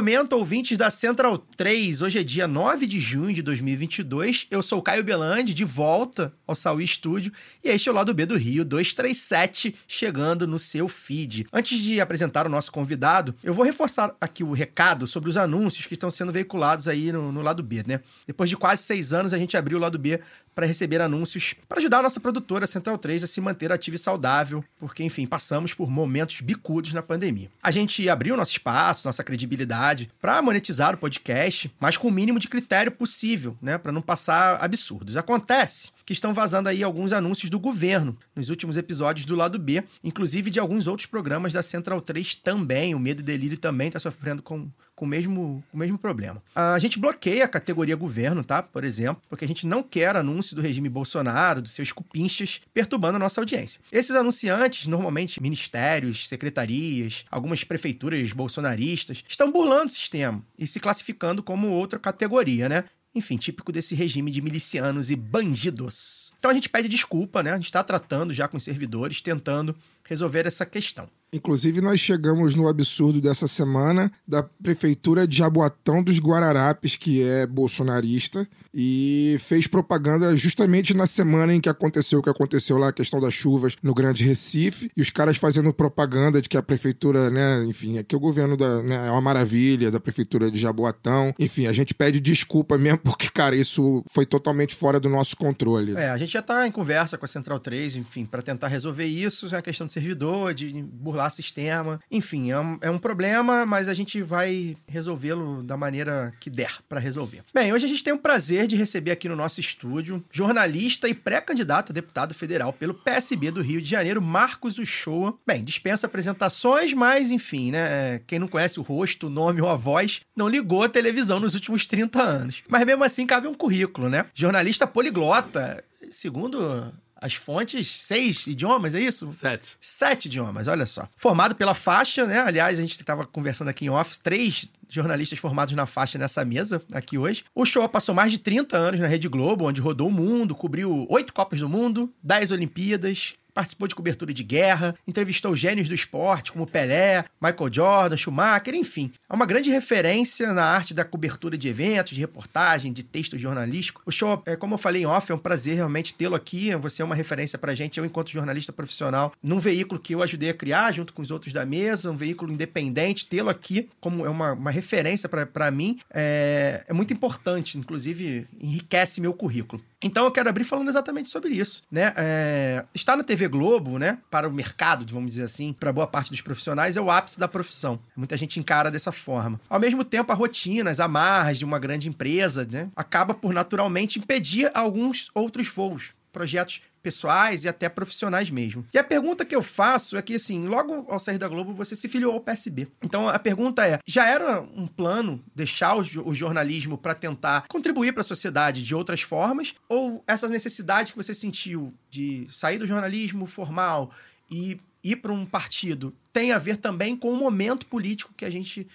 Momento, ouvintes da Central 3. Hoje é dia 9 de junho de 2022. Eu sou Caio Belandi, de volta ao Saúl Estúdio. E este é o Lado B do Rio 237, chegando no seu feed. Antes de apresentar o nosso convidado, eu vou reforçar aqui o recado sobre os anúncios que estão sendo veiculados aí no, no Lado B, né? Depois de quase seis anos, a gente abriu o Lado B para receber anúncios para ajudar a nossa produtora Central 3 a se manter ativa e saudável, porque, enfim, passamos por momentos bicudos na pandemia. A gente abriu nosso espaço, nossa credibilidade para monetizar o podcast, mas com o mínimo de critério possível, né, para não passar absurdos. Acontece que estão vazando aí alguns anúncios do governo nos últimos episódios do lado B, inclusive de alguns outros programas da Central 3 também. O Medo e Delírio também está sofrendo com, com o mesmo, com o mesmo problema. A gente bloqueia a categoria governo, tá? Por exemplo, porque a gente não quer anúncio do regime Bolsonaro, dos seus cupinchas, perturbando a nossa audiência. Esses anunciantes, normalmente ministérios, secretarias, algumas prefeituras bolsonaristas, estão burlando o sistema e se classificando como outra categoria, né? Enfim, típico desse regime de milicianos e bandidos. Então a gente pede desculpa, né? A gente está tratando já com os servidores, tentando resolver essa questão. Inclusive, nós chegamos no absurdo dessa semana da Prefeitura de Jaboatão dos Guararapes, que é bolsonarista, e fez propaganda justamente na semana em que aconteceu o que aconteceu lá, a questão das chuvas no Grande Recife, e os caras fazendo propaganda de que a Prefeitura, né, enfim, aqui o governo da, né, é uma maravilha, da Prefeitura de Jaboatão. Enfim, a gente pede desculpa mesmo, porque, cara, isso foi totalmente fora do nosso controle. É, a gente já está em conversa com a Central 3, enfim, para tentar resolver isso, é uma questão de servidor, de burlar sistema. Enfim, é um, é um problema, mas a gente vai resolvê-lo da maneira que der para resolver. Bem, hoje a gente tem o prazer de receber aqui no nosso estúdio jornalista e pré-candidato a deputado federal pelo PSB do Rio de Janeiro, Marcos Uchoa. Bem, dispensa apresentações, mas enfim, né? Quem não conhece o rosto, o nome ou a voz, não ligou a televisão nos últimos 30 anos. Mas mesmo assim cabe um currículo, né? Jornalista poliglota, segundo as fontes, seis idiomas, é isso? Sete. Sete idiomas, olha só. Formado pela faixa, né? Aliás, a gente estava conversando aqui em off, três jornalistas formados na faixa nessa mesa aqui hoje. O show passou mais de 30 anos na Rede Globo, onde rodou o mundo, cobriu oito Copas do Mundo, dez Olimpíadas, participou de cobertura de guerra, entrevistou gênios do esporte como Pelé, Michael Jordan, Schumacher, enfim. É uma grande referência na arte da cobertura de eventos, de reportagem, de texto jornalístico. O show, é, como eu falei em off, é um prazer realmente tê-lo aqui. Você é uma referência pra gente, eu enquanto jornalista profissional, num veículo que eu ajudei a criar junto com os outros da mesa, um veículo independente, tê-lo aqui como é uma, uma referência para mim é, é muito importante, inclusive enriquece meu currículo. Então eu quero abrir falando exatamente sobre isso, né? É, estar na TV Globo, né, para o mercado, vamos dizer assim, para boa parte dos profissionais é o ápice da profissão. Muita gente encara dessa forma. Ao mesmo tempo, a rotina, as amarras de uma grande empresa, né, acaba por naturalmente impedir alguns outros voos projetos pessoais e até profissionais mesmo. E a pergunta que eu faço é que, assim, logo ao sair da Globo, você se filiou ao PSB. Então a pergunta é: já era um plano deixar o, jornalismo para tentar contribuir para a sociedade de outras formas? Ou essa necessidade que você sentiu de sair do jornalismo formal e ir para um partido tem a ver também com o momento político que a gente.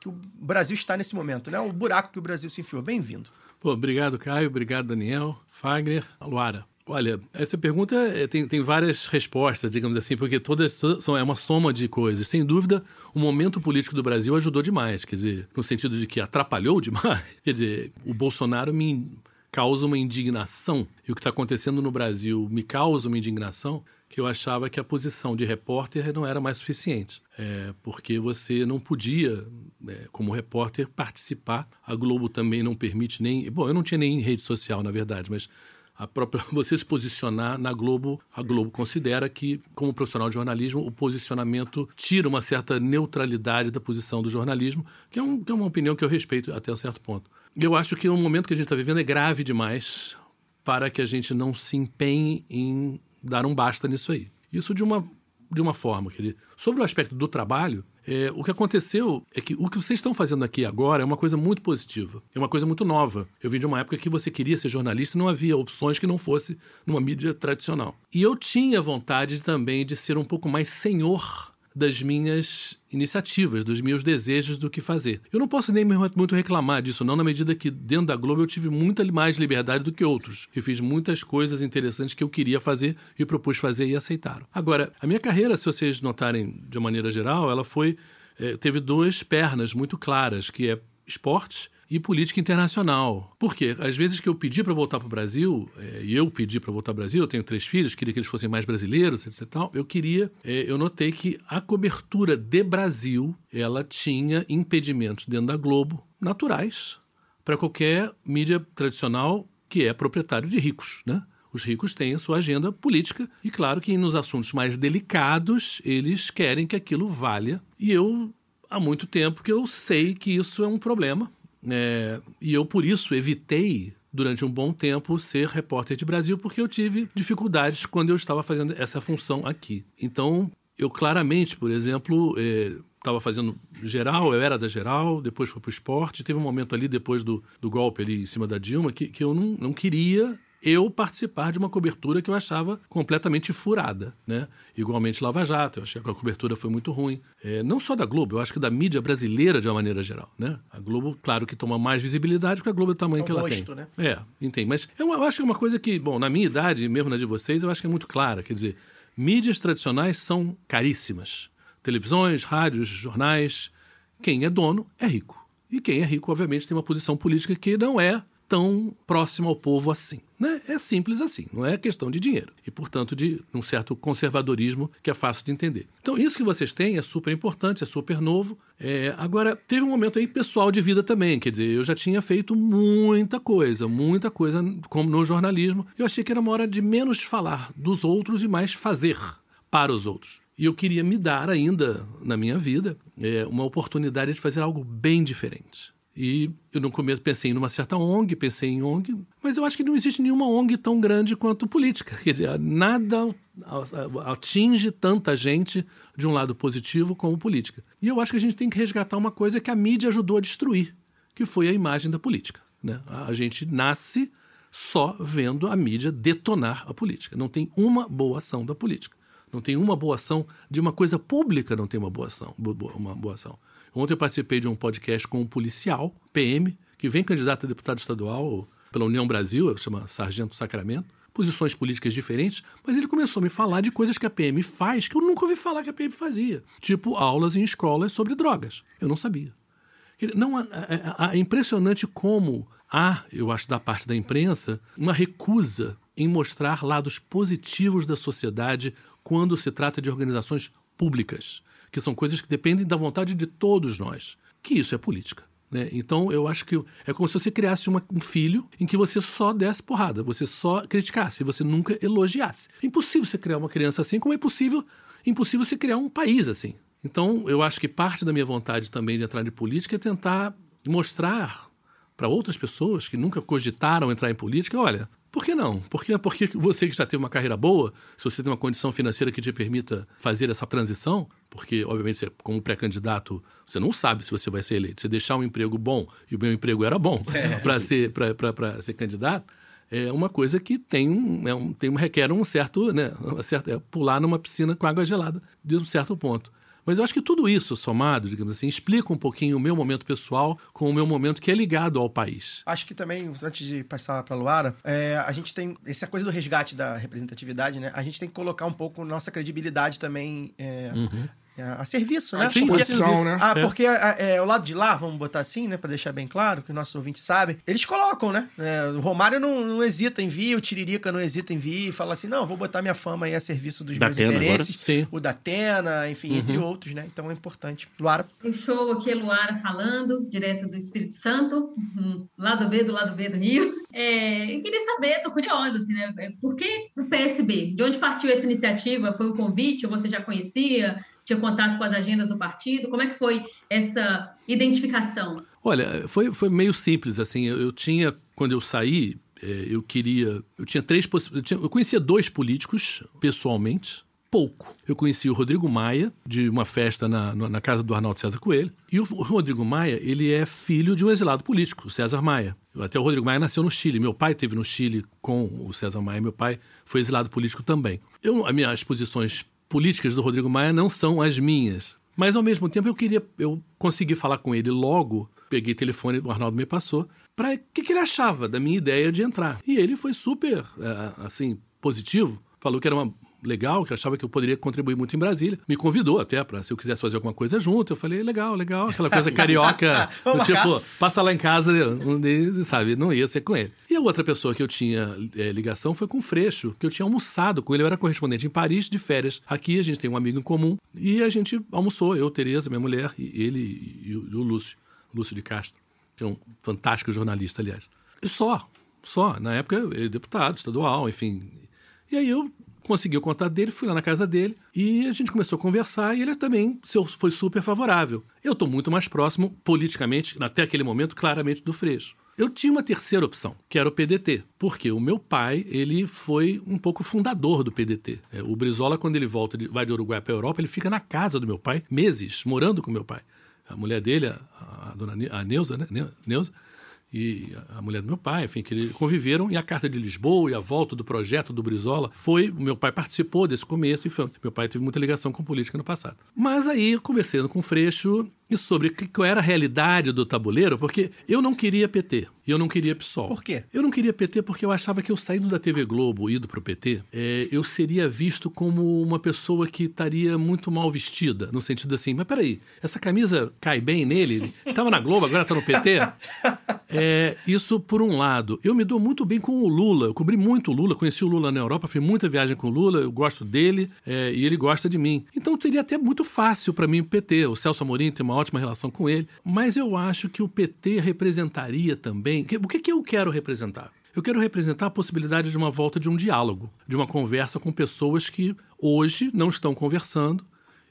que o Brasil está nesse momento, né? O buraco que o Brasil se enfiou. Bem-vindo. Pô, obrigado, Caio. Obrigado, Daniel, Fagner, Luara. Olha, essa pergunta eh, tem, tem várias respostas, digamos assim, porque todas, são é uma soma de coisas. Sem dúvida, o momento político do Brasil ajudou demais, quer dizer, no sentido de que atrapalhou demais. Quer dizer, o Bolsonaro me causa uma indignação, e o que está acontecendo no Brasil me causa uma indignação, que eu achava que a posição de repórter não era mais suficiente, é, porque você não podia, é, como repórter, participar. A Globo também não permite nem. Bom, eu não tinha nem rede social, na verdade, mas a própria você se posicionar na Globo, a Globo considera que, como profissional de jornalismo, o posicionamento tira uma certa neutralidade da posição do jornalismo, que é, um, que é uma opinião que eu respeito até um certo ponto. Eu acho que o momento que a gente está vivendo é grave demais para que a gente não se empenhe em dar um basta nisso aí. Isso de uma, de uma forma. Sobre o aspecto do trabalho, É, o que aconteceu é que o que vocês estão fazendo aqui agora é uma coisa muito positiva, é uma coisa muito nova. Eu vim de uma época que você queria ser jornalista e não havia opções que não fosse numa mídia tradicional. E eu tinha vontade também de ser um pouco mais senhor das minhas iniciativas, dos meus desejos do que fazer. Eu não posso nem muito reclamar disso, não, na medida que dentro da Globo eu tive muita mais liberdade do que outros. Eu fiz muitas coisas interessantes que eu queria fazer e propus fazer e aceitaram. Agora, a minha carreira, se vocês notarem de uma maneira geral, ela foi. eh, teve duas pernas muito claras, que é esportes e política internacional. Por quê? Às vezes que eu pedi para voltar para o Brasil, eh, e eu pedi para voltar ao Brasil, eu tenho três filhos, queria que eles fossem mais brasileiros, etc. Tal, eu queria, eh, eu notei que a cobertura de Brasil, ela tinha impedimentos dentro da Globo naturais para qualquer mídia tradicional que é proprietário de ricos, né? Os ricos têm a sua agenda política e, claro, que nos assuntos mais delicados eles querem que aquilo valha. E eu, há muito tempo, que eu sei que isso é um problema é, e eu, por isso, evitei, durante um bom tempo, ser repórter de Brasil, porque eu tive dificuldades quando eu estava fazendo essa função aqui. Então, eu claramente, por exemplo, estava fazendo geral, eu era da geral, depois fui para o esporte. Teve um momento ali, depois do, do golpe ali em cima da Dilma, que, que eu não, não queria eu participar de uma cobertura que eu achava completamente furada, né? Igualmente Lava Jato, eu achei que a cobertura foi muito ruim. É, não só da Globo, eu acho que da mídia brasileira de uma maneira geral, né? A Globo, claro que toma mais visibilidade porque a Globo é o tamanho É que ela rosto, tem. né? É, entende. Mas eu, eu acho que é uma coisa que, bom, na minha idade, mesmo na de vocês, eu acho que é muito clara. Quer dizer, mídias tradicionais são caríssimas. Televisões, rádios, jornais. Quem é dono é rico. E quem é rico, obviamente, tem uma posição política que não é tão próximo ao povo assim. Né? É simples assim, não é questão de dinheiro. E, portanto, de um certo conservadorismo que é fácil de entender. Então, isso que vocês têm é super importante, é super novo. É, agora, teve um momento aí pessoal de vida também, quer dizer, eu já tinha feito muita coisa, muita coisa como no jornalismo. Eu achei que era uma hora de menos falar dos outros e mais fazer para os outros. E eu queria me dar ainda, na minha vida, é, uma oportunidade de fazer algo bem diferente. E eu no começo pensei numa certa ONG, pensei em ONG, mas eu acho que não existe nenhuma ONG tão grande quanto política. Quer dizer, nada atinge tanta gente de um lado positivo como política. E eu acho que a gente tem que resgatar uma coisa que a mídia ajudou a destruir, que foi a imagem da política. Né? A gente nasce só vendo a mídia detonar a política. Não tem uma boa ação da política. Não tem uma boa ação de uma coisa pública, não tem uma boa ação. Uma boa ação. Ontem eu participei de um podcast com um policial, PM, que vem candidato a deputado estadual pela União Brasil, chama Sargento Sacramento, posições políticas diferentes, mas ele começou a me falar de coisas que a PM faz que eu nunca ouvi falar que a PM fazia. Tipo aulas em escolas sobre drogas. Eu não sabia. Não, é impressionante como há, eu acho, da parte da imprensa, uma recusa em mostrar lados positivos da sociedade quando se trata de organizações públicas que são coisas que dependem da vontade de todos nós, que isso é política. Né? Então, eu acho que é como se você criasse uma, um filho em que você só desse porrada, você só criticasse, você nunca elogiasse. É impossível você criar uma criança assim, como é impossível, impossível você criar um país assim. Então, eu acho que parte da minha vontade também de entrar em política é tentar mostrar para outras pessoas que nunca cogitaram entrar em política, olha, por que não? Porque, porque você que já teve uma carreira boa, se você tem uma condição financeira que te permita fazer essa transição, porque, obviamente, você, como pré-candidato, você não sabe se você vai ser eleito. Você deixar um emprego bom, e o meu emprego era bom é. para ser, ser candidato, é uma coisa que tem um, é um, tem, requer um certo, né, uma certa, é pular numa piscina com água gelada de um certo ponto. Mas eu acho que tudo isso somado, digamos assim, explica um pouquinho o meu momento pessoal com o meu momento que é ligado ao país. Acho que também, antes de passar para a Luara, é, a gente tem essa coisa do resgate da representatividade, né? A gente tem que colocar um pouco nossa credibilidade também. É, uhum a serviço, né? A disposição, né? Ah, porque é, é, o lado de lá, vamos botar assim, né? Pra deixar bem claro, que os nossos ouvintes sabem, eles colocam, né? É, o Romário não, não, hesita em vir, o Tiririca não hesita em vir e fala assim: não, vou botar minha fama aí a serviço dos da meus Atena interesses. O da Atena, enfim, uhum. entre outros, né? Então é importante. Luara. O show aqui é Luara falando, direto do Espírito Santo, uhum, lado B do lado B do Rio. É, eu queria saber, tô curiosa, assim, né? Por que o PSB? De onde partiu essa iniciativa? Foi o convite ou você já conhecia? Tinha contato com as agendas do partido? Como é que foi essa identificação? Olha, foi, foi meio simples, assim, eu, eu tinha, quando eu saí, é, eu queria, eu tinha três, eu, eu conhecia dois políticos, pessoalmente, pouco. Eu conheci o Rodrigo Maia, de uma festa na, na casa do Arnaldo César Coelho. E o Rodrigo Maia, ele é filho de um exilado político, César Maia. Até o Rodrigo Maia nasceu no Chile. Meu pai teve no Chile com o César Maia. Meu pai foi exilado político também. Eu, as minhas posições políticas do Rodrigo Maia não são as minhas. Mas, ao mesmo tempo, eu queria... Eu consegui falar com ele logo. Peguei telefone, o Arnaldo me passou. Para o que, que ele achava da minha ideia de entrar. E ele foi super, eh, assim, positivo. Falou que era uma legal, que achava que eu poderia contribuir muito em Brasília. Me convidou até para se eu quisesse fazer alguma coisa junto. Eu falei, legal, legal. Aquela coisa carioca, do tipo, passa lá em casa, sabe? Não ia ser com ele. E a outra pessoa que eu tinha eh, ligação foi com o Freixo, que eu tinha almoçado com ele. Eu era correspondente em Paris, de férias. Aqui a gente tem um amigo em comum. E a gente almoçou, eu, Tereza, minha mulher, e ele e o, e o Lúcio, Lúcio de Castro, que é um fantástico jornalista, aliás. E só, só. Na época, ele é deputado estadual, enfim. E aí eu consegui o contato dele, fui lá na casa dele e a gente começou a conversar e ele também foi super favorável. Eu estou muito mais próximo, politicamente, até aquele momento, claramente, do Freixo. Eu tinha uma terceira opção, que era o PDT, porque o meu pai, ele foi um pouco fundador do PDT. É, o Brizola, quando ele volta, de- vai do Uruguai para a Europa, ele fica na casa do meu pai, meses, morando com meu pai. A mulher dele, a, a dona a Neuza, né? Ne- Neuza, e a mulher do meu pai, enfim, que eles conviveram, e a Carta de Lisboa e a volta do projeto do Brizola foi, o meu pai participou desse começo, e foi, meu pai teve muita ligação com política no passado. Mas aí, conversando com o Freixo, e sobre que- qual era a realidade do tabuleiro, porque eu não queria PT, e eu não queria PSOL. Por quê? Eu não queria PT porque eu achava que eu saindo da TV Globo, ido pro PT, é, eu seria visto como uma pessoa que estaria muito mal vestida, no sentido assim, mas peraí, essa camisa cai bem nele? Ele Tava na Globo, agora tá no PT? É, isso por um lado. Eu me dou muito bem com o Lula. Eu cobri muito o Lula, conheci o Lula na Europa, fiz muita viagem com o Lula, eu gosto dele é, e ele gosta de mim. Então seria até muito fácil para mim o PT. O Celso Amorim tem uma ótima relação com ele. Mas eu acho que o PT representaria também. O que, que eu quero representar? Eu quero representar a possibilidade de uma volta de um diálogo, de uma conversa com pessoas que hoje não estão conversando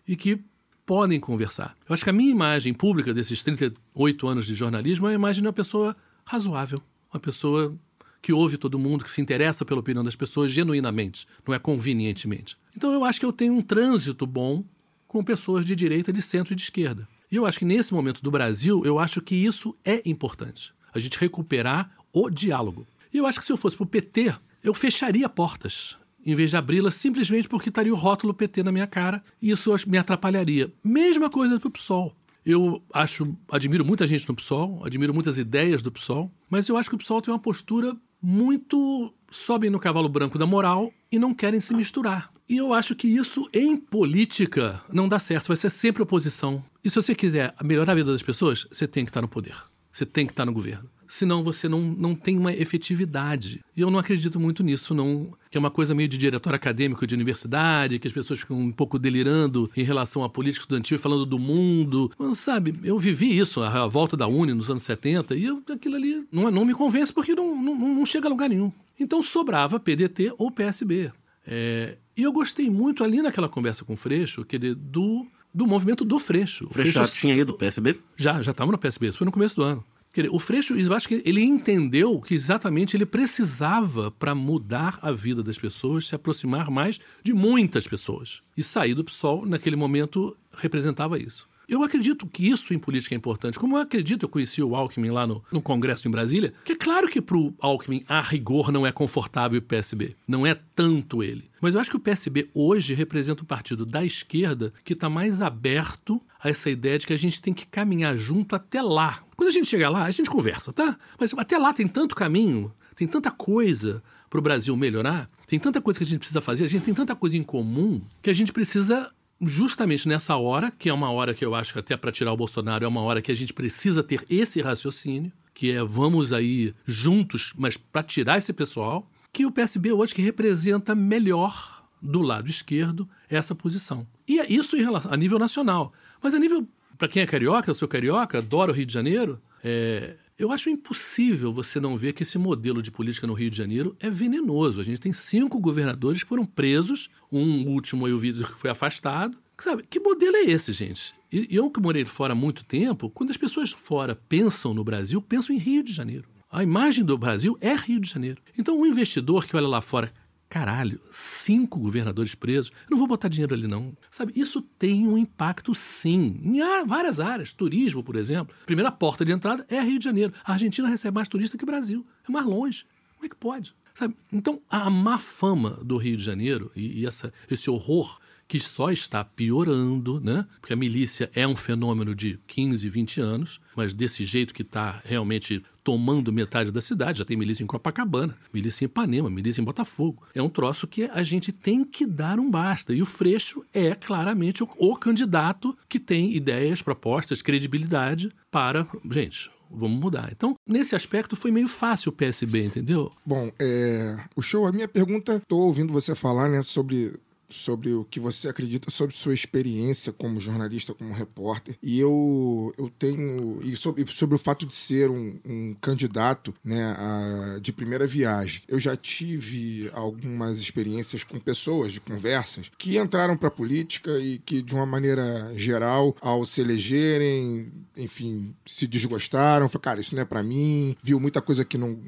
e que podem conversar. Eu acho que a minha imagem pública desses 38 anos de jornalismo é a imagem de uma pessoa razoável, uma pessoa que ouve todo mundo, que se interessa pela opinião das pessoas genuinamente, não é convenientemente. Então eu acho que eu tenho um trânsito bom com pessoas de direita, de centro e de esquerda. E eu acho que nesse momento do Brasil, eu acho que isso é importante. A gente recuperar o diálogo. E eu acho que se eu fosse para o PT, eu fecharia portas em vez de abri-las simplesmente porque estaria o rótulo PT na minha cara e isso me atrapalharia. Mesma coisa para o PSOL. Eu acho, admiro muita gente no PSOL, admiro muitas ideias do PSOL, mas eu acho que o PSOL tem uma postura muito sobem no cavalo branco da moral e não querem se misturar. E eu acho que isso em política não dá certo, vai ser sempre oposição. E se você quiser melhorar a vida das pessoas, você tem que estar no poder. Você tem que estar no governo. Senão você não, não tem uma efetividade. E eu não acredito muito nisso, não. Que é uma coisa meio de diretor acadêmico de universidade, que as pessoas ficam um pouco delirando em relação à política estudantil, falando do mundo. Mas, sabe, eu vivi isso, a, volta da Uni nos anos 70, e eu, aquilo ali não, não me convence porque não, não, não chega a lugar nenhum. Então sobrava PDT ou PSB. É, e eu gostei muito ali naquela conversa com o Freixo, que ele, do, do movimento do Freixo. O Freixo já tinha ido do PSB? já, já estava no PSB, isso foi no começo do ano. Quer dizer, O Freixo, eu acho que ele entendeu que exatamente ele precisava para mudar a vida das pessoas, se aproximar mais de muitas pessoas. E sair do PSOL, naquele momento, representava isso. Eu acredito que isso em política é importante. Como eu acredito, eu conheci o Alckmin lá no, no Congresso em Brasília, que é claro que para o Alckmin, a rigor, não é confortável o PSB. Não é tanto ele. Mas eu acho que o PSB hoje representa o partido da esquerda que está mais aberto a essa ideia de que a gente tem que caminhar junto até lá. Quando a gente chegar lá, a gente conversa, tá? Mas até lá tem tanto caminho, tem tanta coisa para o Brasil melhorar, tem tanta coisa que a gente precisa fazer, a gente tem tanta coisa em comum que a gente precisa justamente nessa hora, que é uma hora que eu acho que até para tirar o Bolsonaro é uma hora que a gente precisa ter esse raciocínio, que é vamos aí juntos, mas para tirar esse pessoal, que o PSB hoje que representa melhor do lado esquerdo essa posição. E é isso relação, a nível nacional. Mas a nível, para quem é carioca, eu sou carioca, adoro o Rio de Janeiro, é, eu acho impossível você não ver que esse modelo de política no Rio de Janeiro é venenoso. A gente tem cinco governadores que foram presos, um último eu vi que foi afastado. Sabe, que modelo é esse, gente? E eu que morei fora há muito tempo, quando as pessoas fora pensam no Brasil, pensam em Rio de Janeiro. A imagem do Brasil é Rio de Janeiro. Então, um investidor que olha lá fora, caralho. Cinco governadores presos. Eu não vou botar dinheiro ali, não. Sabe, isso tem um impacto, sim, em várias áreas. Turismo, por exemplo. Primeira porta de entrada é Rio de Janeiro. A Argentina recebe mais turista que o Brasil. É mais longe. Como é que pode? Sabe? Então, a má fama do Rio de Janeiro e, e essa, esse horror que só está piorando, né? Porque a milícia é um fenômeno de 15, 20 anos, mas desse jeito que está realmente tomando metade da cidade, já tem milícia em Copacabana, milícia em Ipanema, milícia em Botafogo. É um troço que a gente tem que dar um basta. E o Freixo é claramente o, o candidato que tem ideias, propostas, credibilidade para. Gente, vamos mudar. Então, nesse aspecto, foi meio fácil o PSB, entendeu? Bom, é, o show, a minha pergunta, tô ouvindo você falar, né, sobre sobre o que você acredita sobre sua experiência como jornalista, como repórter. E eu, eu tenho. E sobre, sobre o fato de ser um, um candidato né, a- de primeira viagem. Eu já tive algumas experiências com pessoas de conversas que entraram para a política e que, de uma maneira geral, ao se elegerem, enfim, se desgostaram. Falaram, cara, isso não é para mim. Viu muita coisa que não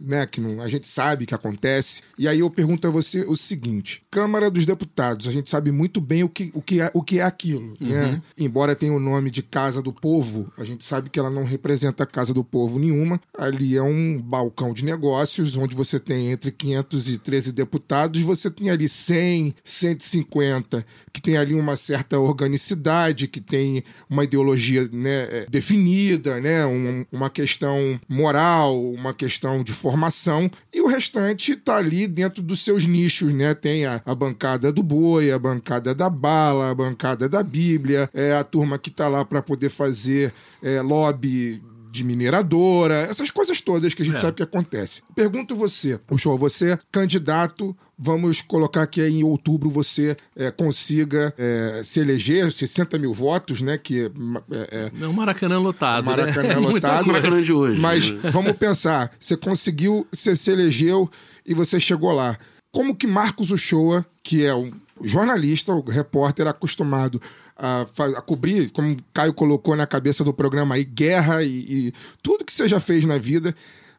né, que não, a gente sabe que acontece. E aí eu pergunto a você o seguinte: Câmara dos Deputados, a gente sabe muito bem o que, o que, é, o que é aquilo, né? Embora tenha o nome de Casa do Povo, a gente sabe que ela não representa a Casa do Povo nenhuma. Ali é um balcão de negócios, onde você tem entre 513 deputados, você tem ali 100, 150, que tem ali uma certa organicidade, que tem uma ideologia né, é, definida, né, um- uma questão moral, uma questão de formação, e o restante está ali dentro dos seus nichos, né? Tem a, a bancada do boi, a bancada da bala, a bancada da Bíblia, é a turma que está lá para poder fazer é, lobby de mineradora, essas coisas todas que a gente É. sabe que acontece. Pergunto você, o show, você candidato, vamos colocar que em outubro você é, consiga é, se eleger, 60 mil votos, né? Que é, é, É um Maracanã lotado. Maracanã né? Lotado. Maracanã de hoje. Mas vamos pensar, você conseguiu, você se elegeu e você chegou lá. Como que Marcos Uchoa, que é um jornalista, um repórter acostumado a, a cobrir, como o Caio colocou na cabeça do programa aí, guerra e, e tudo que você já fez na vida,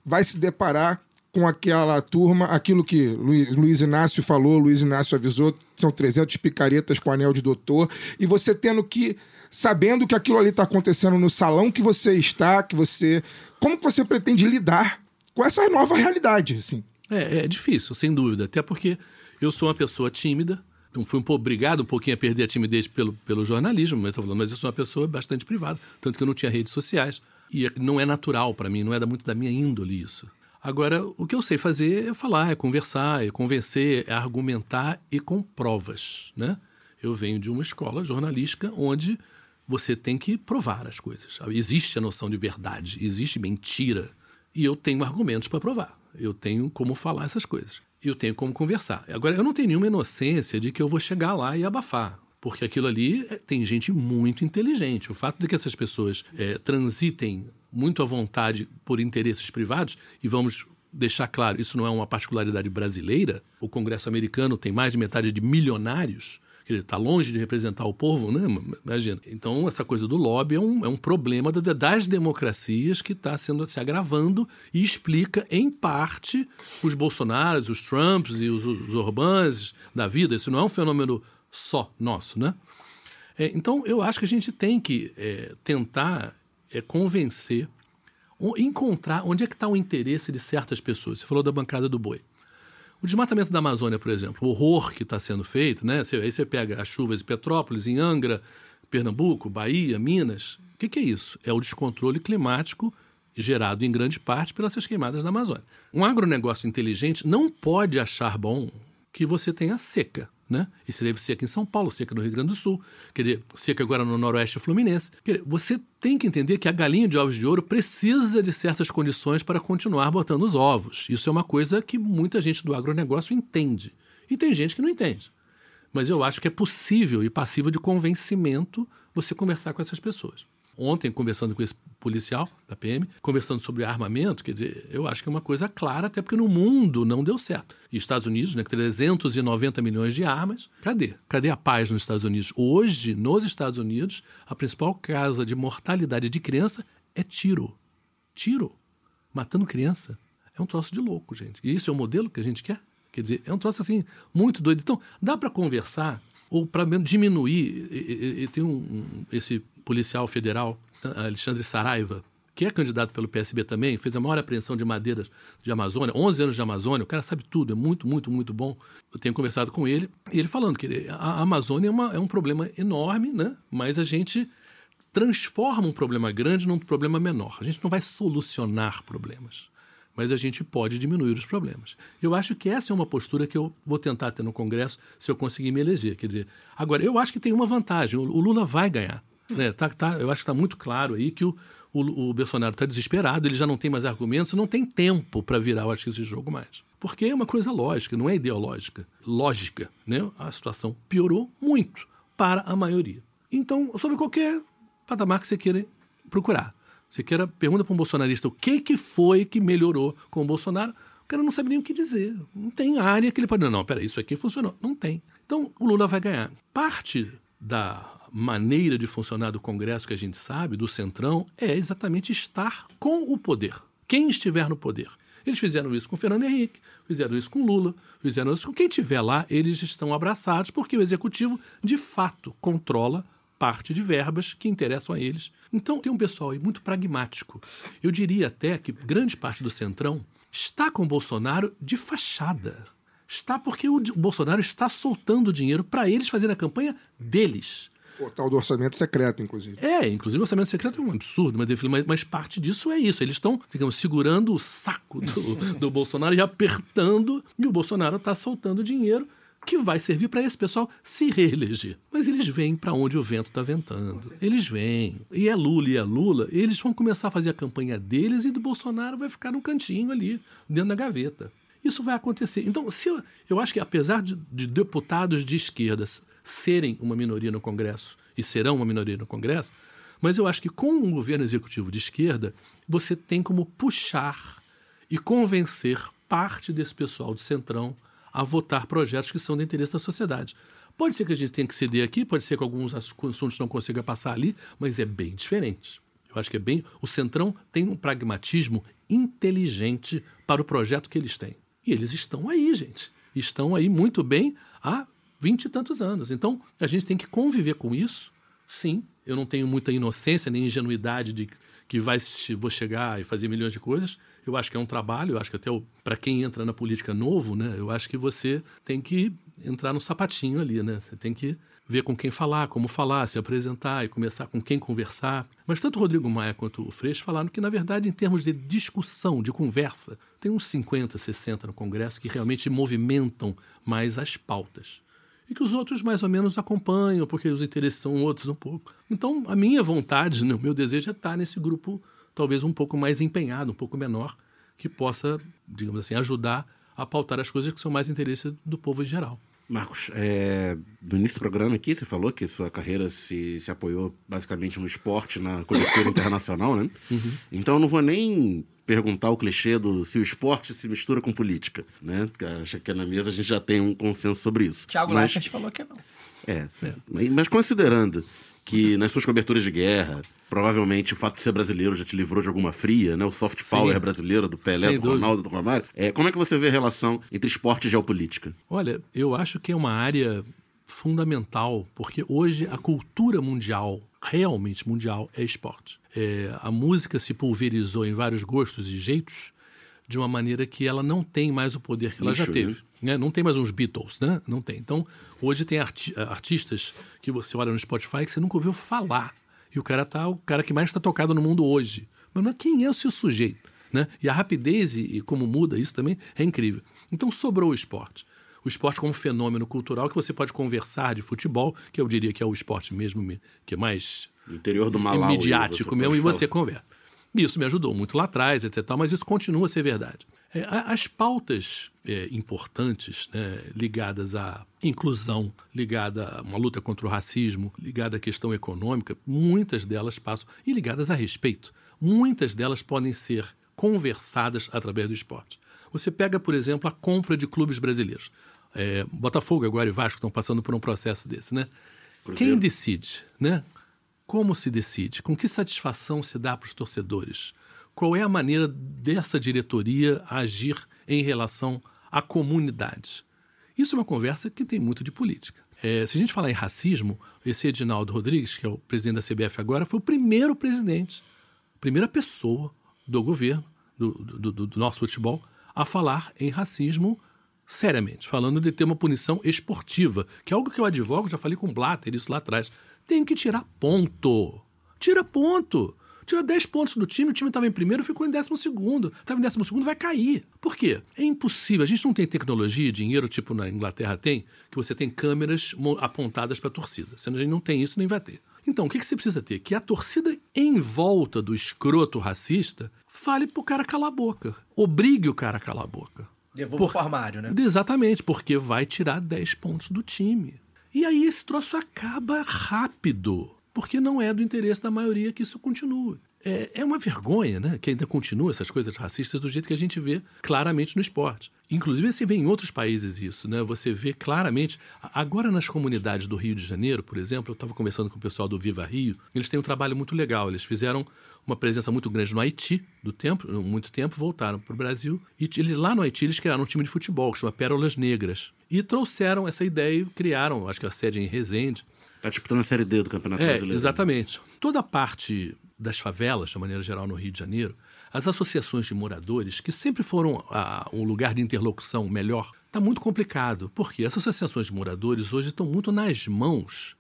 vai se deparar com aquela turma, aquilo que Luiz, Inácio falou, Luiz Inácio avisou, são 300 picaretas com anel de doutor, e você tendo que, sabendo que aquilo ali está acontecendo no salão que você está, que você... Como que você pretende lidar com essa nova realidade, assim? É, é difícil, sem dúvida. Até porque eu sou uma pessoa tímida. Então fui um pouco obrigado um pouquinho a perder a timidez pelo, pelo jornalismo, mas, eu falando, mas eu sou uma pessoa bastante privada. Tanto que eu não tinha redes sociais. E não é natural para mim, não é da- muito da minha índole isso. Agora, o que eu sei fazer é falar, é conversar, é convencer, é argumentar e com provas, né? Eu venho de uma escola jornalística onde você tem que provar as coisas. Existe a noção de verdade, existe mentira. E eu tenho argumentos para provar. Eu tenho como falar essas coisas. Eu tenho como conversar. Agora, eu não tenho nenhuma inocência de que eu vou chegar lá e abafar. Porque aquilo ali é, tem gente muito inteligente. O fato de que essas pessoas é, transitem muito à vontade por interesses privados, e vamos deixar claro, isso não é uma particularidade brasileira. O Congresso americano tem mais de metade de milionários. Ele está longe de representar o povo, né? Imagina. Então, essa coisa do lobby é um, é um problema da- das democracias que está sendo se agravando e explica, em parte, os Bolsonaros, os Trumps e os, os Orbãs da vida. Isso não é um fenômeno só nosso, né? É, então, eu acho que a gente tem que é, tentar é, convencer, encontrar onde é que está o interesse de certas pessoas. Você falou da bancada do boi. O desmatamento da Amazônia, por exemplo, o horror que está sendo feito, né? Aí você pega as chuvas em Petrópolis, em Angra, Pernambuco, Bahia, Minas. O que, que é isso? É o descontrole climático gerado em grande parte pelas queimadas da Amazônia. Um agronegócio inteligente não pode achar bom que você tenha seca, né? Isso teve seca em São Paulo, seca no Rio Grande do Sul, quer dizer, seca agora no Noroeste Fluminense. Quer dizer, você tem que entender que a galinha de ovos de ouro precisa de certas condições para continuar botando os ovos. Isso é uma coisa que muita gente do agronegócio entende. E tem gente que não entende. Mas eu acho que é possível e passível de convencimento você conversar com essas pessoas. Ontem, conversando com esse policial da PM, conversando sobre armamento, quer dizer, eu acho que é uma coisa clara, até porque no mundo não deu certo. E Estados Unidos, né, 390 milhões de armas, cadê? Cadê a paz nos Estados Unidos? Hoje, nos Estados Unidos, a principal causa de mortalidade de criança é tiro. Tiro. Matando criança. É um troço de louco, gente. E isso é o modelo que a gente quer? Quer dizer, é um troço assim muito doido. Então, dá para conversar ou para diminuir. E, e- e tem um, um- esse policial federal, Alexandre Saraiva, que é candidato pelo PSB também, fez a maior apreensão de madeiras de Amazônia, 11 anos de Amazônia, o cara sabe tudo, é muito, muito, muito bom. Eu tenho conversado com ele, e ele falando que a Amazônia é, uma- é um problema enorme, né? mas a gente transforma um problema grande num problema menor. A gente não vai solucionar problemas, mas a gente pode diminuir os problemas. Eu acho que essa é uma postura que eu vou tentar ter no Congresso se eu conseguir me eleger. Quer dizer, agora, eu acho que tem uma vantagem: o Lula vai ganhar. Né? Tá, tá, eu acho que está muito claro aí que o, o, o Bolsonaro está desesperado, ele já não tem mais argumentos, não tem tempo para virar, eu acho, esse jogo mais. Porque é uma coisa lógica, não é ideológica. Lógica. Né? A situação piorou muito para a maioria. Então, sobre qualquer patamar que você queira procurar. Você queira, pergunta para um bolsonarista o que, que foi que melhorou com o Bolsonaro, o cara não sabe nem o que dizer. Não tem área que ele pode. Não, não, peraí, isso aqui funcionou. Não tem. Então, o Lula vai ganhar. Parte da maneira de funcionar do Congresso que a gente sabe, do Centrão, é exatamente estar com o poder. Quem estiver no poder. Eles fizeram isso com Fernando Henrique, fizeram isso com Lula, fizeram isso com quem estiver lá, eles estão abraçados, porque o executivo, de fato, controla parte de verbas que interessam a eles. Então, tem um pessoal aí muito pragmático. Eu diria até que grande parte do Centrão está com o Bolsonaro de fachada. Está porque o Bolsonaro está soltando dinheiro para eles fazerem a campanha deles. O tal do orçamento secreto, inclusive. É, inclusive o orçamento secreto é um absurdo, mas, mas parte disso é isso. Eles estão, digamos, segurando o saco do, do Bolsonaro e apertando, e o Bolsonaro está soltando dinheiro que vai servir para esse pessoal se reeleger. Mas eles vêm para onde o vento está ventando. Eles vêm. E é Lula e é Lula, eles vão começar a fazer a campanha deles e do Bolsonaro vai ficar num cantinho ali, dentro da gaveta. Isso vai acontecer. Então, se eu, eu acho que apesar de, de deputados de esquerdas serem uma minoria no Congresso, e serão uma minoria no Congresso, mas eu acho que com um governo executivo de esquerda, você tem como puxar e convencer parte desse pessoal do Centrão a votar projetos que são de interesse da sociedade. Pode ser que a gente tenha que ceder aqui, pode ser que alguns assuntos não consiga passar ali, mas é bem diferente. Eu acho que é bem. O Centrão tem um pragmatismo inteligente para o projeto que eles têm. E eles estão aí, gente. Estão aí muito bem há vinte e tantos anos. Então, a gente tem que conviver com isso, sim. Eu não tenho muita inocência nem ingenuidade de que vai, vou chegar e fazer milhões de coisas. Eu acho que é um trabalho, eu acho que até para quem entra na política novo, né, eu acho que você tem que entrar no sapatinho ali, né? Você tem que ver com quem falar, como falar, se apresentar e começar com quem conversar. Mas tanto o Rodrigo Maia quanto o Freixo falaram que, na verdade, em termos de discussão, de conversa, tem uns 50, 60 no Congresso que realmente movimentam mais as pautas. E que os outros mais ou menos acompanham, porque os interesses são outros um pouco. Então, a minha vontade, né, o meu desejo é estar nesse grupo talvez um pouco mais empenhado, um pouco menor, que possa, digamos assim, ajudar a pautar as coisas que são mais interesse do povo em geral. Marcos, é, no início do programa aqui, você falou que sua carreira se, se apoiou basicamente no esporte, na conjuntura internacional, né? Então eu não vou nem perguntar o clichê do se o esporte se mistura com política, né? Porque Acho que na mesa a gente já tem um consenso sobre isso. Thiago Mas- Leifert falou que não. É, mas- mas considerando que nas suas coberturas de guerra, provavelmente o fato de ser brasileiro já te livrou de alguma fria, né? O soft power Sim. brasileiro do Pelé, Sem do dúvida. Ronaldo, do Romário. É, como é que você vê a relação entre esporte e geopolítica? Olha, eu acho que é uma área fundamental, porque hoje a cultura mundial, realmente mundial, é esporte. É, a música se pulverizou em vários gostos e jeitos de uma maneira que ela não tem mais o poder que ela já Nicho, teve. né? Não tem mais uns Beatles, né? Não tem. Então, hoje tem arti- artistas que você olha no Spotify que você nunca ouviu falar. E o cara tá o cara que mais está tocado no mundo hoje. Mas não é quem é o seu sujeito, né? E a rapidez e, e como muda isso também é incrível. Então sobrou o esporte. O esporte como fenômeno cultural que você pode conversar de futebol, que eu diria que é o esporte mesmo me- que é mais No interior do Malau. midiático mesmo, e você conversa. Isso me ajudou muito lá atrás, etc. Mas isso continua a ser verdade. É, as pautas é, importantes né, ligadas à inclusão, ligada a uma luta contra o racismo, ligada à questão econômica, muitas delas passam, e ligadas a respeito, muitas delas podem ser conversadas através do esporte. Você pega, por exemplo, a compra de clubes brasileiros. É, Botafogo agora e Vasco estão passando por um processo desse, né? Cruzeiro. Quem decide, né? Como se decide? Com que satisfação se dá para os torcedores? Qual é a maneira dessa diretoria agir em relação a comunidade. Isso é uma conversa que tem muito de política. É, se a gente falar em racismo, esse Edinaldo Rodrigues, que é o presidente da CBF agora, foi o primeiro presidente, primeira pessoa do governo, do, do, do- do nosso futebol, a falar em racismo seriamente, falando de ter uma punição esportiva, que é algo que eu advogo, já falei com o Blatter isso lá atrás. Tem que tirar ponto. Tira ponto. Tira 10 pontos do time, o time estava em primeiro, ficou em décimo segundo. Estava em décimo segundo, vai cair. Por quê? É impossível. A gente não tem tecnologia, dinheiro, tipo na Inglaterra tem, que você tem câmeras apontadas para a torcida. Se a gente não tem isso, nem vai ter. Então, o que, que você precisa ter? Que a torcida em volta do escroto racista fale pro cara calar a boca. Obrigue o cara a calar a boca. Devolva Por- pro armário, né? Exatamente, porque vai tirar 10 pontos do time. E aí esse troço acaba rápido, porque não é do interesse da maioria que isso continue. É, é uma vergonha, né? Que ainda continua essas coisas racistas do jeito que a gente vê claramente no esporte. Inclusive, você vê em outros países isso, né? Você vê claramente. Agora, nas comunidades do Rio de Janeiro, por exemplo, eu estava conversando com o pessoal do Viva Rio, eles têm um trabalho muito legal. Eles fizeram uma presença muito grande no Haiti, do tempo, muito tempo, voltaram para o Brasil. E eles, lá no Haiti, eles criaram um time de futebol que chama Pérolas Negras. E trouxeram essa ideia e criaram, acho que a sede é em Resende. Tá disputando a Série D do Campeonato É, Brasileiro. exatamente. Toda a parte das favelas, de maneira geral, no Rio de Janeiro, as associações de moradores, que sempre foram ah, um lugar de interlocução melhor, está muito complicado. Porque as associações de moradores hoje estão muito nas mãos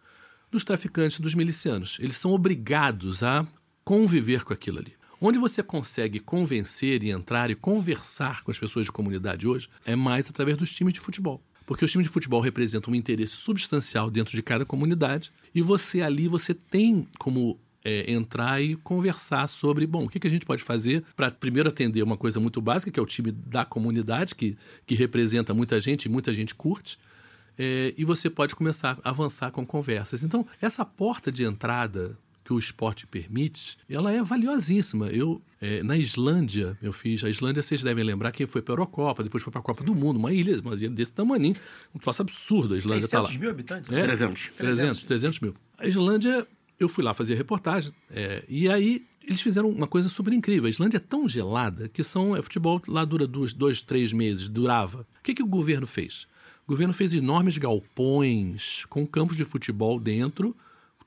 dos traficantes, dos milicianos. Eles são obrigados a conviver com aquilo ali. Onde você consegue convencer e entrar e conversar com as pessoas de comunidade hoje é mais através dos times de futebol. Porque os times de futebol representam um interesse substancial dentro de cada comunidade e você ali você tem como é, entrar e conversar sobre, bom, o que, que a gente pode fazer para primeiro atender uma coisa muito básica, que é o time da comunidade, que, que representa muita gente e muita gente curte, é, e você pode começar a avançar com conversas. Então, essa porta de entrada que o esporte permite, ela é valiosíssima. Eu, é, na Islândia, eu fiz. A Islândia, vocês devem lembrar, quem foi para a Eurocopa, depois foi para a Copa do Mundo, uma ilha, uma ilha desse tamanho, um troço absurdo. A Islândia está lá. 600 mil habitantes? É, 300. 300, 300 mil. A Islândia, eu fui lá fazer reportagem, é, e aí eles fizeram uma coisa super incrível. A Islândia é tão gelada que são, é, futebol lá dura dois, dois, três meses, durava. O que, que o governo fez? O governo fez enormes galpões com campos de futebol dentro,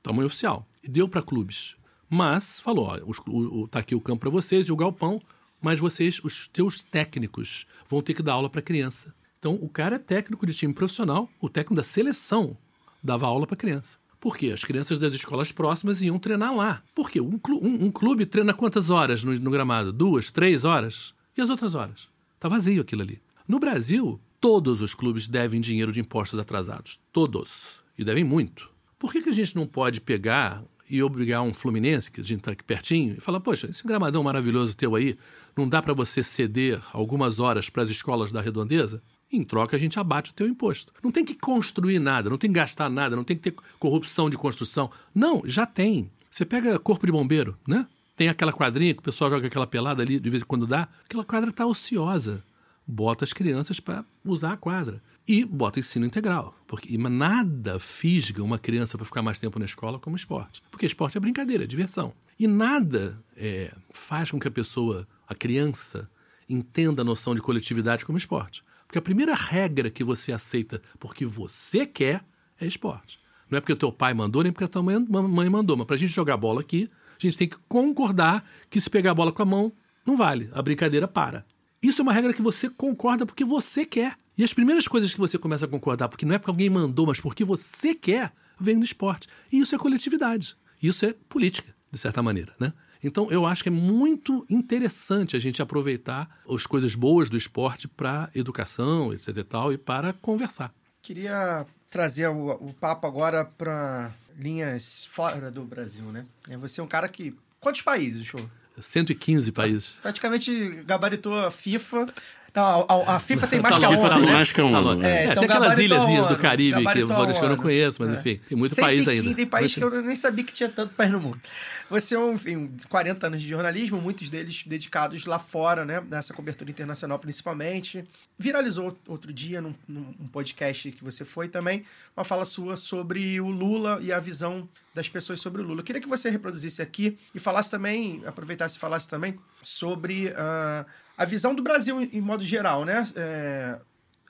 tamanho oficial, deu para clubes. Mas falou, ó, tá aqui o campo para vocês e o galpão, mas vocês, os teus técnicos, vão ter que dar aula para criança. Então, o cara é técnico de time profissional, o técnico da seleção dava aula para criança. Por quê? As crianças das escolas próximas iam treinar lá. Por quê? Um, clu- um- um clube treina quantas horas no, no gramado? Duas, três horas? E as outras horas? Tá vazio aquilo ali. No Brasil, todos os clubes devem dinheiro de impostos atrasados. Todos. E devem muito. Por que, que a gente não pode pegar e obrigar um Fluminense, que a gente está aqui pertinho, e falar, poxa, esse gramadão maravilhoso teu aí, não dá para você ceder algumas horas para as escolas da redondeza? Em troca, a gente abate o teu imposto. Não tem que construir nada, não tem que gastar nada, não tem que ter corrupção de construção. Não, já tem. Você pega corpo de bombeiro, né? Tem aquela quadrinha que o pessoal joga aquela pelada ali de vez em quando dá. Aquela quadra está ociosa. Bota as crianças para usar a quadra. E bota ensino integral. Porque nada fisga uma criança para ficar mais tempo na escola como esporte. Porque esporte é brincadeira, é diversão. E nada é, faz com que a pessoa, a criança, entenda a noção de coletividade como esporte. Porque a primeira regra que você aceita porque você quer é esporte. Não é porque o teu pai mandou, nem porque a tua mãe mãe mandou. Mas para a gente jogar bola aqui, a gente tem que concordar que se pegar a bola com a mão, não vale. A brincadeira para. Isso é uma regra que você concorda porque você quer. E as primeiras coisas que você começa a concordar, porque não é porque alguém mandou, mas porque você quer, vem do esporte. E isso é coletividade. Isso é política, de certa maneira, né? Então, eu acho que é muito interessante a gente aproveitar as coisas boas do esporte para educação, etc e tal, e para conversar. Queria trazer o, o papo agora para linhas fora do Brasil, né? É você é um cara que. Quantos países, show? 115 países. Praticamente gabaritou a FIFA. Não, a, a- a FIFA tem mais Tá que a FIFA ONU, tem né? mais que a ONU. Tá longe. É, É, então tem aquelas ilhazinhas do ONU, Caribe que, gabaritou a eu não ONU. conheço, mas É. enfim, tem muito país 115, ainda. Tem país que eu nem sabia que tinha tanto país no mundo. Você é um, enfim, 40 anos de jornalismo, muitos deles dedicados lá fora, né? Nessa cobertura internacional principalmente. Viralizou outro dia num, num podcast que você foi também, uma fala sua sobre o Lula e a visão das pessoas sobre o Lula. Eu queria que você reproduzisse aqui e falasse também, aproveitasse e falasse também sobre ah, a visão do Brasil em, modo geral, né? É,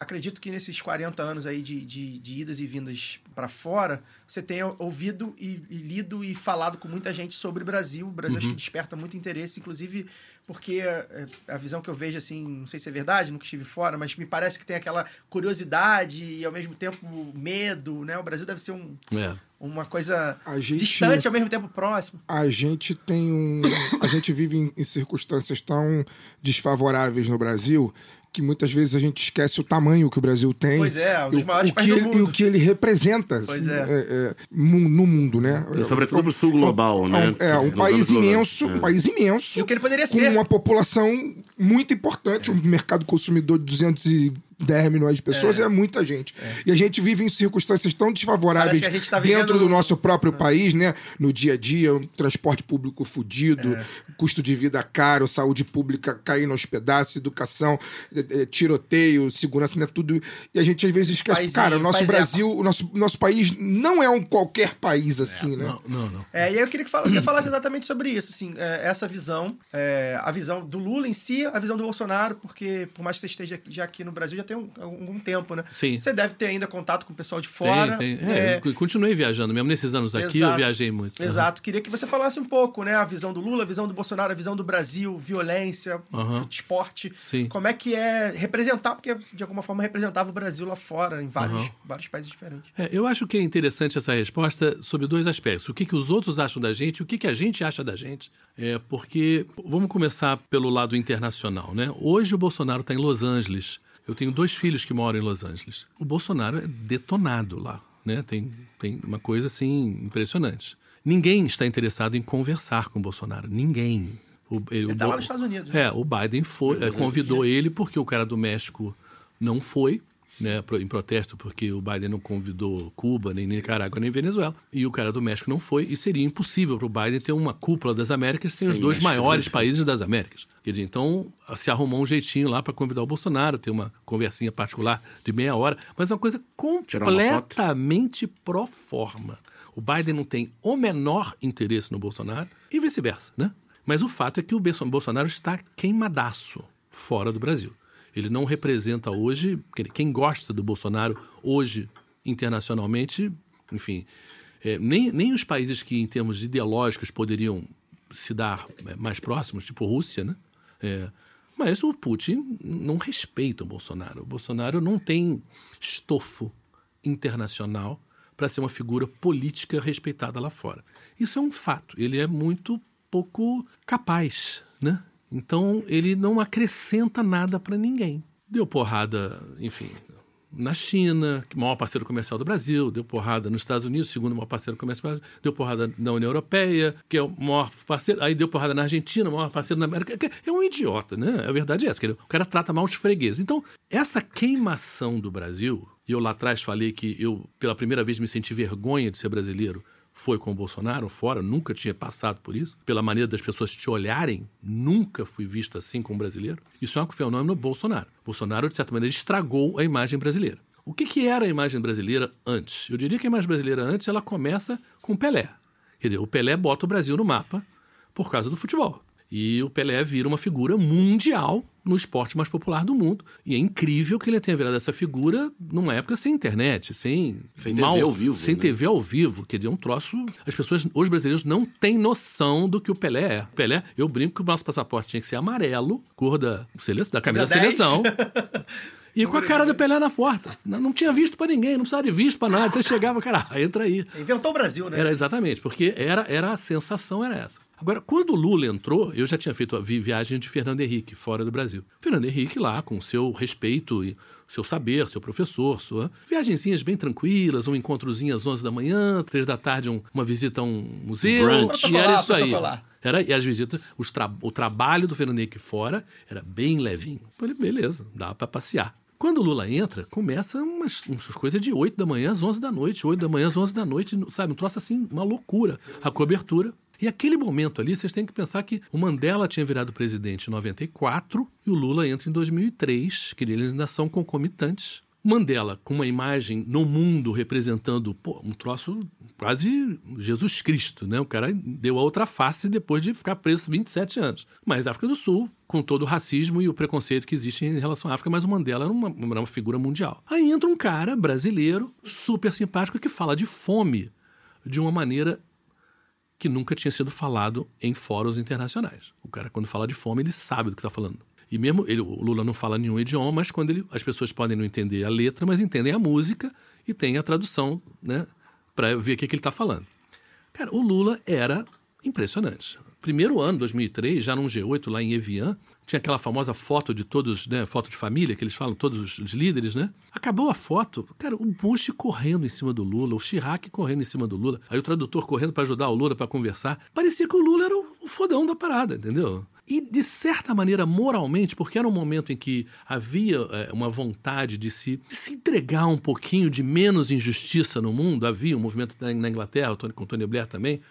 acredito que nesses 40 anos aí de, de, de idas e vindas para fora, você tenha ouvido e, e lido e falado com muita gente sobre o Brasil. O Brasil acho que desperta muito interesse, inclusive porque é, a visão que eu vejo, assim, não sei se é verdade, nunca estive fora, mas me parece que tem aquela curiosidade e ao mesmo tempo medo, né? O Brasil deve ser um, É. uma coisa A gente- distante ao mesmo tempo próximo. a gente tem um. A gente vive em, em circunstâncias tão desfavoráveis no Brasil que muitas vezes a gente esquece o tamanho que o Brasil tem. Pois é, um dos e o- maiores o que países do ele, E o que ele representa Pois assim, é. mu- no mundo, né? E sobretudo pro sul global, É né? um, é, um Nos país anos globais. imenso, É. um país imenso. E o que ele poderia com ser. uma população muito importante, um mercado consumidor de 210 milhões de pessoas é, muita gente. E a gente vive em circunstâncias tão desfavoráveis Parece que a gente tá dentro vivendo- do nosso próprio país, né? No dia a dia, um transporte público fudido, É. custo de vida caro, saúde pública caindo aos pedaços, educação, eh, tiroteio, segurança, né? Tudo. E a gente às vezes esquece, Paizinho, cara, o nosso. Brasil, o nosso, nosso país não é um qualquer país assim, né? Não, não, não. É, e aí eu queria que você falasse exatamente sobre isso, assim, é, essa visão, é, a visão do Lula em si, a visão do Bolsonaro, porque por mais que você esteja aqui- já aqui no Brasil, já tem um, algum tempo, né? Sim. Você deve ter ainda contato com o pessoal de fora. Tem, tem. é, É, eu continuei viajando, mesmo nesses anos aqui Exato. eu viajei muito. Exato. Queria que você falasse um pouco, né? A visão do Lula, a visão do Bolsonaro, a visão do Brasil, violência, Aham. esporte. Sim. Como é que é representar, porque de alguma forma representava o Brasil lá fora, em vários, Aham. vários países diferentes. É, eu acho que é interessante essa resposta sobre dois aspectos. O que, que os outros acham da gente e o que, que a gente acha da gente. É porque, vamos começar pelo lado internacional, né? Hoje o Bolsonaro está em Los Angeles. Eu tenho dois filhos que moram em Los Angeles. O Bolsonaro é detonado lá, né? Tem, tem uma coisa, assim, impressionante. Ninguém está interessado em conversar com o Bolsonaro. Ninguém. O, ele, Ele o tá Bo- lá nos Estados Unidos. é, o Biden foi, eh, convidou ele porque o cara do México não foi, né, em protesto porque o Biden não convidou Cuba, nem Nicarágua, nem Venezuela. E o cara do México não foi, e seria impossível para o Biden ter uma cúpula das Américas sem os Sem dois maiores países das Américas. Quer dizer, então se arrumou um jeitinho lá para convidar o Bolsonaro, ter uma conversinha particular de meia hora, mas uma coisa Tirar uma completamente pro forma. O Biden não tem o menor interesse no Bolsonaro e vice-versa, né? Mas o fato é que o Bolso- Bolsonaro está queimadaço fora do Brasil. Ele não representa hoje, quem gosta do Bolsonaro hoje internacionalmente, enfim, é, nem, nem os países que em termos ideológicos poderiam se dar é, mais próximos, tipo Rússia, né? É, mas o Putin não respeita o Bolsonaro. O Bolsonaro não tem estofo internacional para ser uma figura política respeitada lá fora. Isso é um fato. Ele é muito pouco capaz, né? Então ele não acrescenta nada para ninguém. Deu porrada, enfim, na China, maior parceiro comercial do Brasil, deu porrada nos Estados Unidos, segundo maior parceiro comercial, deu porrada na União Europeia, que é o maior parceiro, aí deu porrada na Argentina, maior parceiro na América. É um idiota, né? A verdade é essa, o cara trata mal os fregueses. Então, essa queimação do Brasil, e eu lá atrás falei que eu, pela primeira vez, me senti vergonha de ser brasileiro, foi com o Bolsonaro fora, nunca tinha passado por isso. Pela maneira das pessoas te olharem, nunca fui visto assim como brasileiro. Isso é um fenômeno Bolsonaro. Bolsonaro, de certa maneira, estragou a imagem brasileira. O que, que era a imagem brasileira antes? Eu diria que a imagem brasileira antes ela começa com Pelé. Quer dizer, o Pelé bota o Brasil no mapa por causa do futebol. E o Pelé vira uma figura mundial no esporte mais popular do mundo. E é incrível que ele tenha virado essa figura numa época sem internet, sem. Sem TV ao vivo, Sem né? TV ao vivo. Quer dizer, é um troço. As pessoas, os brasileiros, não têm noção do que o Pelé é. Pelé, eu brinco que o nosso passaporte tinha que ser amarelo, cor da, da camisa da Da 10. seleção. E com a cara do Pelé na porta. Não, não tinha visto pra ninguém, não precisava de visto pra nada. Você chegava, cara, entra aí. Inventou o Brasil, né? Era exatamente, porque era, era a sensação era essa. Agora, quando o Lula entrou, eu já tinha feito a vi- viagem de Fernando Henrique, fora do Brasil. Fernando Henrique lá, com seu respeito e seu saber, seu professor, sua viagenzinhas bem tranquilas, um encontrozinho às 11 da manhã, três da tarde um- uma visita a um museu, Brunch. e era isso aí. Era, e as visitas, os tra- o trabalho do Fernando Henrique fora era bem levinho. Eu Falei, beleza, dá para passear. Quando o Lula entra, começa umas, umas coisas de 8 da manhã às 11 da noite, 8 da manhã às 11 da noite, sabe? Um troço assim, uma loucura. A cobertura. E aquele momento ali, vocês têm que pensar que o Mandela tinha virado presidente em 94 e o Lula entra em 2003, que eles ainda são concomitantes. Mandela, com uma imagem no mundo representando pô, um troço quase Jesus Cristo, né? O cara deu a outra face depois de ficar preso 27 anos. Mas África do Sul, com todo o racismo e o preconceito que existe em relação à África, mas o Mandela era uma, era uma figura mundial. Aí entra um cara brasileiro, super simpático, que fala de fome de uma maneira que nunca tinha sido falado em fóruns internacionais. O cara, quando fala de fome, ele sabe do que está falando. E mesmo ele, o Lula não fala nenhum idioma, mas quando ele, as pessoas podem não entender a letra, mas entendem a música e tem a tradução, né, para ver o que, que ele está falando. Cara, o Lula era impressionante. Primeiro ano, 2003, já num G8 lá em Evian, tinha aquela famosa foto de todos, né, foto de família, que eles falam, todos os, líderes, né? Acabou a foto, cara, o Bush correndo em cima do Lula, o Chirac correndo em cima do Lula, aí o tradutor correndo para ajudar o Lula para conversar. Parecia que o Lula era o, fodão da parada, entendeu? E, de certa maneira, moralmente, porque era um momento em que havia é, uma vontade de se, de se entregar um pouquinho de menos injustiça no mundo, havia um movimento na, na Inglaterra, com Tony Blair também.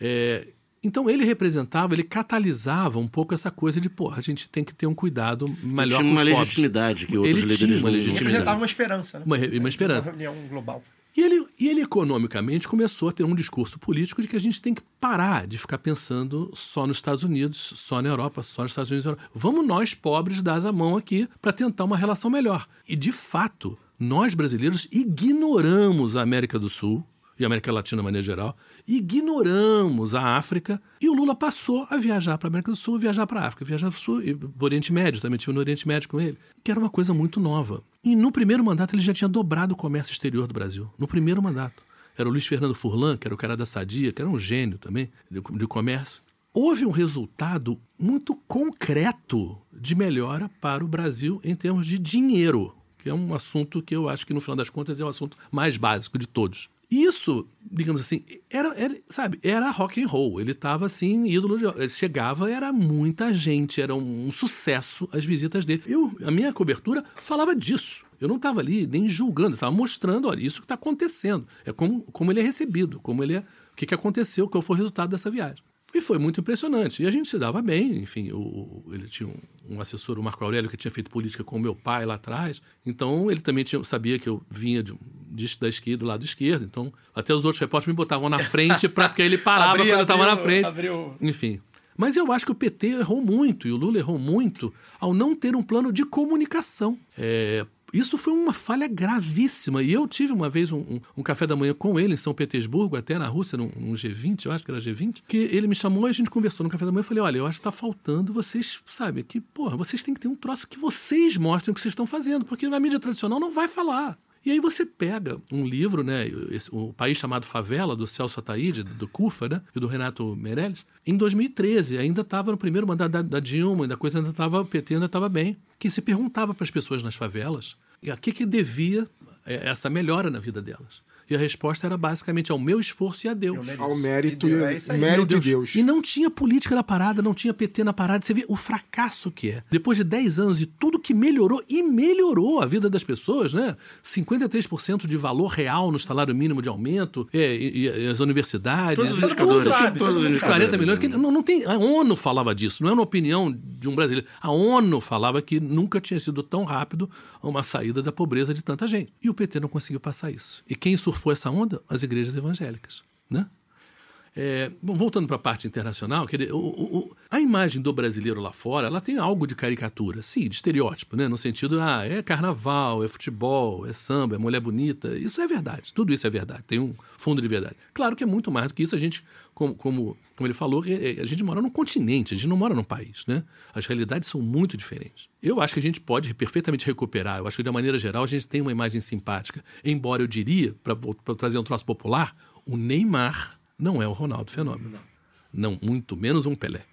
É, então ele representava, ele catalisava um pouco essa coisa de, pô, a gente tem que ter um cuidado melhor tinha com os uma pobres. legitimidade que Ele outros tinha líderes uma não- legitimidade. Representava uma esperança, né? Uma uma esperança. Uma reunião global. E ele, e ele, economicamente, começou a ter um discurso político de que a gente tem que parar de ficar pensando só nos Estados Unidos, só na Europa, só nos Estados Unidos. na Europa. Vamos nós, pobres, dar a mão aqui para tentar uma relação melhor. E, de fato, nós brasileiros ignoramos a América do Sul e a América Latina de maneira geral, ignoramos a África e o Lula passou a viajar para a América do Sul, viajar para a África, viajar para o Sul e para o Oriente Médio, também estive no Oriente Médio com ele, que era uma coisa muito nova. E no primeiro mandato ele já tinha dobrado o comércio exterior do Brasil, no primeiro mandato. Era o Luiz Fernando Furlan, que era o cara da Sadia, que era um gênio também de, de comércio. Houve um resultado muito concreto de melhora para o Brasil em termos de dinheiro, que é um assunto que eu acho que no final das contas é o assunto mais básico de todos. Isso, digamos assim, era, era, sabe, era rock and roll. Ele estava assim, ídolo de, ele chegava, era muita gente, era um, sucesso as visitas dele. Eu, a minha cobertura falava disso. Eu não estava ali nem julgando, estava mostrando, olha, isso que está acontecendo. É como, como ele é recebido, como ele é, o que, que aconteceu, qual foi o resultado dessa viagem. E foi muito impressionante. E a gente se dava bem, enfim, o, ele tinha um, um, assessor, o Marco Aurélio, que tinha feito política com o meu pai lá atrás. Então, ele também tinha, sabia que eu vinha de, de, da esquerda, do lado esquerdo. Então, até os outros repórteres me botavam na frente, pra, porque ele parava Abriu- quando eu estava na frente. abriu- Enfim. Mas eu acho que o PT errou muito, e o Lula errou muito, ao não ter um plano de comunicação. É, isso foi uma falha gravíssima. E eu tive uma vez um, um- um café da manhã com ele em São Petersburgo, até na Rússia, num, num G20, eu acho que era G20, que ele me chamou e a gente conversou no café da manhã. Eu falei: olha, eu acho que está faltando vocês, sabe, que, porra, vocês têm que ter um troço que vocês mostrem o que vocês estão fazendo, porque na mídia tradicional não vai falar. E aí você pega um livro, né, o País Chamado Favela, do Celso Ataíde, do CUFA, né, e do Renato Meirelles, em 2013, ainda estava no primeiro mandato da, da Dilma, ainda a coisa ainda estava, o PT ainda estava bem, que se perguntava para as pessoas nas favelas e a que, que devia é, essa melhora na vida delas. E a resposta era basicamente ao meu esforço e a Deus. Ao mérito, E Deus, é mérito de Deus. E não tinha política na parada, não tinha PT na parada. Você vê o fracasso que é. Depois de 10 anos e tudo que melhorou, e melhorou a vida das pessoas, né? 53% de valor real no salário mínimo de aumento, é, e, e as universidades. Todos os indicadores. sabe, todos os os 40 indicadores, milhões. Que não, não tem, a ONU falava disso, não é uma opinião de um brasileiro. A ONU falava que nunca tinha sido tão rápido uma saída da pobreza de tanta gente. E o PT não conseguiu passar isso. E quem surfou essa onda? As igrejas evangélicas, né? É, bom, voltando para a parte internacional, quer dizer, o- o- a imagem do brasileiro lá fora, ela tem algo de caricatura, sim, de estereótipo, né? No sentido, ah, é carnaval, é futebol, é samba, é mulher bonita. Isso é verdade, tudo isso é verdade, tem um fundo de verdade. Claro que é muito mais do que isso, a gente, como, como, como ele falou, é- é- a gente mora num continente, a gente não mora num país, né? As realidades são muito diferentes. Eu acho que a gente pode perfeitamente recuperar, eu acho que de uma maneira geral a gente tem uma imagem simpática, embora eu diria, para trazer um troço popular, o Neymar não é o Ronaldo Fenômeno. Não, muito menos um Pelé.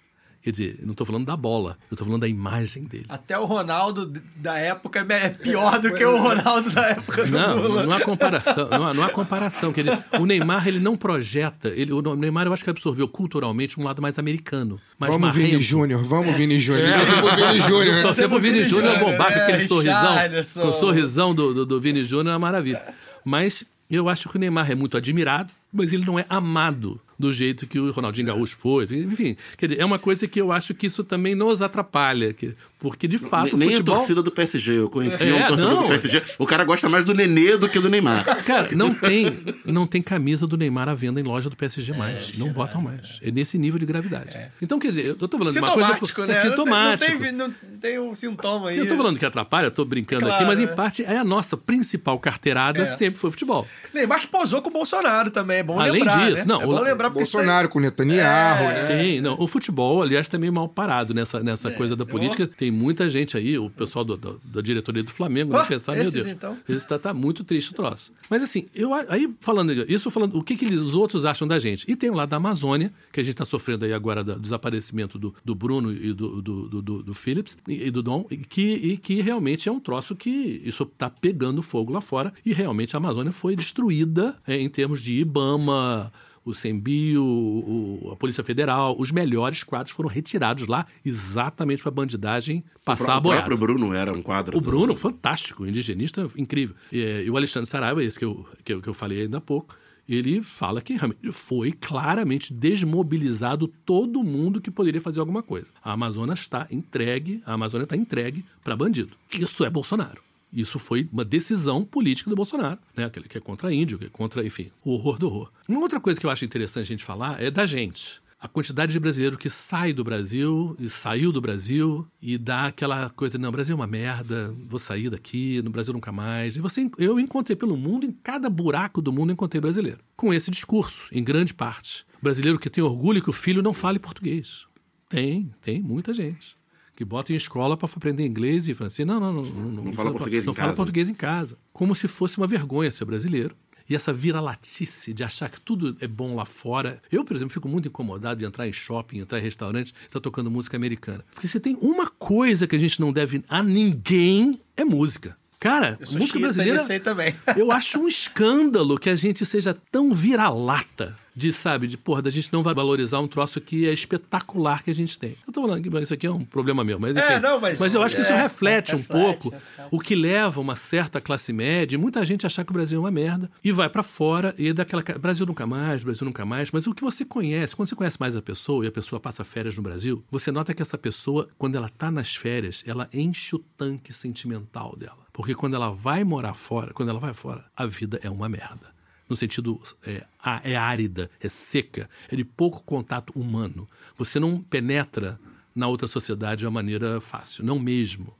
Quer dizer, eu não estou falando da bola, eu estou falando da imagem dele. Até o Ronaldo da época é pior do que o Ronaldo da época do Não, Lula. não há comparação. Não há, não há comparação. Quer dizer, o Neymar ele não projeta. Ele, o Neymar eu acho que absorveu culturalmente um lado mais americano. Mais Vamos, Vini marrento. Júnior, vamos, Vini Júnior. É. Torcer pro Vini Júnior. Torcer pro Vini Júnior com aquele É, sorrisão. Richarlison. O sorrisão do, do, do Vini Júnior é uma maravilha. Mas eu acho que o Neymar é muito admirado, mas ele não é amado do jeito que o Ronaldinho Gaúcho foi. Enfim, quer dizer, é uma coisa que eu acho que isso também nos atrapalha. que- porque, de fato, Nem o futebol... a torcida do PSG. Eu conheci É, um torcedor não. do PSG. O cara gosta mais do Nenê do que do Neymar. Cara, não tem, não tem camisa do Neymar à venda em loja do PSG mais. não botam mais. É nesse nível de gravidade. Então, quer dizer, eu tô falando de uma coisa... Sintomático, é né? Não tem- sintomático. Não tem, não tem um sintoma aí. Eu tô falando que atrapalha, eu tô brincando Claro, aqui, mas em né? parte é a nossa principal carteirada É. sempre foi futebol. Neymar que posou com o Bolsonaro também, é bom Além lembrar, disso, né? não, é o- bom lembrar porque Bolsonaro com Netanyahu, É. né? Sim, não. O futebol, aliás, tá meio mal parado nessa, nessa coisa da eu- política. Tem muita gente aí, o pessoal do- do- da diretoria do Flamengo, Ah, né, pensar, meu esses, Deus. então? Isso tá, tá muito triste o troço. Mas assim, eu aí falando isso, falando o que, que eles, os outros acham da gente. E tem o lado da Amazônia, que a gente tá sofrendo aí agora da- do desaparecimento do, do Bruno e do, do, do, do- do Phillips e, e do Dom, e que, e que realmente é um troço que isso tá pegando fogo lá fora. E realmente a Amazônia foi destruída é, em termos de Ibama, o Sembi, o, o- a Polícia Federal, os melhores quadros foram retirados lá exatamente para a bandidagem passar a o boiada. próprio Bruno era um quadro. O do- Bruno, fantástico, indigenista, incrível. E, e o Alexandre Saraiva, esse que eu, que, eu, que eu falei ainda há pouco, ele fala que realmente foi claramente desmobilizado todo mundo que poderia fazer alguma coisa. A Amazônia está entregue, a Amazônia está entregue para bandido. Isso é Bolsonaro. Isso foi uma decisão política do Bolsonaro, né? Aquele que é contra índio, que é contra, enfim, o horror do horror. Uma outra coisa que eu acho interessante a gente falar é da gente. A quantidade de brasileiro que sai do Brasil e saiu do Brasil e dá aquela coisa, não, Brasil é uma merda, vou sair daqui, no Brasil nunca mais. E você, eu encontrei pelo mundo, em cada buraco do mundo, encontrei brasileiro. Com esse discurso, em grande parte. Brasileiro que tem orgulho que o filho não fale português. Tem, tem muita gente. Que bota em escola para aprender inglês e francês. Não, não, não. Não, não fala português em não fala casa. português em casa. Como se fosse uma vergonha ser brasileiro. E essa vira-latice de achar que tudo é bom lá fora. Eu, por exemplo, fico muito incomodado de entrar em shopping, entrar em restaurante estar tocando música americana. Porque se tem uma coisa que a gente não deve a ninguém, é música. Cara, Eu música brasileira. aí também. Eu acho um escândalo que a gente seja tão vira-lata de, sabe, de porra, da gente não vai valorizar um troço que é espetacular que a gente tem. Eu tô falando que isso aqui é um problema meu, mas enfim. É, não, mas- eu acho que isso é, reflete um pouco reflete. o que leva uma certa classe média e muita gente achar que o Brasil é uma merda e vai pra fora e é daquela. Brasil nunca mais, Brasil nunca mais. Mas o que você conhece, quando você conhece mais a pessoa e a pessoa passa férias no Brasil, você nota que essa pessoa, quando ela tá nas férias, ela enche o tanque sentimental dela. Porque quando ela vai morar fora, quando ela vai fora, a vida é uma merda. No sentido, é, é árida, é seca, é de pouco contato humano. Você não penetra na outra sociedade de uma maneira fácil, não mesmo.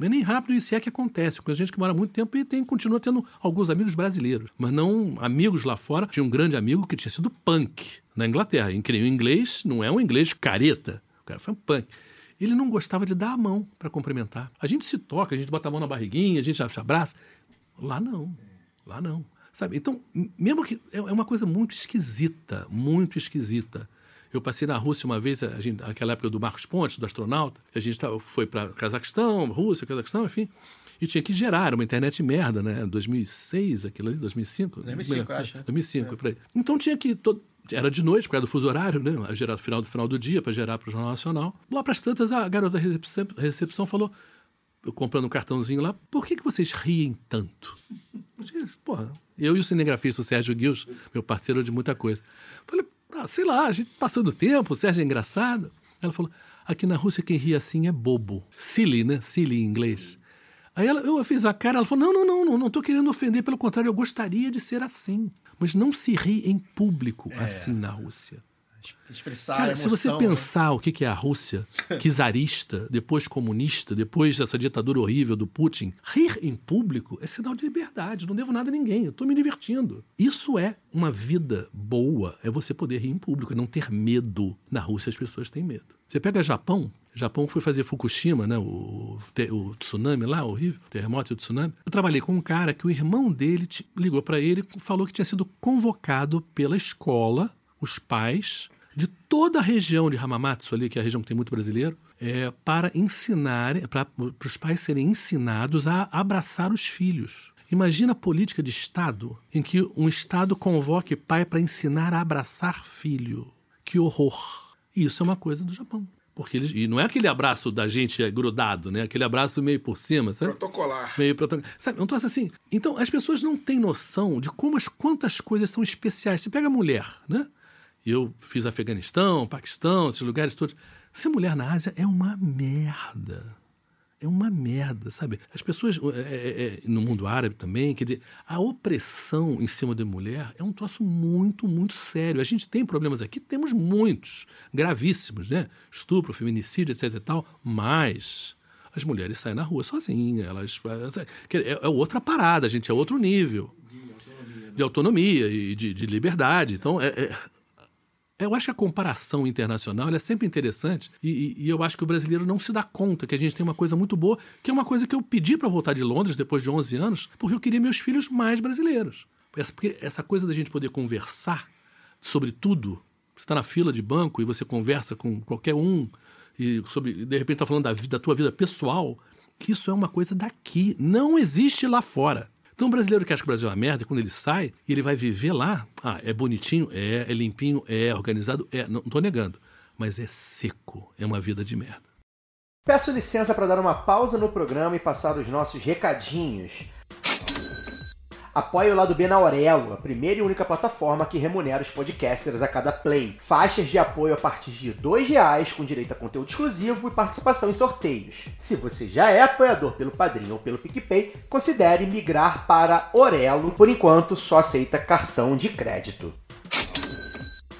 É nem rápido se é que acontece. Com gente que mora muito tempo e tem, continua tendo alguns amigos brasileiros. Mas não amigos lá fora. Tinha um grande amigo que tinha sido punk na Inglaterra. Incrível. O inglês não é um inglês careta. O cara foi um punk. Ele não gostava de dar a mão para cumprimentar. A gente se toca, a gente bota a mão na barriguinha, a gente se abraça. Lá não. Lá não. Sabe? Então, mesmo que. É é uma coisa muito esquisita, muito esquisita. Eu passei na Rússia uma vez, a gente, naquela época do Marcos Pontes, do astronauta, a gente tava, foi para Cazaquistão, Rússia, Cazaquistão, enfim, e tinha que gerar era uma internet merda, né? 2006, aquilo ali, 2005? 2005, eu acho, né? 2005, por aí. Então tinha que. to- Era de noite, por causa do fuso horário, né? Gerar final do final do dia, para gerar para o Jornal Nacional. Lá para as tantas, a garota da recepção, recepção falou: eu comprando um cartãozinho lá, por que, que vocês riem tanto? Eu disse, Porra, eu e o cinegrafista o Sérgio Guils, meu parceiro de muita coisa. Falei, ah, sei lá, a gente passando o tempo, o Sérgio é engraçado. Ela falou, aqui na Rússia quem ri assim é bobo. Silly, né? Silly em inglês. Aí ela, eu fiz a cara, ela falou, não, não, não, não, não tô querendo ofender, pelo contrário, eu gostaria de ser assim. Mas não se ri em público assim na Rússia. Expressar Cara, a se emoção. você né? pensar o que é a Rússia, czarista, depois comunista, depois dessa ditadura horrível do Putin, rir em público é sinal de liberdade. Não devo nada a ninguém. Eu estou me divertindo. Isso é uma vida boa. É você poder rir em público, é não ter medo. Na Rússia as pessoas têm medo. Você pega Japão. Japão foi fazer Fukushima, né? O, o tsunami lá, horrível, o terremoto e o tsunami. Eu trabalhei com um cara que o irmão dele ligou para ele e falou que tinha sido convocado pela escola, os pais de toda a região de Hamamatsu ali, que é a região que tem muito brasileiro, é, para ensinar, para os pais serem ensinados a abraçar os filhos. Imagina a política de Estado em que um Estado convoque pai para ensinar a abraçar filho. Que horror! Isso é uma coisa do Japão. Porque eles, e não é aquele abraço da gente é, grudado, né? Aquele abraço meio por cima, sabe? Protocolar. meio protocolar. Sabe, um troço assim. Então, as pessoas não têm noção de como as, quantas coisas são especiais. Você pega a mulher, né? Eu fiz Afeganistão, Paquistão, esses lugares todos. Ser mulher na Ásia é uma merda. É uma merda, sabe? As pessoas, é, é, é, no mundo árabe também, quer dizer, a opressão em cima da mulher é um troço muito, muito sério. A gente tem problemas aqui, temos muitos, gravíssimos, né? Estupro, feminicídio, etc e tal, mas as mulheres saem na rua sozinhas, elas... É, é outra parada, gente, é outro nível. De autonomia e de, de liberdade. Então, é, é eu acho que a comparação internacional é sempre interessante e, e, eu acho que o brasileiro não se dá conta que a gente tem uma coisa muito boa, que é uma coisa que eu pedi para voltar de Londres depois de 11 anos, porque eu queria meus filhos mais brasileiros. Essa, porque essa coisa da gente poder conversar sobre tudo, você está na fila de banco e você conversa com qualquer um e sobre, de repente está falando da, da tua vida pessoal, que isso é uma coisa daqui, não existe lá fora. Então, o brasileiro que acha que o Brasil é uma merda, quando ele sai e ele vai viver lá, ah, é bonitinho, é, é limpinho, é organizado, é, não estou negando, mas é seco, é uma vida de merda. Peço licença para dar uma pausa no programa e passar os nossos recadinhos. Apoie o Lado B na Aurelo, a primeira e única plataforma que remunera os podcasters a cada play. Faixas de apoio a partir de R$ reais com direito a conteúdo exclusivo e participação em sorteios. Se você já é apoiador pelo Padrinho ou pelo PicPay, considere migrar para Orelo. Por enquanto, só aceita cartão de crédito.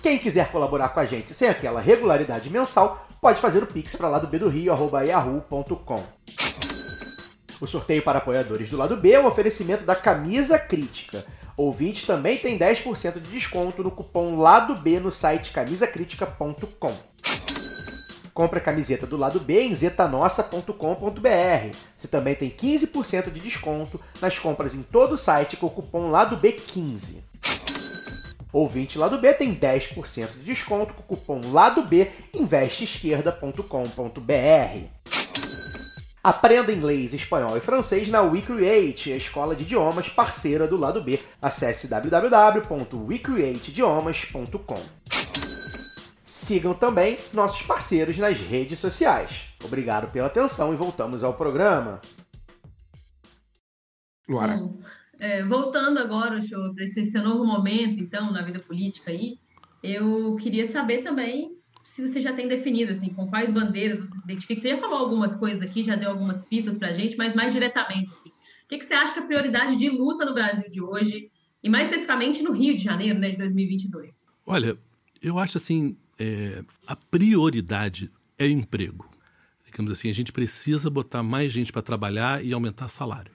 Quem quiser colaborar com a gente sem aquela regularidade mensal, pode fazer o pix para lá do B do Rio, yahoo.com. O sorteio para apoiadores do lado B é um oferecimento da Camisa Crítica. Ouvinte também tem 10% de desconto no cupom Lado B no site camisacritica.com. Compre a camiseta do lado B em zetanossa.com.br. Você também tem 15% de desconto nas compras em todo o site com o cupom Lado B15. Ouvinte Lado B tem 10% de desconto com o cupom Lado B investeesquerda.com.br. Aprenda inglês, espanhol e francês na WeCreate, a escola de idiomas parceira do lado B. Acesse www.wecreateidiomas.com. Sigam também nossos parceiros nas redes sociais. Obrigado pela atenção e voltamos ao programa. Luara. Bom, é, voltando agora, para esse, esse novo momento, então, na vida política aí, eu queria saber também se você já tem definido, assim, com quais bandeiras você se identifica. Você já falou algumas coisas aqui, já deu algumas pistas para a gente, mas mais diretamente, assim, o que, que você acha que é a prioridade de luta no Brasil de hoje, e mais especificamente no Rio de Janeiro, né, de 2022? Olha, eu acho assim, é, a prioridade é emprego. Digamos assim, a gente precisa botar mais gente para trabalhar e aumentar salário.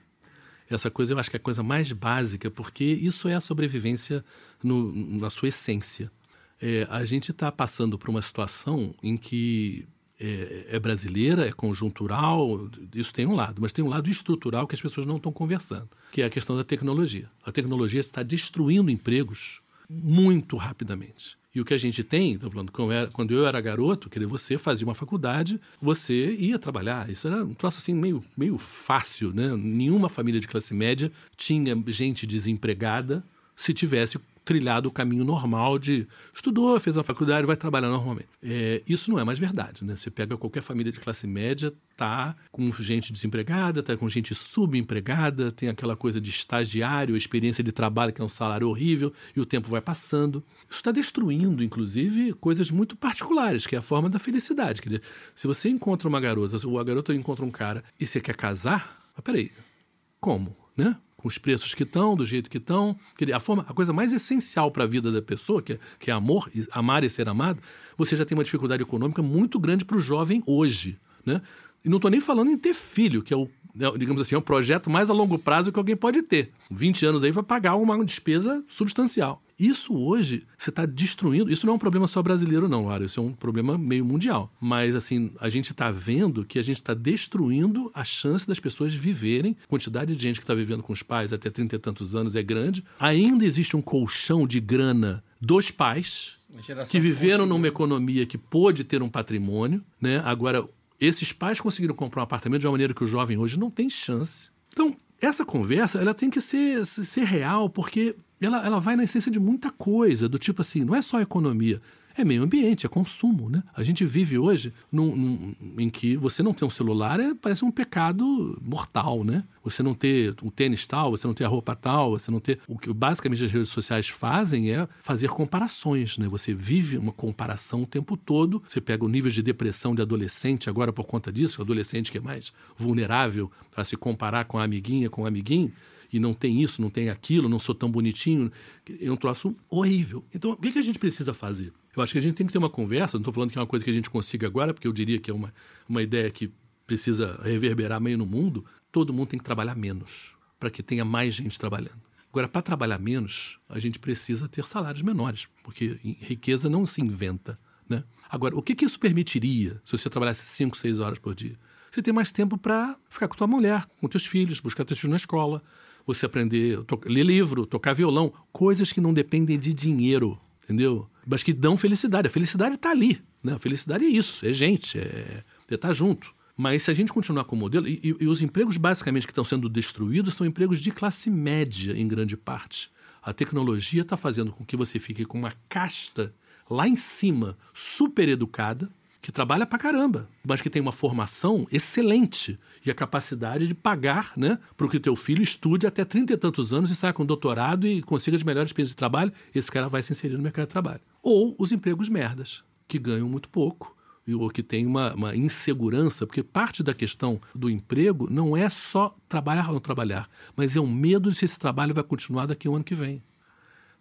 Essa coisa eu acho que é a coisa mais básica, porque isso é a sobrevivência no, na sua essência. É, a gente está passando por uma situação em que é, é, brasileira, é conjuntural, isso tem um lado, mas tem um lado estrutural que as pessoas não estão conversando, que é a questão da tecnologia. A tecnologia está destruindo empregos muito rapidamente. E o que a gente tem, estou falando, quando eu era garoto, quer dizer, você fazia uma faculdade, você ia trabalhar. Isso era um troço assim meio, meio fácil, né? Nenhuma família de classe média tinha gente desempregada se tivesse trilhado o caminho normal de estudou, fez a faculdade, vai trabalhar normalmente. É, isso não é mais verdade, né? Você pega qualquer família de classe média, tá com gente desempregada, tá com gente subempregada, tem aquela coisa de estagiário, experiência de trabalho que é um salário horrível e o tempo vai passando. Isso está destruindo, inclusive, coisas muito particulares, que é a forma da felicidade. Quer dizer, se você encontra uma garota, ou a garota encontra um cara e você quer casar, mas peraí, como, né? Com os preços que estão, do jeito que estão. A, forma, a coisa mais essencial para a vida da pessoa, que é, que é amor, amar e ser amado, você já tem uma dificuldade econômica muito grande para o jovem hoje. Né? E não estou nem falando em ter filho, que é o, né, digamos assim, é o projeto mais a longo prazo que alguém pode ter. 20 anos aí vai pagar uma despesa substancial. Isso hoje você está destruindo. Isso não é um problema só brasileiro, não, Lara. Isso é um problema meio mundial. Mas, assim, a gente está vendo que a gente está destruindo a chance das pessoas viverem. A quantidade de gente que está vivendo com os pais até 30 e tantos anos é grande. Ainda existe um colchão de grana dos pais que viveram numa economia que pôde ter um patrimônio, né? Agora, esses pais conseguiram comprar um apartamento de uma maneira que o jovem hoje não tem chance. Então, essa conversa ela tem que ser, ser real, porque ela, ela vai na essência de muita coisa, do tipo assim, não é só economia, é meio ambiente, é consumo, né? A gente vive hoje num, num- em que você não ter um celular é, parece um pecado mortal, né? Você não ter o tênis tal, você não ter a roupa tal, você não ter... O que basicamente as redes sociais fazem é fazer comparações, né? Você vive uma comparação o tempo todo, você pega o nível de depressão de adolescente agora por conta disso, o adolescente que é mais vulnerável a se comparar com a amiguinha, com o amiguinho, e não tem isso, não tem aquilo, não sou tão bonitinho. É um troço horrível. Então, o que, que a gente precisa fazer? Eu acho que a gente tem que ter uma conversa, não estou falando que é uma coisa que a gente consiga agora, porque eu diria que é uma, uma ideia que precisa reverberar meio no mundo. Todo mundo tem que trabalhar menos, para que tenha mais gente trabalhando. Agora, para trabalhar menos, a gente precisa ter salários menores, porque riqueza não se inventa. Né? Agora, o que, que isso permitiria se você trabalhasse 5, 6 horas por dia? Você ter mais tempo para ficar com tua mulher, com teus filhos, buscar teus filhos na escola, você aprender, to- ler livro, tocar violão, coisas que não dependem de dinheiro, entendeu? Mas que dão felicidade. A felicidade está ali, né? A felicidade é isso, é gente, é é estar junto. Mas se a gente continuar com o modelo, e- e os empregos basicamente que estão sendo destruídos são empregos de classe média, em grande parte. A tecnologia está fazendo com que você fique com uma casta lá em cima, super educada, que trabalha pra caramba, mas que tem uma formação excelente e a capacidade de pagar né, para que o teu filho estude até trinta e tantos anos e saia com doutorado e consiga as melhores experiências de trabalho, esse cara vai se inserir no mercado de trabalho. Ou os empregos merdas, que ganham muito pouco ou que tem uma, uma insegurança, porque parte da questão do emprego não é só trabalhar ou não trabalhar, mas é o medo de se esse trabalho vai continuar daqui ao ano que vem.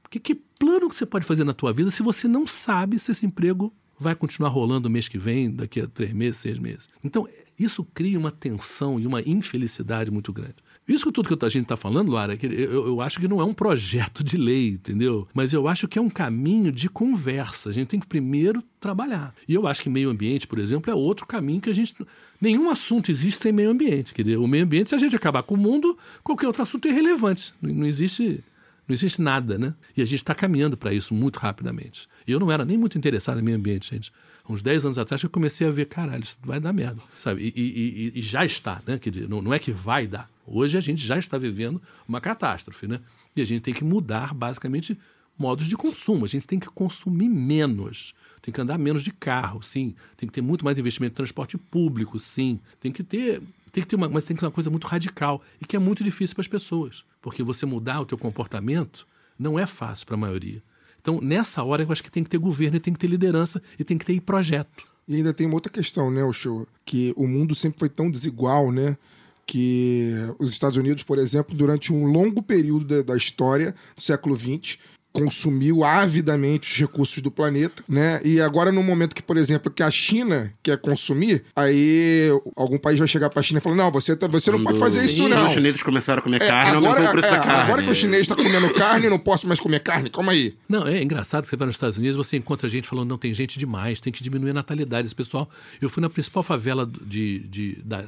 Porque que plano que você pode fazer na tua vida se você não sabe se esse emprego vai continuar rolando o mês que vem, daqui a três meses, seis meses? Então, isso cria uma tensão e uma infelicidade muito grande. Isso tudo que a gente está falando, Lara, é eu, eu acho que não é um projeto de lei, entendeu? Mas eu acho que é um caminho de conversa. A gente tem que primeiro trabalhar. E eu acho que meio ambiente, por exemplo, é outro caminho que a gente. Nenhum assunto existe sem meio ambiente. Quer dizer, o meio ambiente, se a gente acabar com o mundo, qualquer outro assunto é irrelevante. Não existe. Não existe nada, né? E a gente está caminhando para isso muito rapidamente. E eu não era nem muito interessado em meio ambiente, gente. Uns 10 anos atrás eu comecei a ver, caralho, isso vai dar merda, sabe? E, e- e- e já está, né? Dizer, não, não é que vai dar. Hoje a gente já está vivendo uma catástrofe, né? E a gente tem que mudar, basicamente, modos de consumo. A gente tem que consumir menos. Tem que andar menos de carro, sim. Tem que ter muito mais investimento em transporte público, sim. Tem que ter, tem que ter uma, mas tem que ter uma coisa muito radical e que é muito difícil para as pessoas, porque você mudar o teu comportamento não é fácil para a maioria. Então, nessa hora, eu acho que tem que ter governo, tem que ter liderança e tem que ter projeto. E ainda tem uma outra questão, né, Oshô? Que o mundo sempre foi tão desigual, né? Que os Estados Unidos, por exemplo, durante um longo período da, da história do século XX, consumiu avidamente os recursos do planeta, né? E agora, no momento que, por exemplo, que a China quer consumir, aí algum país vai chegar pra China e falar: não, você, tá- você não pode fazer isso, Os não. chineses começaram a comer É, carne, aumentou o preço é, da carne. agora que o chinês está comendo carne, eu não posso mais comer carne. Calma aí. Não, é engraçado que você vai nos Estados Unidos, você encontra gente falando, não, tem gente demais, tem que diminuir a natalidade. Esse pessoal. Eu fui na principal favela de, de- da,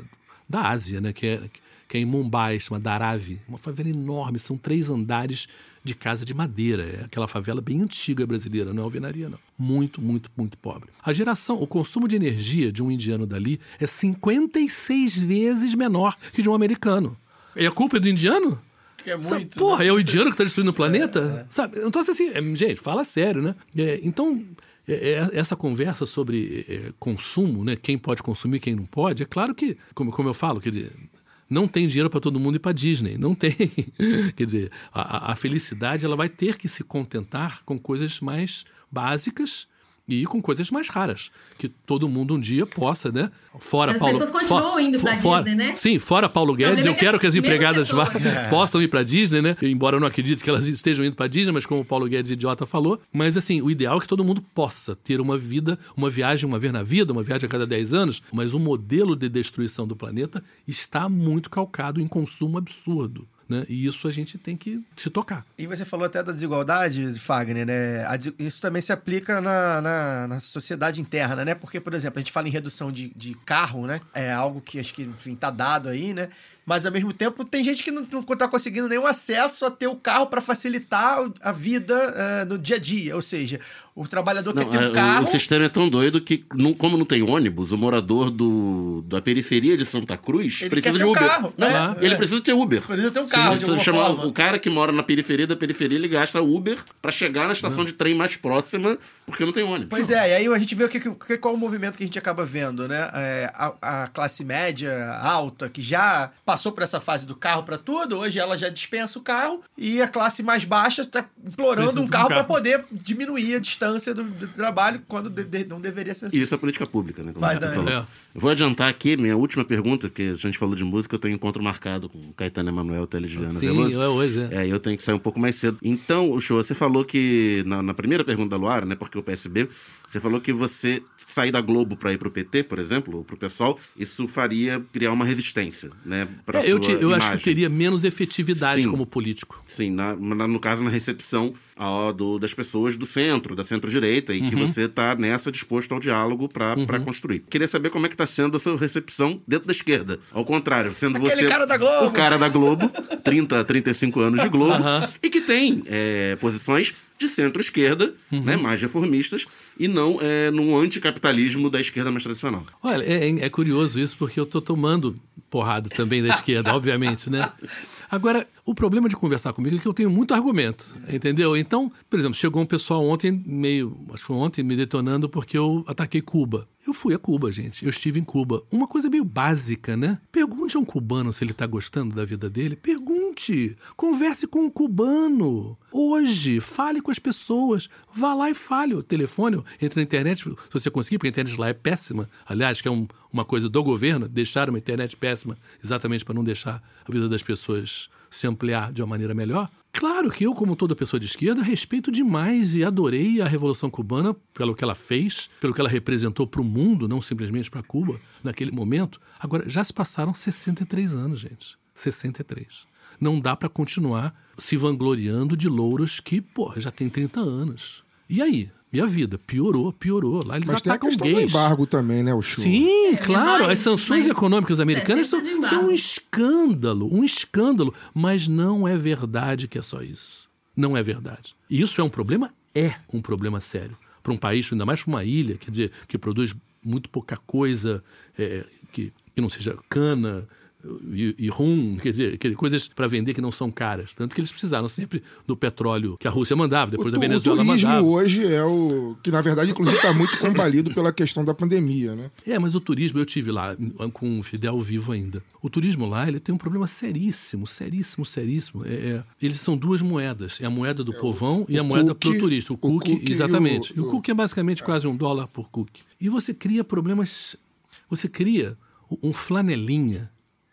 da Ásia, né? Que é, que é em Mumbai, chama Dharavi. Uma favela enorme, são três andares de casa de madeira. É aquela favela bem antiga brasileira, não é alvenaria, não. Muito, muito, muito pobre. A geração, o consumo de energia de um indiano dali é 56 vezes menor que de um americano. E a culpa é do indiano? É Sabe, muito. porra, né? é o indiano que está destruindo o planeta? Sabe? Então, assim, é, gente, fala sério, né? É, então, é, é, essa conversa sobre é, consumo, né? Quem pode consumir, quem não pode, é claro que, como, como eu falo, quer dizer, não tem dinheiro para todo mundo ir para Disney, não tem. quer dizer, a, a- felicidade ela vai ter que se contentar com coisas mais básicas e com coisas mais raras, que todo mundo um dia possa, né? Fora As Paulo, pessoas continuam indo pra fora- Disney, né? Sim, fora Paulo Guedes, eu que- quero que as empregadas vá, possam ir para Disney, né? Embora eu não acredite que elas estejam indo para Disney, mas como o Paulo Guedes idiota falou, mas assim, o ideal é que todo mundo possa ter uma vida, uma viagem uma vez na vida, uma viagem a cada 10 anos, mas o modelo de destruição do planeta está muito calcado em consumo absurdo. Né? E isso a gente tem que se tocar. E você falou até da desigualdade, Fagner, né? Isso também se aplica na, na, na sociedade interna, né? Porque, por exemplo, a gente fala em redução de, de carro, né? É algo que acho que, enfim, tá dado aí, né? Mas ao mesmo tempo tem gente que não, não tá conseguindo nenhum acesso a ter o carro para facilitar a vida eh, no dia a dia. Ou seja, o trabalhador Não, quer ter é, um carro. O sistema é tão doido que, não- como não tem ônibus, o morador do, da periferia de Santa Cruz Ele precisa quer de ter um Uber. carro, Não, né? Ele É. precisa ter Uber. Precisa ter um carro, de precisa alguma chamar forma. O cara que mora na periferia da periferia, ele gasta Uber pra chegar na estação de trem mais próxima, porque não tem ônibus. Pois é, e aí a gente vê o que, que- qual o movimento que a gente acaba vendo, né? É, a, a classe média alta, que já passou por essa fase do carro para tudo, hoje ela já dispensa o carro, e a classe mais baixa está implorando um de um carro para carro. poder diminuir a distância do, do trabalho, quando de- de- não deveria ser assim. E isso é política pública, né? como Vai, falou. É. Vou adiantar aqui minha última pergunta, porque a gente falou de música, eu tenho encontro marcado com o Caetano Emanuel Teles de Juliana Sim, Veloso. é hoje, é. É, eu tenho que sair um pouco mais cedo. Então, o show, você falou que, na, na primeira pergunta da Luara, né, porque o PSB, você falou que você sair da Globo para ir pro PT, por exemplo, ou pro PSOL, isso faria criar uma resistência, né, pra É, eu, sua te- eu acho que teria menos efetividade Sim. como político. Sim, na- na- no caso, na recepção ó, do- das pessoas do centro, da centro-direita, e que Uhum. você está nessa disposto ao diálogo para construir. Queria saber como é que está sendo a sua recepção dentro da esquerda. Ao contrário, sendo Aquele você cara da Globo. o cara da Globo, 30, 35 anos de Globo, Aham. e que tem é, posições de centro-esquerda, Uhum. né, mais reformistas, e não é, num anticapitalismo da esquerda mais tradicional. Olha, é, é curioso isso, porque eu tô tomando porrada também da esquerda, obviamente, né? Agora, o problema de conversar comigo é que eu tenho muito argumento, entendeu? Então, por exemplo, chegou um pessoal ontem, meio, acho que foi ontem, me detonando porque eu ataquei Cuba. Eu fui a Cuba, gente. Eu estive em Cuba. Uma coisa meio básica, né? Pergunte a um cubano se ele tá gostando da vida dele. Pergunte. Converse com um cubano. Hoje, fale com as pessoas. Vá lá e fale. O telefone, entre na internet, se você conseguir, porque a internet lá é péssima. Aliás, que é um- uma coisa do governo, deixar uma internet péssima exatamente para não deixar a vida das pessoas se ampliar de uma maneira melhor. Claro que eu, como toda pessoa de esquerda, respeito demais e adorei a Revolução Cubana pelo que ela fez, pelo que ela representou para o mundo, não simplesmente para Cuba, naquele momento. Agora, já se passaram 63 anos, gente. 63. Não dá para continuar se vangloriando de louros que, pô, já tem 30 anos. E aí? Minha vida piorou, piorou. Lá eles Mas tem a atacam questão do gays. embargo também, né, o show. Sim, É, claro. mas- As sanções mas- econômicas americanas são, 60 de são um escândalo, um escândalo. Mas não é verdade que é só isso. Não é verdade. E isso é um problema? É um problema sério. Para um país, ainda mais para uma ilha, quer dizer, que produz muito pouca coisa, é, que, que não seja cana e, e rum, quer dizer, coisas para vender que não são caras. Tanto que eles precisaram sempre do petróleo que a Rússia mandava, O, depois tu- da o Venezuela turismo mandava. hoje é o que, na verdade, inclusive, está muito combalido pela questão da pandemia, né? É, mas o turismo, eu tive lá com o Fidel vivo ainda. O turismo lá, ele tem um problema seríssimo, seríssimo, seríssimo. É, é, eles são duas moedas. É a moeda do povão e a moeda cookie- pro turista. O o cookie, cookie e exatamente. o- E o, cookie é basicamente quase um dólar por cookie. E você cria problemas... Você cria um flanelinha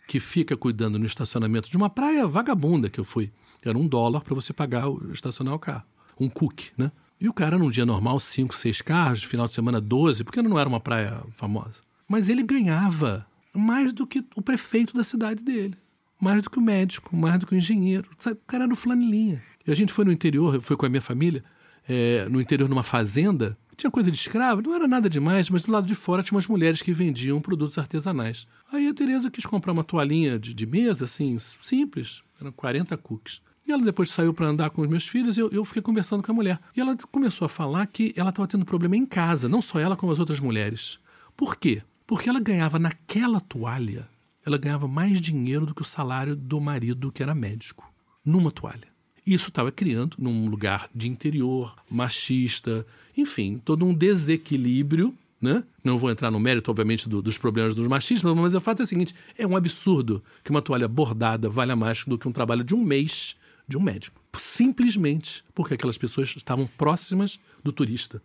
que fica cuidando no estacionamento de uma praia vagabunda que eu fui. Era um dólar para você pagar, o, estacionar o carro. Um cookie, né? E o cara, num dia normal, cinco, seis carros, final de semana, 12, porque não era uma praia famosa. Mas ele ganhava mais do que o prefeito da cidade dele. Mais do que o médico, mais do que o engenheiro. O cara era no flanelinha. E a gente foi no interior, fui com a minha família, é, no interior, numa fazenda. Tinha coisa de escravo, não era nada demais, mas do lado de fora tinha umas mulheres que vendiam produtos artesanais. Aí a Tereza quis comprar uma toalhinha de, de mesa, assim, simples, eram 40 cookies. E ela depois saiu para andar com os meus filhos e eu, eu fiquei conversando com a mulher. E ela começou a falar que ela estava tendo problema em casa, não só ela, como as outras mulheres. Por quê? Porque ela ganhava naquela toalha, ela ganhava mais dinheiro do que o salário do marido, que era médico, numa toalha. Isso estava criando, num lugar de interior, machista, enfim, todo um desequilíbrio. Né? Não vou entrar no mérito, obviamente, do- dos problemas dos machistas, mas o fato é o seguinte: é um absurdo que uma toalha bordada valha mais do que um trabalho de um mês de um médico. Simplesmente porque aquelas pessoas estavam próximas do turista.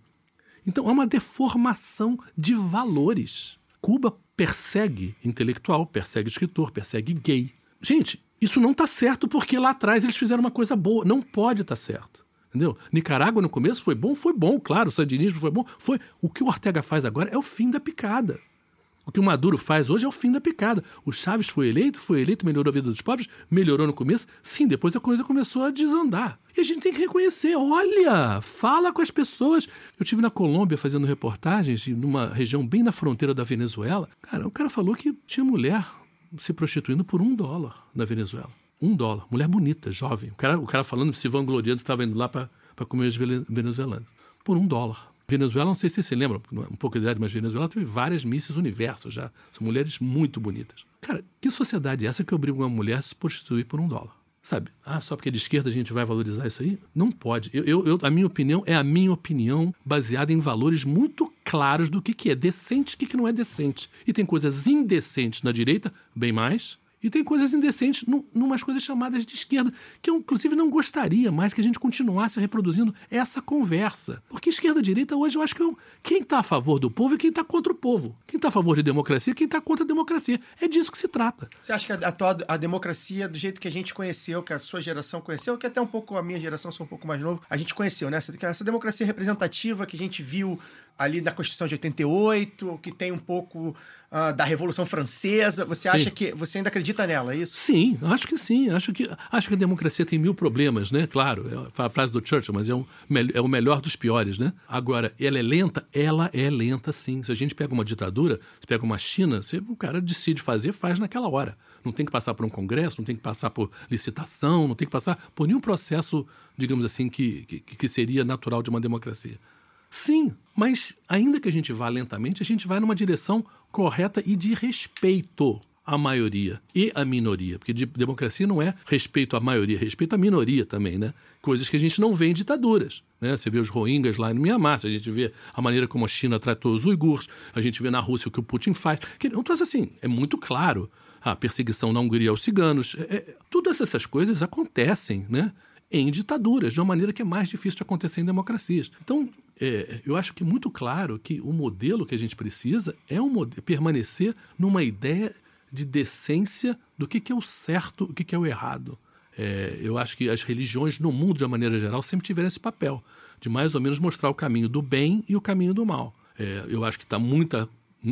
Então, é uma deformação de valores. Cuba persegue intelectual, persegue escritor, persegue gay. Gente, isso não está certo porque lá atrás eles fizeram uma coisa boa. Não pode estar certo. Entendeu? Nicarágua no começo foi bom, foi bom, claro. O sandinismo foi bom, foi. O que o Ortega faz agora é o fim da picada. O que o Maduro faz hoje é o fim da picada. O Chaves foi eleito, foi eleito, melhorou a vida dos pobres, melhorou no começo. Sim, depois a coisa começou a desandar. E a gente tem que reconhecer, olha, fala com as pessoas. Eu tive na Colômbia fazendo reportagens, numa região bem na fronteira da Venezuela. Cara, o cara falou que tinha mulher se prostituindo por um dólar na Venezuela. Um dólar. Mulher bonita, jovem. O cara, o cara falando, se vangloriando, estava indo lá para comer os venezuelanos. Por um dólar. Venezuela, não sei se você se lembra, um pouco de idade, mas Venezuela teve várias Misses Universo já. São mulheres muito bonitas. Cara, que sociedade é essa que obriga uma mulher a se prostituir por um dólar? Sabe? Ah, só porque é de esquerda a gente vai valorizar isso aí? Não pode. Eu, eu- eu- a minha opinião é a minha opinião baseada em valores muito claros do que, que é decente e o que, que não é decente. E tem coisas indecentes na direita, bem mais, e tem coisas indecentes num, numas coisas chamadas de esquerda, que eu, inclusive, não gostaria mais que a gente continuasse reproduzindo essa conversa. Porque esquerda-direita, hoje, eu acho que é um- quem está a favor do povo e quem está contra o povo. Quem está a favor de democracia e quem está contra a democracia. É disso que se trata. Você acha que a, atual- a democracia, do jeito que a gente conheceu, que a sua geração conheceu, que até um pouco a minha geração, sou um pouco mais novo, a gente conheceu, né? Essa, essa democracia representativa que a gente viu ali na Constituição de 88, que tem um pouco ah, da Revolução Francesa. Você acha Sim. que. Você ainda acredita nela, é isso? Sim, acho que sim. Acho que, acho que a democracia tem mil problemas, né? Claro, é a frase do Churchill, mas é, um, é o melhor dos piores, né? Agora, ela é lenta? Ela é lenta, sim. Se a gente pega uma ditadura, se pega uma China, você, o cara decide fazer, faz naquela hora. Não tem que passar por um congresso, não tem que passar por licitação, não tem que passar por nenhum processo, digamos assim, que, que, que seria natural de uma democracia. Sim, mas ainda que a gente vá lentamente, a gente vai numa direção correta e de respeito à maioria e à minoria. Porque de- democracia não é respeito à maioria, é respeito à minoria também, né? Coisas que a gente não vê em ditaduras. Né? Você vê os rohingyas lá no Mianmar, a gente vê a maneira como a China tratou os uigures, a gente vê na Rússia o que o Putin faz. Que, assim, é muito claro. A perseguição na Hungria aos ciganos. É, é, todas essas coisas acontecem, né? em ditaduras, de uma maneira que é mais difícil de acontecer em democracias. Então, é, eu acho que é muito claro que o modelo que a gente precisa é um permanecer numa ideia de decência do que, que é o certo, o que, que é o errado. É, eu acho que as religiões no mundo, de uma maneira geral, sempre tiveram esse papel de mais ou menos mostrar o caminho do bem e o caminho do mal. É, eu acho que está muita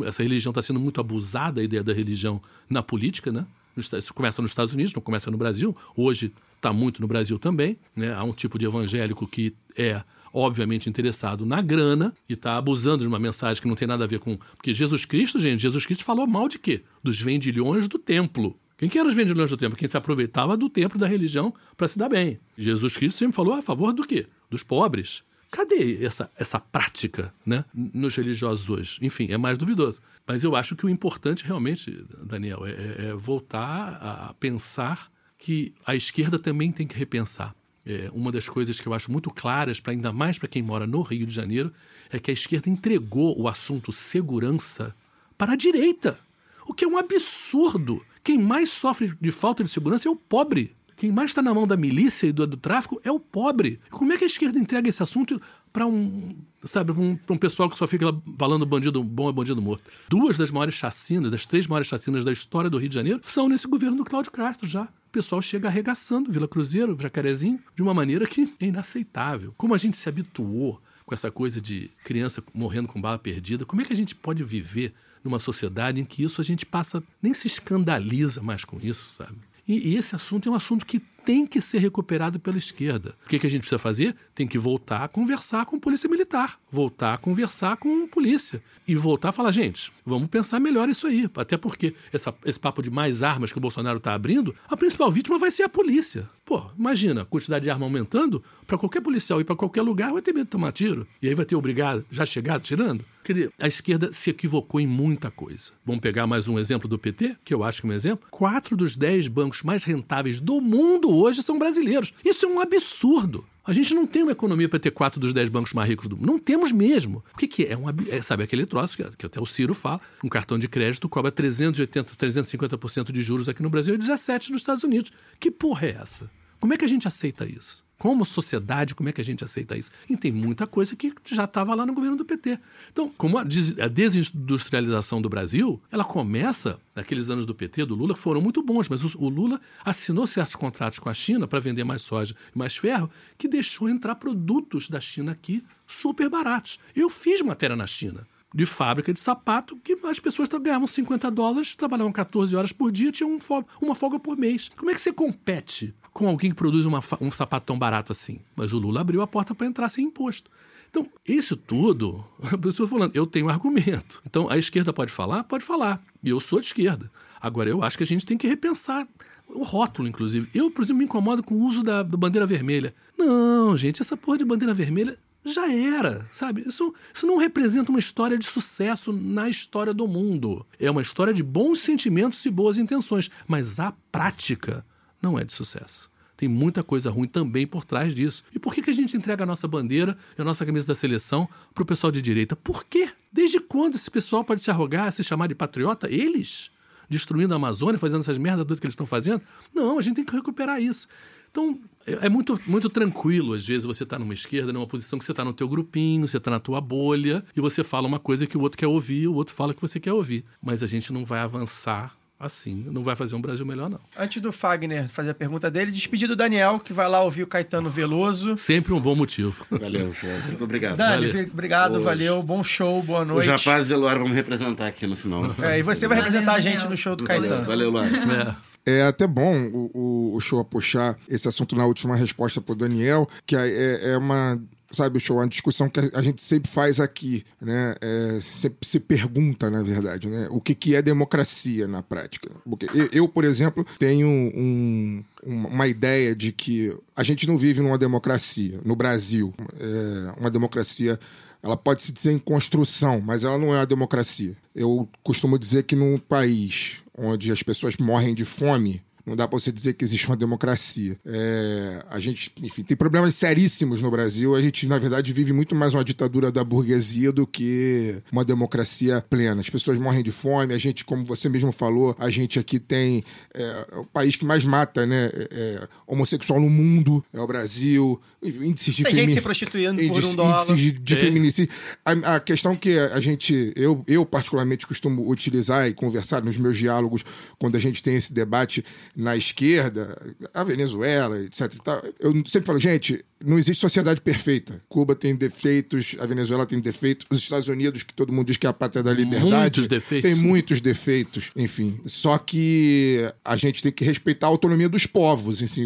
essa religião está sendo muito abusada, a ideia da religião na política, né? Isso começa nos Estados Unidos, não começa no Brasil. Hoje está muito no Brasil também. Né? Há um tipo de evangélico que é obviamente interessado na grana e está abusando de uma mensagem que não tem nada a ver com. Porque Jesus Cristo, gente, Jesus Cristo falou mal de quê? Dos vendilhões do templo. Quem que eram os vendilhões do templo? Quem se aproveitava do templo da religião para se dar bem. Jesus Cristo sempre falou a favor do quê? Dos pobres. Cadê essa, essa prática né, nos religiosos hoje? Enfim, é mais duvidoso. Mas eu acho que o importante realmente, Daniel, é, é- é voltar a pensar que a esquerda também tem que repensar. É, uma das coisas que eu acho muito claras, para ainda mais para quem mora no Rio de Janeiro, é que a esquerda entregou o assunto segurança para a direita. O que é um absurdo. Quem mais sofre de falta de segurança é o pobre. Quem mais está na mão da milícia e do, do tráfico é o pobre. Como é que a esquerda entrega esse assunto para um, sabe, um, um pessoal que só fica falando bandido bom é bandido morto? Duas das maiores chacinas, das três maiores chacinas da história do Rio de Janeiro, são nesse governo do Cláudio Castro já. O pessoal chega arregaçando Vila Cruzeiro, Jacarezinho, de uma maneira que é inaceitável. Como a gente se habituou com essa coisa de criança morrendo com bala perdida, como é que a gente pode viver numa sociedade em que isso a gente passa, nem se escandaliza mais com isso, sabe? E, e esse assunto é um assunto que tem que ser recuperado pela esquerda. O que, que a gente precisa fazer? Tem que voltar a conversar com polícia militar, voltar a conversar com polícia e voltar a falar, gente, vamos pensar melhor isso aí. Até porque essa- esse papo de mais armas que o Bolsonaro está abrindo, a principal vítima vai ser a polícia. Pô, imagina, a quantidade de arma aumentando, para qualquer policial ir para qualquer lugar vai ter medo de tomar tiro. E aí vai ter obrigado, já chegar tirando. Quer dizer, a esquerda se equivocou em muita coisa. Vamos pegar mais um exemplo do PT, que eu acho que é um exemplo. Quatro dos dez bancos mais rentáveis do mundo hoje são brasileiros. Isso é um absurdo. A gente não tem uma economia para ter quatro dos dez bancos mais ricos do mundo. Não temos mesmo. O que, que é? É um, é, sabe aquele troço que, que até o Ciro fala? Um cartão de crédito cobra 380, 350% de juros aqui no Brasil e 17% nos Estados Unidos. Que porra é essa? Como é que a gente aceita isso? Como sociedade, como é que a gente aceita isso? E tem muita coisa que já estava lá no governo do PT. Então, como a des- a desindustrialização do Brasil, ela começa, naqueles anos do PT, do Lula, foram muito bons, mas o, o Lula assinou certos contratos com a China para vender mais soja e mais ferro, que deixou entrar produtos da China aqui super baratos. Eu fiz matéria na China de fábrica de sapato que as pessoas ganhavam 50 dólares, trabalhavam 14 horas por dia, tinham um uma folga por mês. Como é que você compete com alguém que produz uma um sapato tão barato assim? Mas o Lula abriu a porta para entrar sem imposto. Então, isso tudo, a pessoa falando, eu tenho argumento. Então, a esquerda pode falar? Pode falar. E eu sou de esquerda. Agora, eu acho que a gente tem que repensar o rótulo, inclusive. Eu, por exemplo, me incomodo com o uso da, da bandeira vermelha. Não, gente, essa porra de bandeira vermelha já era, sabe? Isso, isso não representa uma história de sucesso na história do mundo. É uma história de bons sentimentos e boas intenções, mas a prática não é de sucesso. Tem muita coisa ruim também por trás disso. E por que, a gente entrega a nossa bandeira e a nossa camisa da seleção pro pessoal de direita? Por quê? Desde quando esse pessoal pode se arrogar, se chamar de patriota? Eles? Destruindo a Amazônia, fazendo essas merdas tudo que eles estão fazendo? Não, a gente tem que recuperar isso. Então, é é muito, muito tranquilo, às vezes, você tá numa esquerda, numa posição que você tá no teu grupinho, você tá na tua bolha, e você fala uma coisa que o outro quer ouvir, o outro fala que você quer ouvir. Mas a gente não vai avançar assim, não vai fazer um Brasil melhor, não. Antes do Fagner fazer a pergunta dele, despedir do Daniel, que vai lá ouvir o Caetano Veloso. Sempre um bom motivo. Valeu, show. Obrigado. Dani, Valeu. obrigado, Hoje. valeu, bom show, boa Os noite. rapazes de Luar vão me representar aqui no final. É, e você vai Valeu, representar a Daniel. gente no show do Valeu, Caetano. valeu Luar. É. É até bom o, o, o show puxar esse assunto na última resposta pro Daniel, que é, é- é uma. Sabe, show, uma discussão que a, a gente sempre faz aqui, né? É, sempre se pergunta, na verdade, né? O que, que é democracia na prática? Porque eu, por exemplo, tenho um- uma, ideia de que a gente não vive numa democracia. No Brasil, é uma democracia ela pode se dizer em construção, mas ela não é uma democracia. Eu costumo dizer que num país onde as pessoas morrem de fome, não dá para você dizer que existe uma democracia. É, a gente, enfim, tem problemas seríssimos no Brasil. A gente, na verdade, vive muito mais uma ditadura da burguesia do que uma democracia plena. As pessoas morrem de fome. A gente, como você mesmo falou, a gente aqui tem é, o país que mais mata, né, é, é, homossexual no mundo é o Brasil. Índices de Tem gente femi- se prostituindo por índices- um dólar. índices de, de É. feminicídio. A, a questão que a gente, eu, eu particularmente costumo utilizar e conversar nos meus diálogos quando a gente tem esse debate na esquerda, a Venezuela, etc. e tal, eu sempre falo, gente, não existe sociedade perfeita. Cuba tem defeitos, a Venezuela tem defeitos, os Estados Unidos, que todo mundo diz que é a pátria da liberdade, Muitos defeitos. tem muitos defeitos, enfim. Só que a gente tem que respeitar a autonomia dos povos. Assim,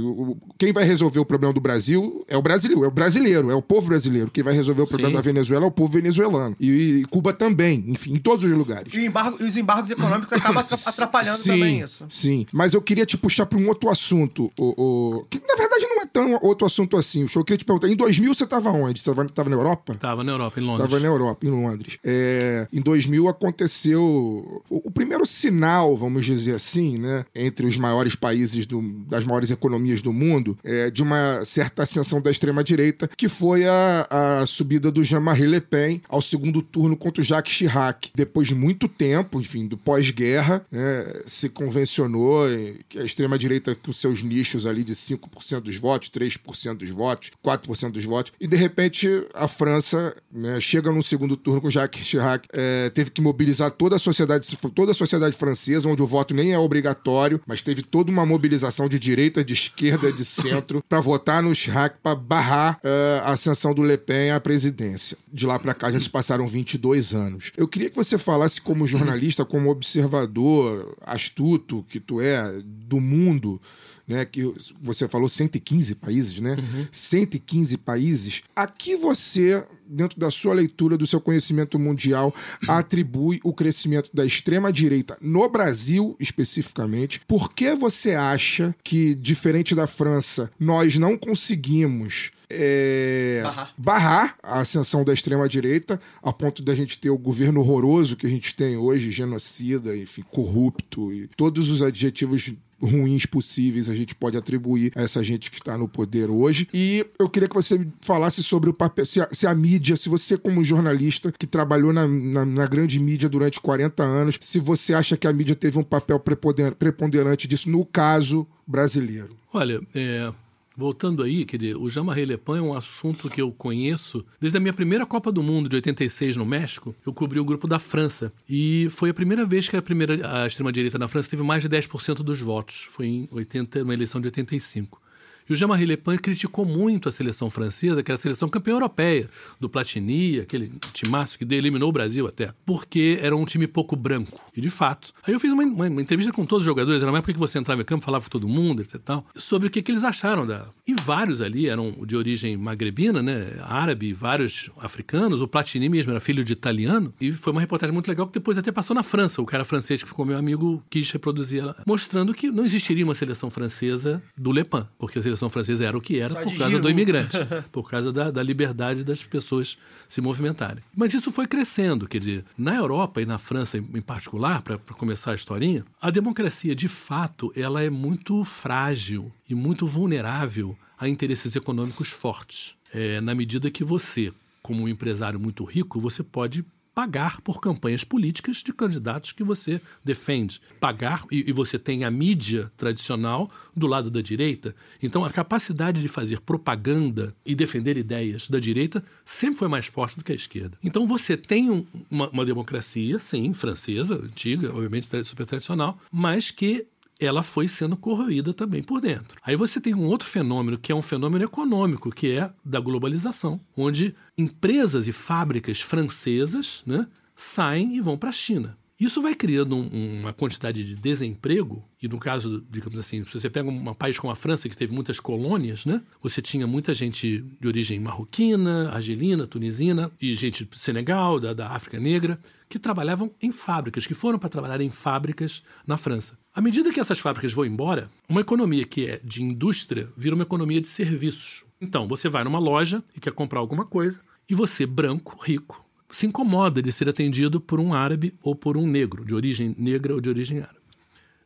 quem vai resolver o problema do Brasil é o brasileiro, é o brasileiro, é o povo brasileiro. Quem vai resolver o problema Sim. da Venezuela é o povo venezuelano. E, e Cuba também, enfim, em todos os lugares. E, embargo- e os embargos econômicos acabam atra- atrapalhando sim, também isso. Sim, mas eu queria te puxar para um outro assunto, o, o- que na verdade não é tão outro assunto assim. O show eu queria te perguntar, em 2000 você estava onde? Você estava na Europa? Tava na Europa, em Londres. Estava na Europa, em Londres. É, em 2000 aconteceu o, o primeiro sinal, vamos dizer assim, né, entre os maiores países, do- das maiores economias do mundo, é, de uma certa ascensão da extrema-direita, que foi a, a subida do Jean-Marie Le Pen ao segundo turno contra o Jacques Chirac. Depois de muito tempo, enfim, do pós-guerra, né, se convencionou eh, que extrema-direita, com seus nichos ali de 5% dos votos, 3% dos votos, 4% dos votos, e de repente a França né, chega no segundo turno com Jacques Chirac, eh, teve que mobilizar toda a sociedade, toda a sociedade francesa, onde o voto nem é obrigatório, mas teve toda uma mobilização de direita, de esquerda, de centro, para votar no Chirac, para barrar eh, a ascensão do Le Pen à presidência. De lá para cá já se passaram 22 anos. Eu queria que você falasse como jornalista, como observador astuto que tu é do mundo, né, que você falou 115 países, né? 115 países. A que você, dentro da sua leitura, do seu conhecimento mundial, atribui o crescimento da extrema-direita no Brasil, especificamente? Por que você acha que, diferente da França, nós não conseguimos é, Barrar. barrar a ascensão da extrema-direita, a ponto da gente ter o governo horroroso que a gente tem hoje, genocida, enfim, corrupto, e todos os adjetivos ruins possíveis a gente pode atribuir a essa gente que está no poder hoje. E eu queria que você falasse sobre o papel, se a, se a mídia, se você, como jornalista que trabalhou na, na, na grande mídia durante 40 anos, se você acha que a mídia teve um papel preponderante disso no caso brasileiro. Olha, é, voltando aí, quer dizer, o Jean-Marie Le Pen é um assunto que eu conheço desde a minha primeira Copa do Mundo de 86 no México. Eu cobri o grupo da França e foi a primeira vez que a primeira a extrema direita na França teve mais de 10% dos votos. Foi em 80, uma eleição de 85. E o Jean-Marie Le Pen criticou muito a seleção francesa, que era a seleção campeã europeia, do Platini, aquele timaço que eliminou o Brasil até, porque era um time pouco branco. E de fato. Aí eu fiz uma, uma, uma entrevista com todos os jogadores, era uma época que você entrava em campo, falava com todo mundo, etc. Tal, sobre o que, que eles acharam da. E vários ali eram de origem magrebina, né? Árabe, vários africanos. O Platini mesmo era filho de italiano. E foi uma reportagem muito legal que depois até passou na França. O cara francês que ficou meu amigo quis reproduzir ela, mostrando que não existiria uma seleção francesa do Le Pen, porque a seleção francesa era o que era Só por causa Giroud. do imigrante, por causa da, da liberdade das pessoas se movimentarem. Mas isso foi crescendo, quer dizer, na Europa e na França em em particular, para começar a historinha, a democracia de fato ela é muito frágil e muito vulnerável a interesses econômicos fortes. É, na medida que você, como um empresário muito rico, você pode pagar por campanhas políticas de candidatos que você defende. Pagar, e, e você tem a mídia tradicional do lado da direita. Então, a capacidade de fazer propaganda e defender ideias da direita sempre foi mais forte do que a esquerda. Então, você tem um- uma, uma democracia, sim, francesa, antiga, obviamente super tradicional, mas que ela foi sendo corroída também por dentro. Aí você tem um outro fenômeno que é um fenômeno econômico, que é da globalização, onde empresas e fábricas francesas né, saem e vão para a China. Isso vai criando um- uma quantidade de desemprego, e no caso, digamos assim, se você pega um país como a França, que teve muitas colônias, né? Você tinha muita gente de origem marroquina, argelina, tunisina, e gente do Senegal, da, da África Negra, que trabalhavam em fábricas, que foram para trabalhar em fábricas na França. À medida que essas fábricas vão embora, uma economia que é de indústria vira uma economia de serviços. Então, você vai numa loja e quer comprar alguma coisa, e você, branco, rico, se incomoda de ser atendido por um árabe ou por um negro, de origem negra ou de origem árabe.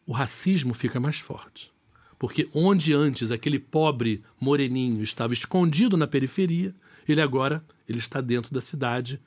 O racismo fica mais forte. Porque onde antes aquele pobre moreninho estava escondido na periferia, ele agora ele está dentro da cidade,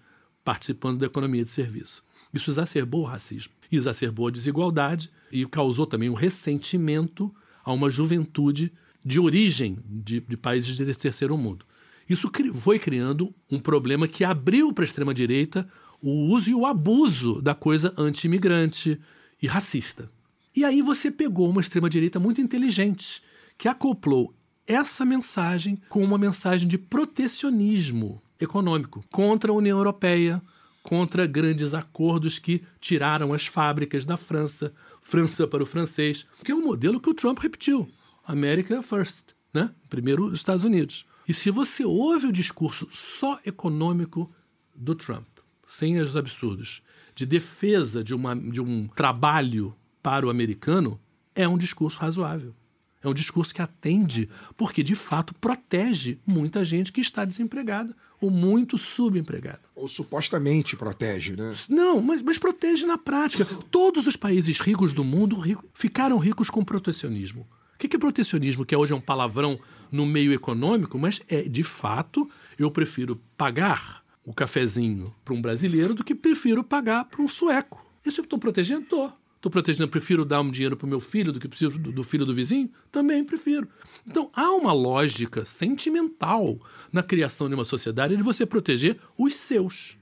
participando da economia de serviço. Isso exacerbou o racismo, exacerbou a desigualdade e causou também um ressentimento a uma juventude de origem de, de países de terceiro mundo. Isso foi criando um problema que abriu para a extrema-direita o uso e o abuso da coisa anti-imigrante e racista. E aí você pegou uma extrema-direita muito inteligente, que acoplou essa mensagem com uma mensagem de protecionismo econômico contra a União Europeia, contra grandes acordos que tiraram as fábricas da França, França para o francês, que é um modelo que o Trump repetiu. America first, né? Primeiro os Estados Unidos. E se você ouve o discurso só econômico do Trump, sem os absurdos, de defesa de, uma, de um trabalho para o americano, é um discurso razoável. É um discurso que atende, porque de fato protege muita gente que está desempregada ou muito subempregada. Ou supostamente protege, né? Não, mas, mas protege na prática. Todos os países ricos do mundo rico- ficaram ricos com protecionismo. O que é protecionismo? Que hoje é um palavrão no meio econômico, mas é, de fato, eu prefiro pagar o cafezinho para um brasileiro do que prefiro pagar para um sueco. Isso eu estou protegendo? Estou. Estou protegendo, prefiro dar um dinheiro para o meu filho do que preciso do filho do vizinho? Também prefiro. Então, há uma lógica sentimental na criação de uma sociedade de você proteger os seus.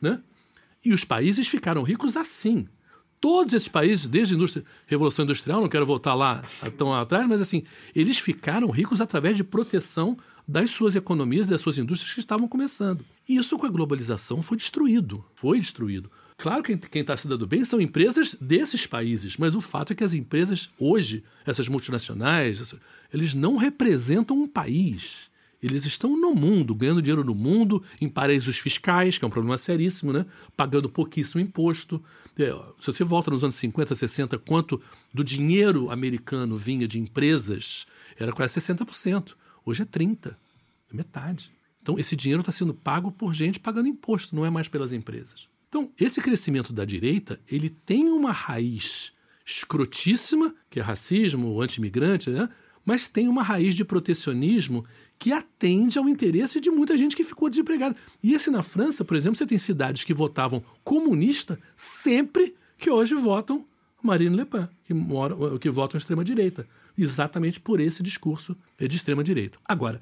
Né? E os países ficaram ricos assim. Todos esses países, desde a indústria, Revolução Industrial, não quero voltar lá tão atrás, mas assim, eles ficaram ricos através de proteção das suas economias, das suas indústrias que estavam começando. E isso com a globalização foi destruído. Foi destruído. Claro que quem está se dando bem são empresas desses países, mas o fato é que as empresas hoje, essas multinacionais, eles não representam um país. Eles estão no mundo, ganhando dinheiro no mundo, em paraísos fiscais, que é um problema seríssimo, né? Pagando pouquíssimo imposto. É, se você volta nos anos 50, 60, quanto do dinheiro americano vinha de empresas, era quase 60%. Hoje é 30%. É metade. Então, esse dinheiro está sendo pago por gente pagando imposto, não é mais pelas empresas. Então, esse crescimento da direita, ele tem uma raiz escrotíssima, que é racismo, anti-imigrante, né? Mas tem uma raiz de protecionismo que atende ao interesse de muita gente que ficou desempregada. E esse na França, por exemplo, você tem cidades que votavam comunista sempre que hoje votam Marine Le Pen, que, moram, que votam extrema-direita. Exatamente por esse discurso de extrema-direita. Agora,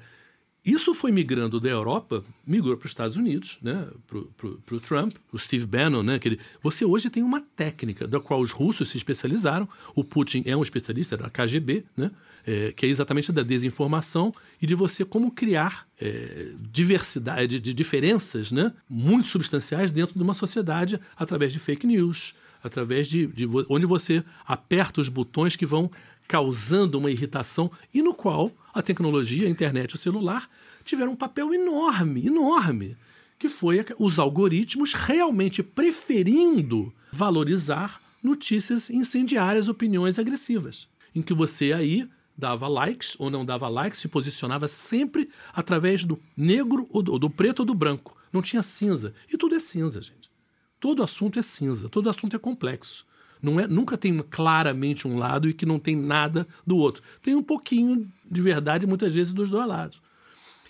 Isso foi migrando da Europa, migrou para os Estados Unidos, né? para o Trump, o Steve Bannon. Né? Que ele, você hoje tem uma técnica da qual os russos se especializaram. O Putin é um especialista da KGB, né? É, que é exatamente da desinformação e de você como criar é, diversidade, de diferenças né? muito substanciais dentro de uma sociedade através de fake news, através de, de onde você aperta os botões que vão causando uma irritação e no qual a tecnologia, a internet, o celular tiveram um papel enorme, enorme, que foi os algoritmos realmente preferindo valorizar notícias incendiárias, opiniões agressivas, em que você aí dava likes ou não dava likes, se posicionava sempre através do negro ou do, do preto ou do branco. Não tinha cinza. E tudo é cinza, gente. Todo assunto é cinza, todo assunto é complexo. Não é, nunca tem claramente um lado e que não tem nada do outro. Tem um pouquinho de verdade, muitas vezes, dos dois lados.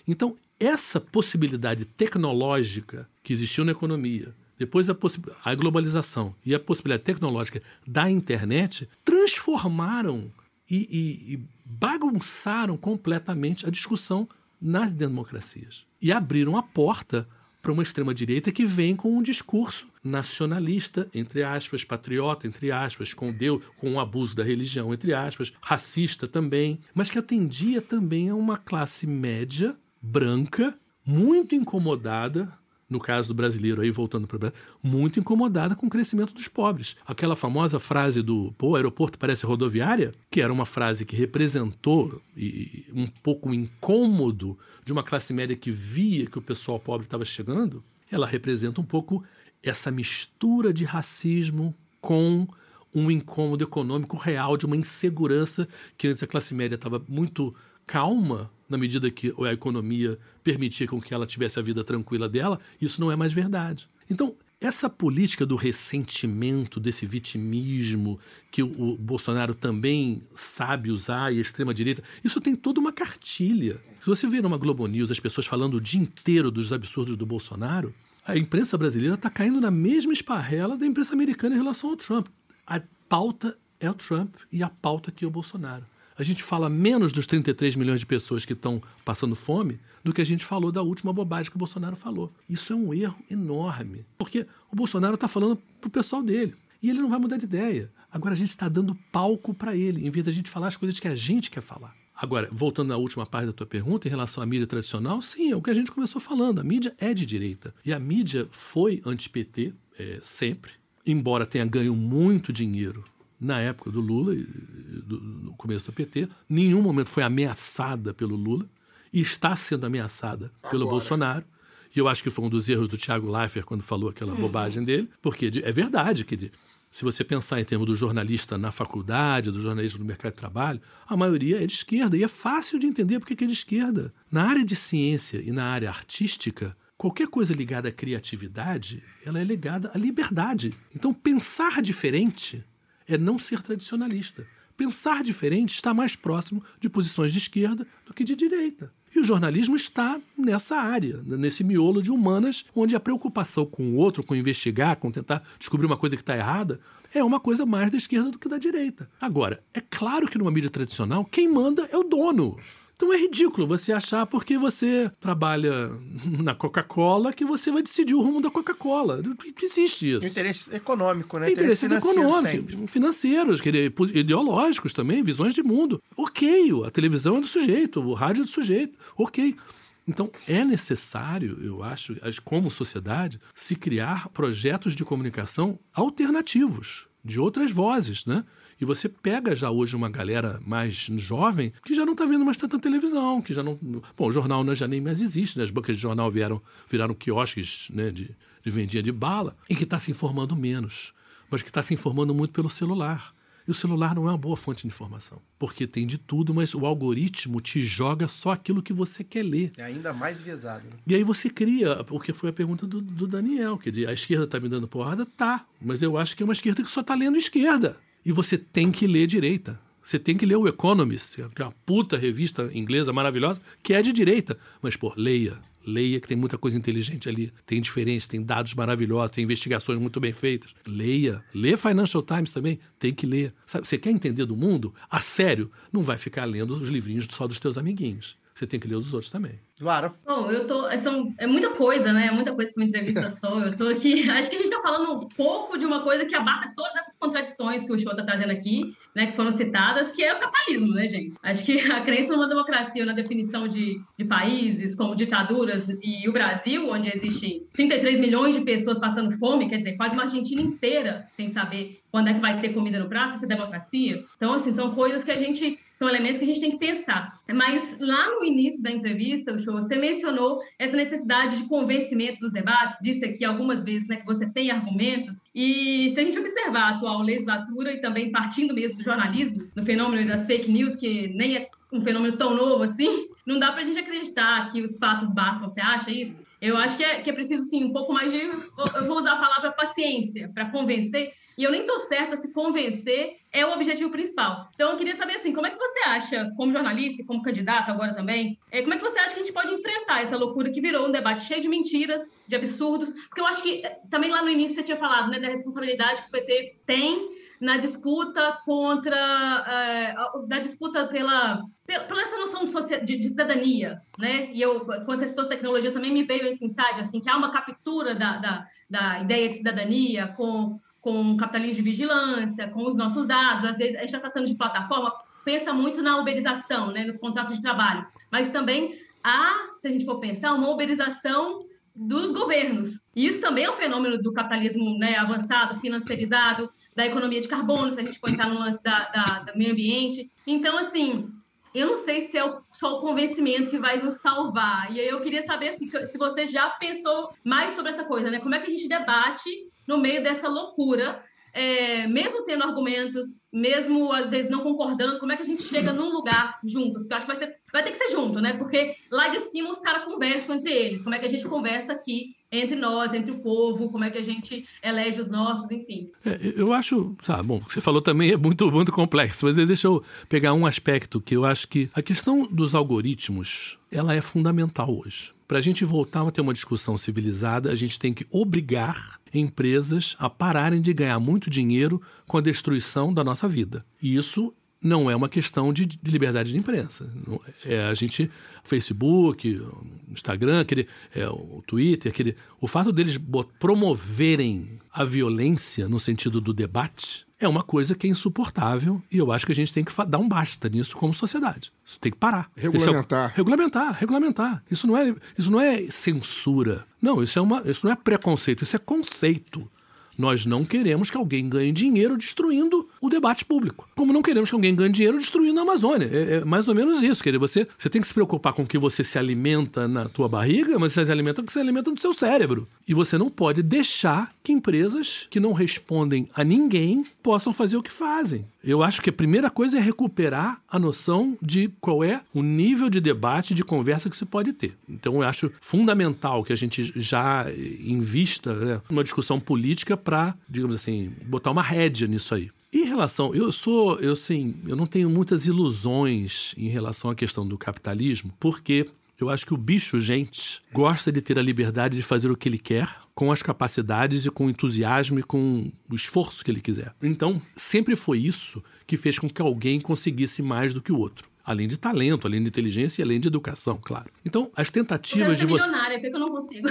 Então, essa possibilidade tecnológica que existiu na economia, depois a, a globalização e a possibilidade tecnológica da internet, transformaram e, e, e bagunçaram completamente a discussão nas democracias. E abriram a porta para uma extrema-direita que vem com um discurso nacionalista, entre aspas, patriota, entre aspas, com Deus, com o abuso da religião, entre aspas, racista também, mas que atendia também a uma classe média, branca, muito incomodada no caso do brasileiro, aí voltando para o Brasil, muito incomodada com o crescimento dos pobres. Aquela famosa frase do pô, aeroporto parece rodoviária, que era uma frase que representou e, um pouco o incômodo de uma classe média que via que o pessoal pobre estava chegando, ela representa um pouco essa mistura de racismo com um incômodo econômico real, de uma insegurança que antes a classe média estava muito calma na medida que a economia permitia com que ela tivesse a vida tranquila dela, isso não é mais verdade. Então, essa política do ressentimento, desse vitimismo, que o Bolsonaro também sabe usar e a extrema-direita, isso tem toda uma cartilha. Se você vê numa Globo News as pessoas falando o dia inteiro dos absurdos do Bolsonaro, a imprensa brasileira está caindo na mesma esparrela da imprensa americana em relação ao Trump. A pauta é o Trump e a pauta aqui é o Bolsonaro a gente fala menos dos 33 milhões de pessoas que estão passando fome do que a gente falou da última bobagem que o Bolsonaro falou. Isso é um erro enorme, porque o Bolsonaro está falando para o pessoal dele e ele não vai mudar de ideia. Agora a gente está dando palco para ele, em vez da gente falar as coisas que a gente quer falar. Agora, voltando à última parte da tua pergunta em relação à mídia tradicional, sim, é o que a gente começou falando. A mídia é de direita. E a mídia foi anti-PT é, sempre, embora tenha ganho muito dinheiro na época do Lula, do, no começo do PT, nenhum momento foi ameaçada pelo Lula e está sendo ameaçada Agora. pelo Bolsonaro. E eu acho que foi um dos erros do Tiago Leifert quando falou aquela uhum. bobagem dele, porque é verdade que se você pensar em termos do jornalista na faculdade, do jornalista no mercado de trabalho, a maioria é de esquerda. E é fácil de entender porque é de esquerda. Na área de ciência e na área artística, qualquer coisa ligada à criatividade, ela é ligada à liberdade. Então, pensar diferente é não ser tradicionalista. Pensar diferente está mais próximo de posições de esquerda do que de direita. E o jornalismo está nessa área, nesse miolo de humanas, onde a preocupação com o outro, com investigar, com tentar descobrir uma coisa que está errada, é uma coisa mais da esquerda do que da direita. Agora, é claro que numa mídia tradicional, quem manda é o dono. Então é ridículo você achar porque você trabalha na Coca-Cola que você vai decidir o rumo da Coca-Cola. Não existe isso. Interesse econômico, né? Interesses econômicos, financeiros, ideológicos também, visões de mundo. Ok, a televisão é do sujeito, o rádio é do sujeito. Ok. Então, é necessário, eu acho, como sociedade, se criar projetos de comunicação alternativos, de outras vozes, né? E você pega já hoje uma galera mais jovem que já não está vendo mais tanta televisão, que já não. Bom, o jornal né, já nem mais existe, né? As bancas de jornal vieram, viraram quiosques né, de, de vendia de bala, e que está se informando menos, mas que está se informando muito pelo celular. E o celular não é uma boa fonte de informação, porque tem de tudo, mas o algoritmo te joga só aquilo que você quer ler. É ainda mais visado. Né? E aí você cria, porque foi a pergunta do, do Daniel, que a esquerda está me dando porrada? Tá, mas eu acho que é uma esquerda que só está lendo esquerda. E você tem que ler direita. Você tem que ler o Economist, que é uma puta revista inglesa maravilhosa, que é de direita. Mas, pô, leia. Leia, que tem muita coisa inteligente ali. Tem diferença, tem dados maravilhosos, tem investigações muito bem feitas. Leia. Lê Financial Times também. Tem que ler. Sabe, você quer entender do mundo? A sério, não vai ficar lendo os livrinhos só dos teus amiguinhos. Você tem que ler os outros também. Claro. Bom, eu tô. é, São, é muita coisa, né? É muita coisa para uma entrevista só. Eu tô aqui. Acho que a gente está falando um pouco de uma coisa que abarca todas essas contradições que o show está trazendo aqui, né? Que foram citadas, que é o capitalismo, né, gente? Acho que a crença numa democracia, na definição de, de países como ditaduras e o Brasil, onde existem 33 milhões de pessoas passando fome, quer dizer, quase uma Argentina inteira sem saber quando é que vai ter comida no prato, isso é democracia. Então, assim, são coisas que a gente são elementos que a gente tem que pensar. Mas lá no início da entrevista, o show, você mencionou essa necessidade de convencimento dos debates, disse aqui algumas vezes né, que você tem argumentos, e se a gente observar a atual legislatura e também partindo mesmo do jornalismo, do fenômeno das fake news, que nem é um fenômeno tão novo assim, não dá para a gente acreditar que os fatos bastam. Você acha isso? Eu acho que é, que é preciso, sim, um pouco mais de. Eu vou usar a palavra paciência para convencer, e eu nem estou certa se convencer é o objetivo principal. Então, eu queria saber, assim, como é que você acha, como jornalista e como candidato agora também, é, como é que você acha que a gente pode enfrentar essa loucura que virou um debate cheio de mentiras, de absurdos? Porque eu acho que, eh, também lá no início você tinha falado, né, da responsabilidade que o PT tem na disputa contra, da disputa pela, pela, essa noção de, de- de cidadania, né? E eu, quando você citou as tecnologias, também me veio esse insight, assim, que há uma captura da, da, da ideia de cidadania com, com capitalismo de vigilância, com os nossos dados. Às vezes, a gente está tratando de plataforma, pensa muito na uberização, né? Nos contratos de trabalho. Mas também há, se a gente for pensar, uma uberização dos governos. E isso também é um fenômeno do capitalismo né, avançado, financiarizado, da economia de carbono, se a gente for entrar no lance da, da, do meio ambiente. Então, assim, eu não sei se é o- só o convencimento que vai nos salvar. E aí eu queria saber assim, se você já pensou mais sobre essa coisa, né? Como é que a gente debate no meio dessa loucura, é, mesmo tendo argumentos, mesmo às vezes não concordando, como é que a gente chega num lugar juntos? Porque eu acho que vai, ser, vai ter que ser junto, né? Porque lá de cima os caras conversam entre eles. Como é que a gente conversa aqui entre nós, entre o povo? Como é que a gente elege os nossos, enfim. É, eu acho, sabe, bom, o que você falou também é muito, muito complexo, mas deixa eu pegar um aspecto que eu acho que a questão dos algoritmos, ela é fundamental hoje. Para a gente voltar a ter uma discussão civilizada, a gente tem que obrigar empresas a pararem de ganhar muito dinheiro com a destruição da nossa vida. E isso não é uma questão de, de liberdade de imprensa. Não- É a gente, Facebook, Instagram, aquele, é, o Twitter, aquele, o fato deles promoverem a violência no sentido do debate é uma coisa que é insuportável e eu acho que a gente tem que dar um basta nisso como sociedade. Isso tem que parar. É Regulamentar. regulamentar, regulamentar. Isso não é, isso não é censura. Não, isso é uma, isso não é preconceito, isso é conceito. Nós não queremos que alguém ganhe dinheiro destruindo o debate público. Como não queremos que alguém ganhe dinheiro destruindo a Amazônia. É, é mais ou menos isso. Quer dizer, você, você tem que se preocupar com o que você se alimenta na tua barriga, mas você se alimenta com o que você alimenta no seu cérebro. E você não pode deixar que empresas que não respondem a ninguém possam fazer o que fazem. Eu acho que a primeira coisa é recuperar a noção de qual é o nível de debate, de conversa que se pode ter. Então, eu acho fundamental que a gente já invista né, uma discussão política para, digamos assim, botar uma rédea nisso aí. Em relação, eu sou, eu sim, eu não tenho muitas ilusões em relação à questão do capitalismo, porque eu acho que o bicho, gente, gosta de ter a liberdade de fazer o que ele quer, com as capacidades e com o entusiasmo e com o esforço que ele quiser. Então, sempre foi isso que fez com que alguém conseguisse mais do que o outro. Além de talento, além de inteligência e além de educação, claro. Então, as tentativas de você. milionária, por que que eu não consigo?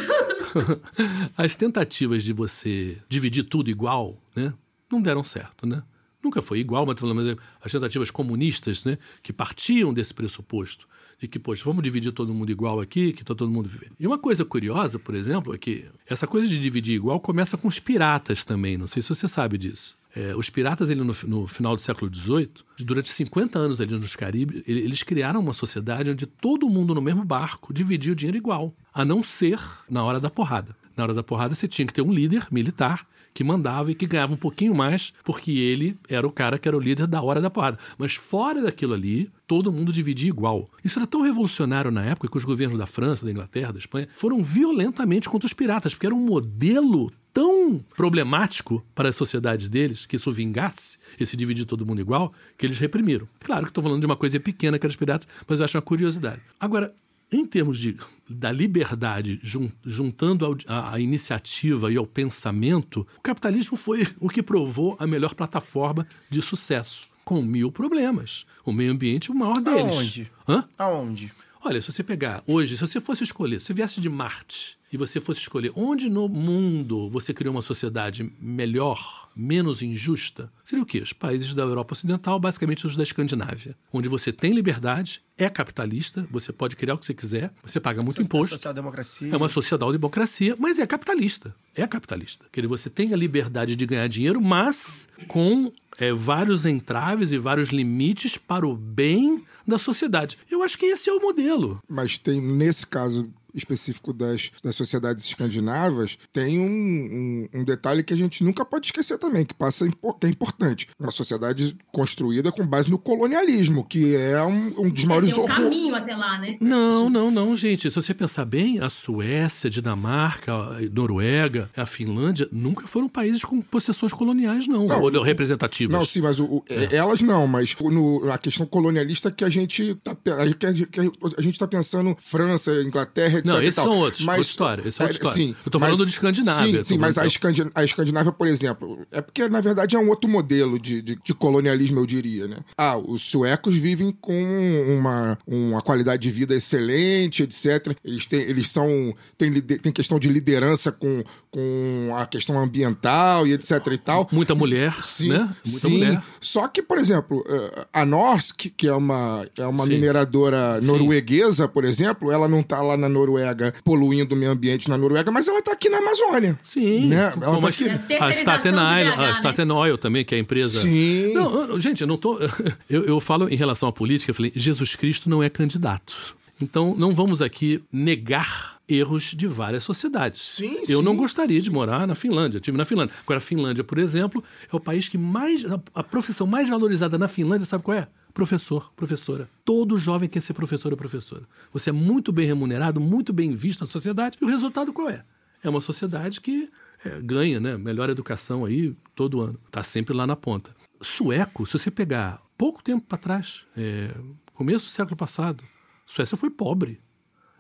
As tentativas de você dividir tudo igual, né, não deram certo, né? Nunca foi igual, mas, mas as tentativas comunistas, né, que partiam desse pressuposto de que, poxa, vamos dividir todo mundo igual aqui, que tá todo mundo vivendo. E uma coisa curiosa, por exemplo, é que essa coisa de dividir igual começa com os piratas também, não sei se você sabe disso. É, os piratas, ele, no, no final do século XVIII, durante 50 anos ali nos Caribes, ele- eles criaram uma sociedade onde todo mundo no mesmo barco dividia o dinheiro igual, a não ser na hora da porrada. Na hora da porrada você tinha que ter um líder militar que mandava e que ganhava um pouquinho mais, porque ele era o cara que era o líder da hora da porrada. Mas fora daquilo ali, todo mundo dividia igual. Isso era tão revolucionário na época que os governos da França, da Inglaterra, da Espanha foram violentamente contra os piratas, porque era um modelo tão problemático para as sociedades deles, que isso vingasse, esse dividir todo mundo igual, que eles reprimiram. Claro que estou falando de uma coisa pequena que era os piratas, mas eu acho uma curiosidade. Agora, em termos de, da liberdade, jun- juntando ao- a, a iniciativa e ao pensamento, o capitalismo foi o que provou a melhor plataforma de sucesso, com mil problemas. O meio ambiente é o maior deles. Aonde? Hã? Aonde? Olha, se você pegar hoje, se você fosse escolher, se você viesse de Marte e você fosse escolher onde no mundo você criou uma sociedade melhor, menos injusta, seria o quê? Os países da Europa Ocidental, basicamente os da Escandinávia, onde você tem liberdade, é capitalista, você pode criar o que você quiser, você paga muito imposto. Social-democracia. É uma social-democracia, mas é capitalista. É capitalista. Quer dizer, você tem a liberdade de ganhar dinheiro, mas com é, vários entraves e vários limites para o bem da sociedade. Eu acho que esse é o modelo. Mas tem, nesse caso específico das, das sociedades escandinavas, tem um, um, um detalhe que a gente nunca pode esquecer também, que passa que é importante. Uma sociedade construída com base no colonialismo, que é um, um dos maiores Tem um caminho até lá, né? Não, não, não, gente. Se você pensar bem, a Suécia, a Dinamarca, a Noruega, a Finlândia nunca foram países com possessões coloniais, não, Não, ou representativas. Não, sim, mas o, o- elas não, mas no, a questão colonialista que a gente tá, a, que a gente tá pensando França, Inglaterra, etc. Não, esses são outros, Mas, outra história, essa é outra é, história. Sim, Eu tô falando de Escandinávia, Sim, sim mas a, falando- Escandi- a Escandinávia, por exemplo, é porque na verdade é um outro modelo de, de, de colonialismo, eu diria, né? Ah, os suecos vivem com uma, uma qualidade de vida excelente, etc. Eles têm, eles são, têm, tem questão de liderança com, com a questão ambiental e etc e tal. Muita mulher, Sim, né? Muita sim. mulher. Só que, por exemplo, eh, a Norsk, que é uma, é uma Sim. mineradora norueguesa, por exemplo, ela não tá lá na Noruega poluindo o meio ambiente na Noruega, mas ela tá aqui na Amazônia. Sim. Né? Ela Como tá a- aqui. A Terceirização Staten, Island, BH, a né? Staten Oil também, que é a empresa. Sim. Não, gente, eu não tô. Eu, eu falo em relação à política, eu falei, Jesus Cristo não é candidato. Então, não vamos aqui negar erros de várias sociedades. Sim, eu sim. não gostaria de morar na Finlândia. Eu estive na Finlândia. Agora, a Finlândia, por exemplo, é o país que mais. a- A profissão mais valorizada na Finlândia, sabe qual é? Professor, professora. Todo jovem quer ser professor ou professora. Você é muito bem remunerado, muito bem visto na sociedade, e o resultado qual é? É uma sociedade que é, ganha, né? Melhor educação aí todo ano. Está sempre lá na ponta. Sueco, se você pegar pouco tempo para trás, é, começo do século passado, Suécia foi pobre.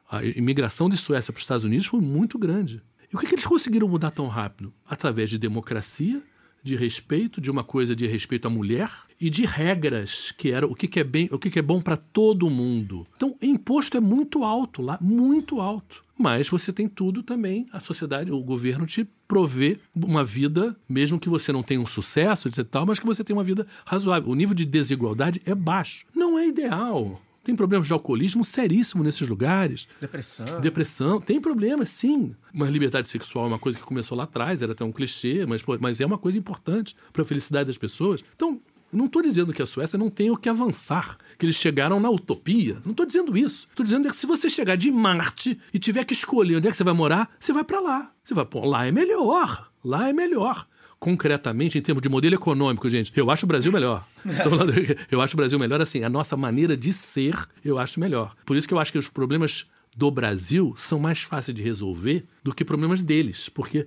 A imigração de Suécia para os Estados Unidos foi muito grande. E o que, que eles conseguiram mudar tão rápido? Através de democracia, de respeito, de uma coisa de respeito à mulher e de regras, que era o que, que é bem, o que, que é bom para todo mundo. Então, o imposto é muito alto lá, muito alto. Mas você tem tudo também, a sociedade, o governo te provê uma vida, mesmo que você não tenha um sucesso, etc. Tal, mas que você tenha uma vida razoável. O nível de desigualdade é baixo. Não é ideal. Tem problemas de alcoolismo seríssimo nesses lugares. Depressão. Depressão, tem problemas, sim. Mas liberdade sexual é uma coisa que começou lá atrás, era até um clichê, mas, pô, mas é uma coisa importante para a felicidade das pessoas. Então, não estou dizendo que a Suécia não tem o que avançar, que eles chegaram na utopia. Não estou dizendo isso. Estou dizendo que se você chegar de Marte e tiver que escolher onde é que você vai morar, você vai para lá. Você vai, pô, lá é melhor. Lá é melhor. Concretamente, em termos de modelo econômico, gente, eu acho o Brasil melhor. Eu acho o Brasil melhor assim. A nossa maneira de ser, eu acho melhor. Por isso que eu acho que os problemas do Brasil são mais fáceis de resolver do que problemas deles. Porque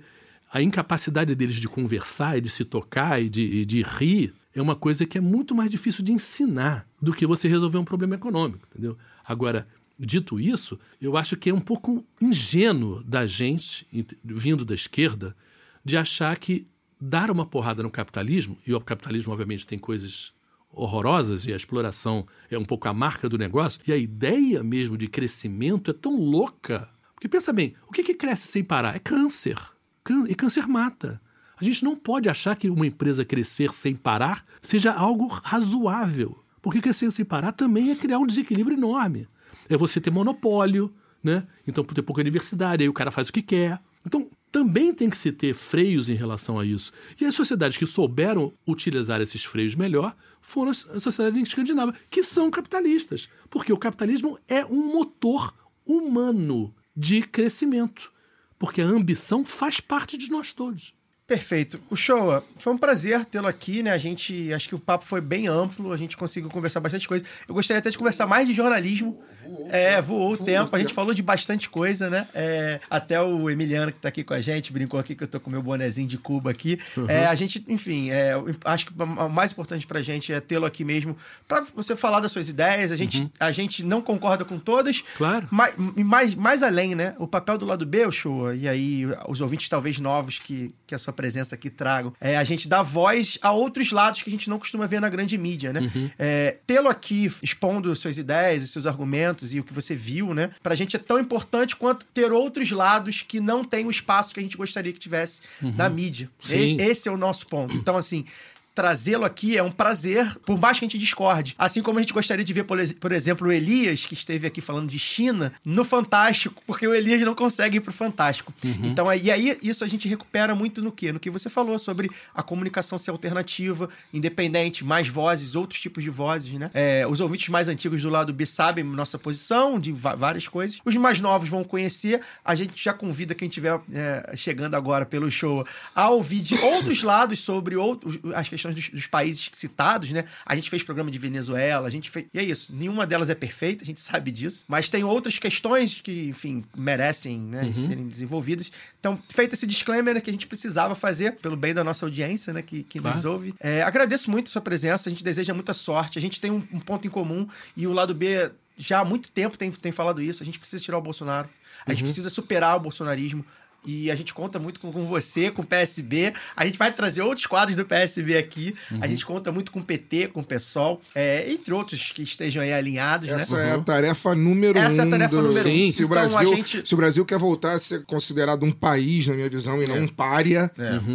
a incapacidade deles de conversar e de se tocar e de, e de rir é uma coisa que é muito mais difícil de ensinar do que você resolver um problema econômico, entendeu? Agora, dito isso, eu acho que é um pouco ingênuo da gente, vindo da esquerda, de achar que dar uma porrada no capitalismo, e o capitalismo, obviamente, tem coisas horrorosas e a exploração é um pouco a marca do negócio, e a ideia mesmo de crescimento é tão louca. Porque pensa bem, o que, que cresce sem parar? É câncer. Cân- E câncer mata. A gente não pode achar que uma empresa crescer sem parar seja algo razoável. Porque crescer sem parar também é criar um desequilíbrio enorme. É você ter monopólio, né? Então, ter pouca diversidade, aí o cara faz o que quer. Então, também tem que se ter freios em relação a isso. E as sociedades que souberam utilizar esses freios melhor foram as sociedades escandinavas, que são capitalistas. Porque o capitalismo é um motor humano de crescimento. Porque a ambição faz parte de nós todos. Perfeito. O Showa, foi um prazer tê-lo aqui, né? A gente, acho que o papo foi bem amplo, a gente conseguiu conversar bastante coisa. Eu gostaria até de conversar mais de jornalismo. É, voou o tempo, a gente falou de bastante coisa, né? É, até o Emiliano que tá aqui com a gente, brincou aqui que eu tô com meu bonezinho de Cuba aqui. É, a gente, enfim, é, acho que o mais importante pra gente é tê-lo aqui mesmo, pra você falar das suas ideias. A gente, a gente não concorda com todas, Claro. mais, mais, mais além, né? O papel do lado B, o show, e aí os ouvintes talvez novos que, que a sua presença aqui tragam. É a gente dar voz a outros lados que a gente não costuma ver na grande mídia, né? É, Tê-lo aqui expondo suas ideias, os seus argumentos e o que você viu, né? Pra gente é tão importante quanto ter outros lados que não têm o espaço que a gente gostaria que tivesse na mídia. E- esse é o nosso ponto. Então, assim. Trazê-lo aqui é um prazer, por mais que a gente discorde. Assim como a gente gostaria de ver, por, ex- por exemplo, o Elias, que esteve aqui falando de China, no Fantástico, porque o Elias não consegue ir pro Fantástico. Então, aí, e aí, isso a gente recupera muito no quê? No que você falou sobre a comunicação ser alternativa, independente, mais vozes, outros tipos de vozes, né? É, os ouvintes mais antigos do lado B sabem nossa posição de várias coisas. Os mais novos vão conhecer. A gente já convida quem estiver chegando agora pelo show a ouvir de outros lados sobre outros, as questões dos, dos países citados, né? A gente fez programa de Venezuela, a gente fez. E é isso. Nenhuma delas é perfeita, a gente sabe disso. Mas tem outras questões que, enfim, merecem né, serem desenvolvidas. Então, feito esse disclaimer né, que a gente precisava fazer pelo bem da nossa audiência, né? Que, que nos Claro. ouve. É, agradeço muito a sua presença, a gente deseja muita sorte. A gente tem um, um ponto em comum e o lado B já há muito tempo tem, tem falado isso. A gente precisa tirar o Bolsonaro. A gente precisa superar o bolsonarismo. E a gente conta muito com, com você, com o PSB. A gente vai trazer outros quadros do PSB aqui. A gente conta muito com o PT, com o PSOL, é, entre outros que estejam aí alinhados, Essa né? é a tarefa número Essa é um. a tarefa do- número um. Se, o Então, a Brasil, gente- se o Brasil quer voltar a ser considerado um país, na minha visão, e não um pária,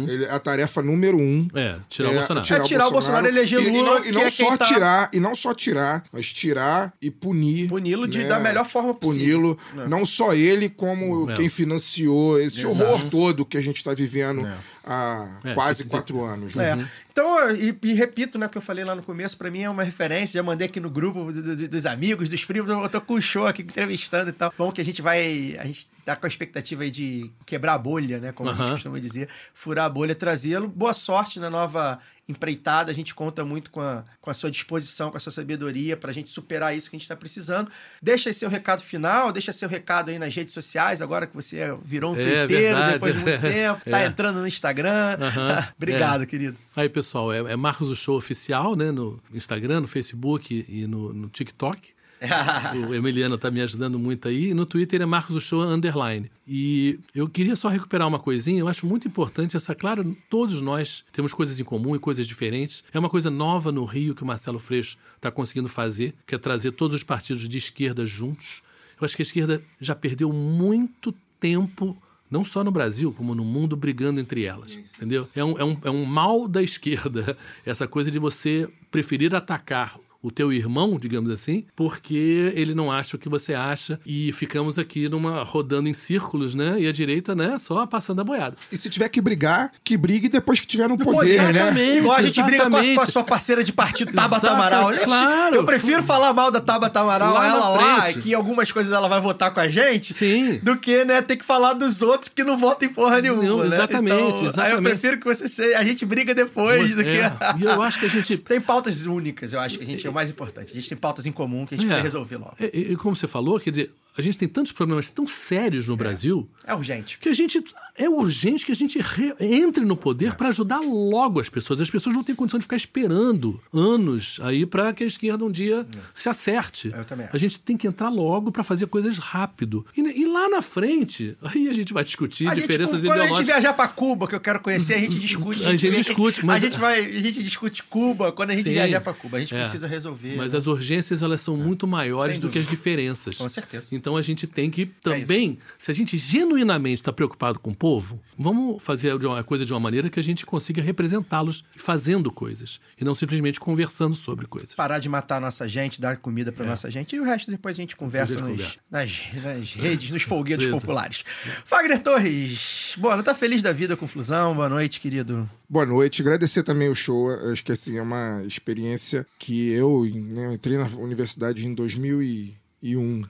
ele- a tarefa número um É, tirar o é Bolsonaro. É tirar o Bolsonaro e eleger E- e Lula, não- E, não é só tá- tirar, e não só tirar, mas tirar e punir. Puni-lo de- né? da melhor forma possível. Puni-lo, não só ele, como É. quem financiou esse Exato. horror todo que a gente está vivendo há É, quase quatro anos. né? É. Então, e, e repito, né, o que eu falei lá no começo, pra mim é uma referência, já mandei aqui no grupo do- do- dos amigos, dos primos, eu tô com o show aqui entrevistando e tal. Bom que a gente vai, a gente tá com a expectativa aí de quebrar a bolha, né, como a gente costuma dizer, furar a bolha, trazê-lo. Boa sorte na nova empreitada, a gente conta muito com a, com a sua disposição, com a sua sabedoria pra gente superar isso que a gente tá precisando. Deixa aí seu recado final, deixa seu recado aí nas redes sociais, agora que você virou um É, twitteiro depois de muito tempo, tá É. entrando no Instagram. Aham. Obrigado, querido. Aí, pessoal, é, é Marcos o Show Oficial, né? No Instagram, no Facebook e no, no TikTok. o Emiliano tá me ajudando muito aí. E no Twitter é Marcos o Show Underline. E eu queria só recuperar uma coisinha. Eu acho muito importante essa. Claro, todos nós temos coisas em comum e coisas diferentes. É uma coisa nova no Rio que o Marcelo Freixo está conseguindo fazer, que é trazer todos os partidos de esquerda juntos. Eu acho que a esquerda já perdeu muito tempo não só no Brasil, como no mundo, brigando entre elas. Entendeu? É um, é, um, é um mal da esquerda, essa coisa de você preferir atacar o teu irmão, digamos assim, porque ele não acha o que você acha e ficamos aqui numa rodando em círculos, né? E a direita, né, só passando a boiada. E se tiver que brigar, que brigue depois que tiver no poder, né? exatamente. Igual a gente briga com a, exatamente. com a sua parceira de partido, Tabata Amaral. Claro. Eu prefiro falar mal da Tabata Amaral, Lá ela lá, que algumas coisas ela vai votar com a gente, Sim. do que, né, ter que falar dos outros que não votam em porra nenhuma, Não, né? exatamente, Então, Aí eu exatamente. prefiro que você seja, a gente briga depois do É, que... E eu acho que a gente Tem pautas únicas, eu acho que a gente é o mais importante. A gente tem pautas em comum que a gente É. precisa resolver logo. E, e- e como você falou, quer dizer, a gente tem tantos problemas tão sérios no Brasil É urgente. que a gente é urgente que a gente re- entre no poder para ajudar logo as pessoas. As pessoas não têm condição de ficar esperando anos aí para que a esquerda um dia se acerte. Eu também acho. A gente tem que entrar logo para fazer coisas rápido. E, e lá na frente, aí a gente vai discutir A gente, diferenças quando a gente ideológicas. viajar pra Cuba, que eu quero conhecer, a gente discute. A gente vê- discute, A mas- gente vai, a gente discute Cuba quando a gente Sim. viajar pra Cuba. A gente É. precisa resolver. Mas né? as urgências elas são muito maiores do que as diferenças. Com certeza. Então a gente tem que também, se a gente genuinamente está preocupado com o povo, vamos fazer uma coisa de uma maneira que a gente consiga representá-los fazendo coisas e não simplesmente conversando sobre coisas. parar de matar a nossa gente, dar comida pra nossa gente e o resto depois a gente conversa nos- nas, nas redes, nos folguedos populares. Fagner Torres, boa, não tá feliz da vida com Flusão? Boa noite, querido. Boa noite, agradecer também o show. Acho que assim, é uma experiência que eu, né, eu entrei na universidade em 2001.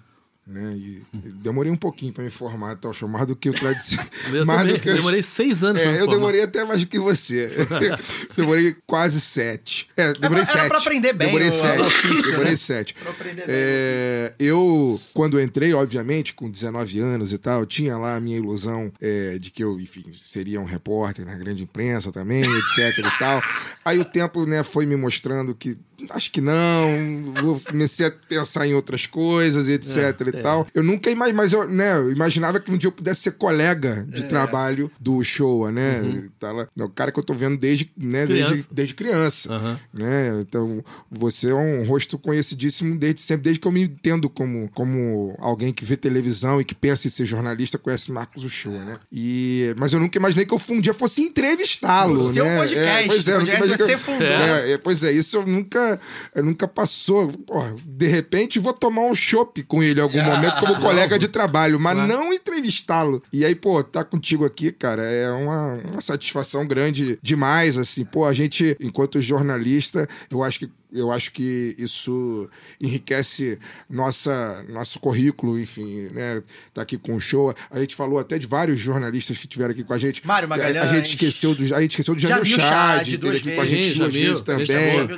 Né? E demorei um pouquinho para me formar, tal, show, mais do que o tradicional. Eu também eu- demorei seis anos pra me É, eu formar. demorei até mais do que você. demorei quase sete. É, demorei Era pra- sete. era pra aprender bem Demorei o- o sete. ofício, demorei né? sete. Pra aprender bem É, eu, quando entrei, obviamente, com 19 anos e tal, tinha lá a minha ilusão é, de que eu, enfim, seria um repórter na grande imprensa também, etc e tal. Aí o tempo, né, foi me mostrando que acho que não. Vou- comecei a pensar em outras coisas, etc É, e é. tal. Eu nunca imaginei, mas eu, né, eu imaginava que um dia eu pudesse ser colega É. de trabalho do Showa, né? Uhum. Tá lá- é o cara que eu tô vendo desde, né, desde, Criança. desde criança. Aham. Né? Então, você é um rosto conhecidíssimo desde sempre, desde que eu me entendo como, como alguém que vê televisão e que pensa em ser jornalista, conhece Marcos Uchoa, né? E, mas eu nunca imaginei que eu um dia fosse entrevistá-lo, O seu né? podcast, É, pois é, podcast que eu- você fundou. É, é, pois é, isso eu nunca, eu nunca passou. Pô, de repente vou tomar um chopp com ele em algum momento como colega de trabalho, mas Claro. não entrevistá-lo. E aí, pô, tá contigo aqui, cara, é uma, uma satisfação grande demais, assim. Pô, a gente, enquanto jornalista, eu acho que eu acho que isso enriquece nossa, nosso currículo, enfim, né? Tá aqui com o show. A gente falou até de vários jornalistas que estiveram aqui com a gente. Mário A, Magalhães. a gente esqueceu do, a gente esqueceu do Jamil Jamil Chad, Chad, duas aqui com a vezes. gente Sim, duas Jamil, vezes também.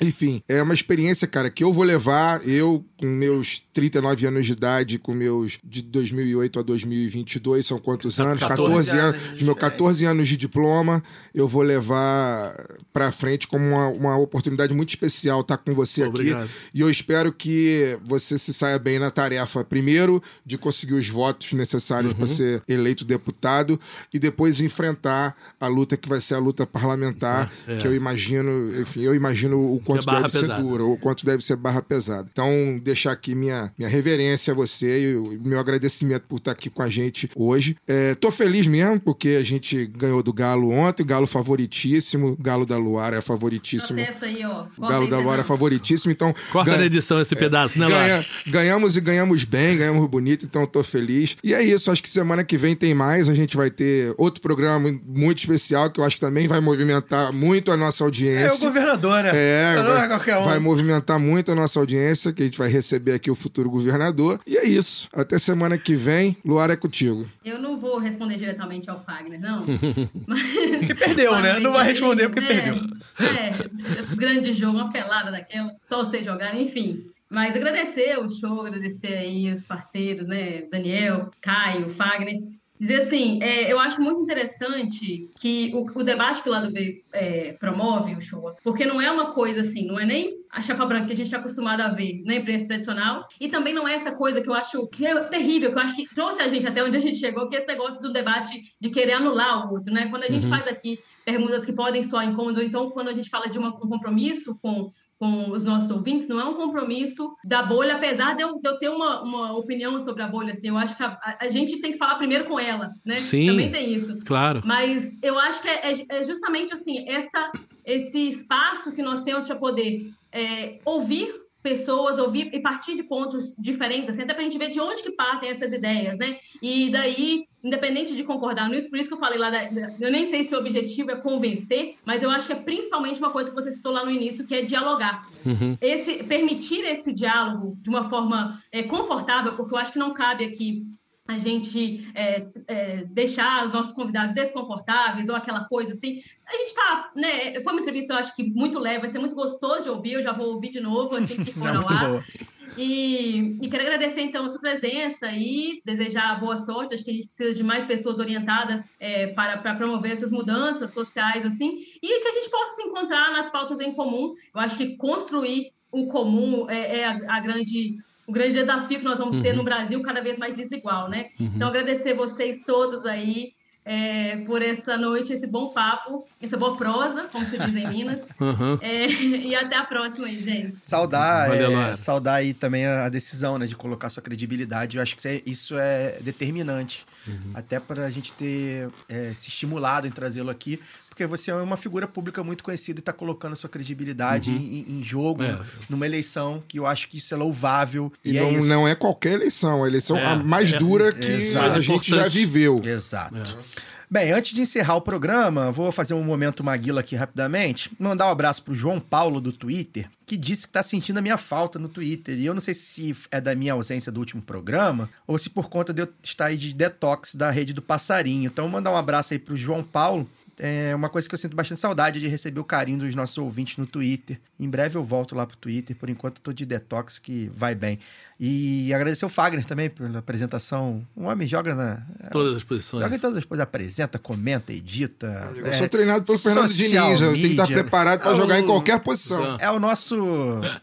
Enfim, é uma experiência, cara, que eu vou levar, eu com meus 39 anos de idade, com meus de 2008 a 2022, são quantos anos? 14 14 anos, anos de os meus 14 anos de diploma, eu vou levar pra frente como uma, uma oportunidade muito especial estar com você Obrigado. aqui. E eu espero que você se saia bem na tarefa, primeiro, de conseguir os votos necessários Uhum. para ser eleito deputado e depois enfrentar a luta que vai ser a luta parlamentar, Ah, é. que eu imagino, enfim, eu imagino o quanto barra deve ser pesada. duro, o quanto deve ser barra pesada. Então, deixar aqui minha, minha reverência a você e o meu agradecimento por estar aqui com a gente hoje. É, tô feliz mesmo, porque a gente ganhou do Galo ontem, Galo favoritíssimo, Galo da Luara é favoritíssimo. Aí, ó. Galo da Luara é favoritíssimo, então. Corta ganha- na edição esse pedaço, né, Ganha- ganhamos e ganhamos bem, ganhamos bonito, então eu tô feliz. E é isso, acho que semana que vem tem mais. A gente vai ter outro programa muito especial que eu acho que também vai movimentar muito a nossa É o audiência. governador, né? É, não vai, é qualquer um. vai movimentar muito a nossa audiência, que a gente vai receber aqui o futuro governador. E é isso. Até semana que vem. Luar é contigo. Eu não vou responder diretamente ao Fagner, não. Porque perdeu, né? Não vai responder porque É, perdeu. É, grande jogo, uma pelada daquela, só você jogar, enfim. Mas agradecer o show, agradecer aí os parceiros, né? Daniel, Caio, Fagner. Dizer assim, é, eu acho muito interessante que o, o debate que o lado B é, promove, o show, porque não é uma coisa assim, não é nem a chapa branca que a gente está acostumado a ver na imprensa tradicional, e também não é essa coisa que eu acho que é terrível, que eu acho que trouxe a gente até onde a gente chegou, que é esse negócio do debate de querer anular o outro, né? Quando a gente faz aqui perguntas que podem soar incômodas, ou então quando a gente fala de uma- um compromisso com com os nossos ouvintes, não é um compromisso da bolha, apesar de eu, de eu ter uma, uma opinião sobre a bolha, assim, eu acho que a, a- gente tem que falar primeiro com ela, né? Sim. Também tem isso. Claro. Mas eu acho que é, é- é justamente assim, essa, esse espaço que nós temos para poder é, ouvir pessoas, ouvir e partir de pontos diferentes, assim, até para a gente ver de onde que partem essas ideias, né? E daí, independente de concordar nisso, por isso que eu falei lá, da, da- eu nem sei se o objetivo é convencer, mas eu acho que é principalmente uma coisa que você citou lá no início, que é dialogar. Esse, permitir esse diálogo de uma forma é, confortável, porque eu acho que não cabe aqui a gente é, é, deixar os nossos convidados desconfortáveis ou aquela coisa assim. A gente tá, né? Foi uma entrevista, eu acho que muito leve, vai ser muito gostoso de ouvir, eu já vou ouvir de novo assim que for ao ar. E, e quero agradecer, então, a sua presença e desejar boa sorte. Acho que a gente precisa de mais pessoas orientadas é, para, para promover essas mudanças sociais, assim, e que a gente possa se encontrar nas pautas em comum. Eu acho que construir o comum é, é a, a grande o grande desafio que nós vamos ter no Brasil cada vez mais desigual, né? Então, agradecer vocês todos aí é, por essa noite, esse bom papo, essa boa prosa, como se diz em Minas. Aham. É, e até a próxima aí, gente. Saudar, Valeu, é, saudar aí também a decisão, né, de colocar sua credibilidade. Eu acho que isso é, isso é determinante, Uhum. até para a gente ter é, se estimulado em trazê-lo aqui, porque você é uma figura pública muito conhecida e está colocando sua credibilidade em, em jogo, É. numa eleição que eu acho que isso é louvável. E, E, não, é isso. não é qualquer eleição, a eleição É, a mais é. dura que Exato. a gente já viveu. Exato. Bem, antes de encerrar o programa, vou fazer um momento Maguila aqui rapidamente. Mandar um abraço pro João Paulo do Twitter, que disse que tá sentindo a minha falta no Twitter. E eu não sei se é da minha ausência do último programa ou se por conta de eu estar aí de detox da rede do passarinho. Então, mandar um abraço aí pro João Paulo. É uma coisa que eu sinto bastante saudade de receber o carinho dos nossos ouvintes no Twitter. Em breve eu volto lá pro Twitter, por enquanto eu tô de detox que vai bem. E agradecer o Fagner também pela apresentação. Um homem joga na. Todas as posições. Joga em todas as coisas, apresenta, comenta, edita. Eu é, sou treinado pelo Fernando Diniz, eu tenho que estar preparado para É o- jogar em qualquer posição. É o nosso.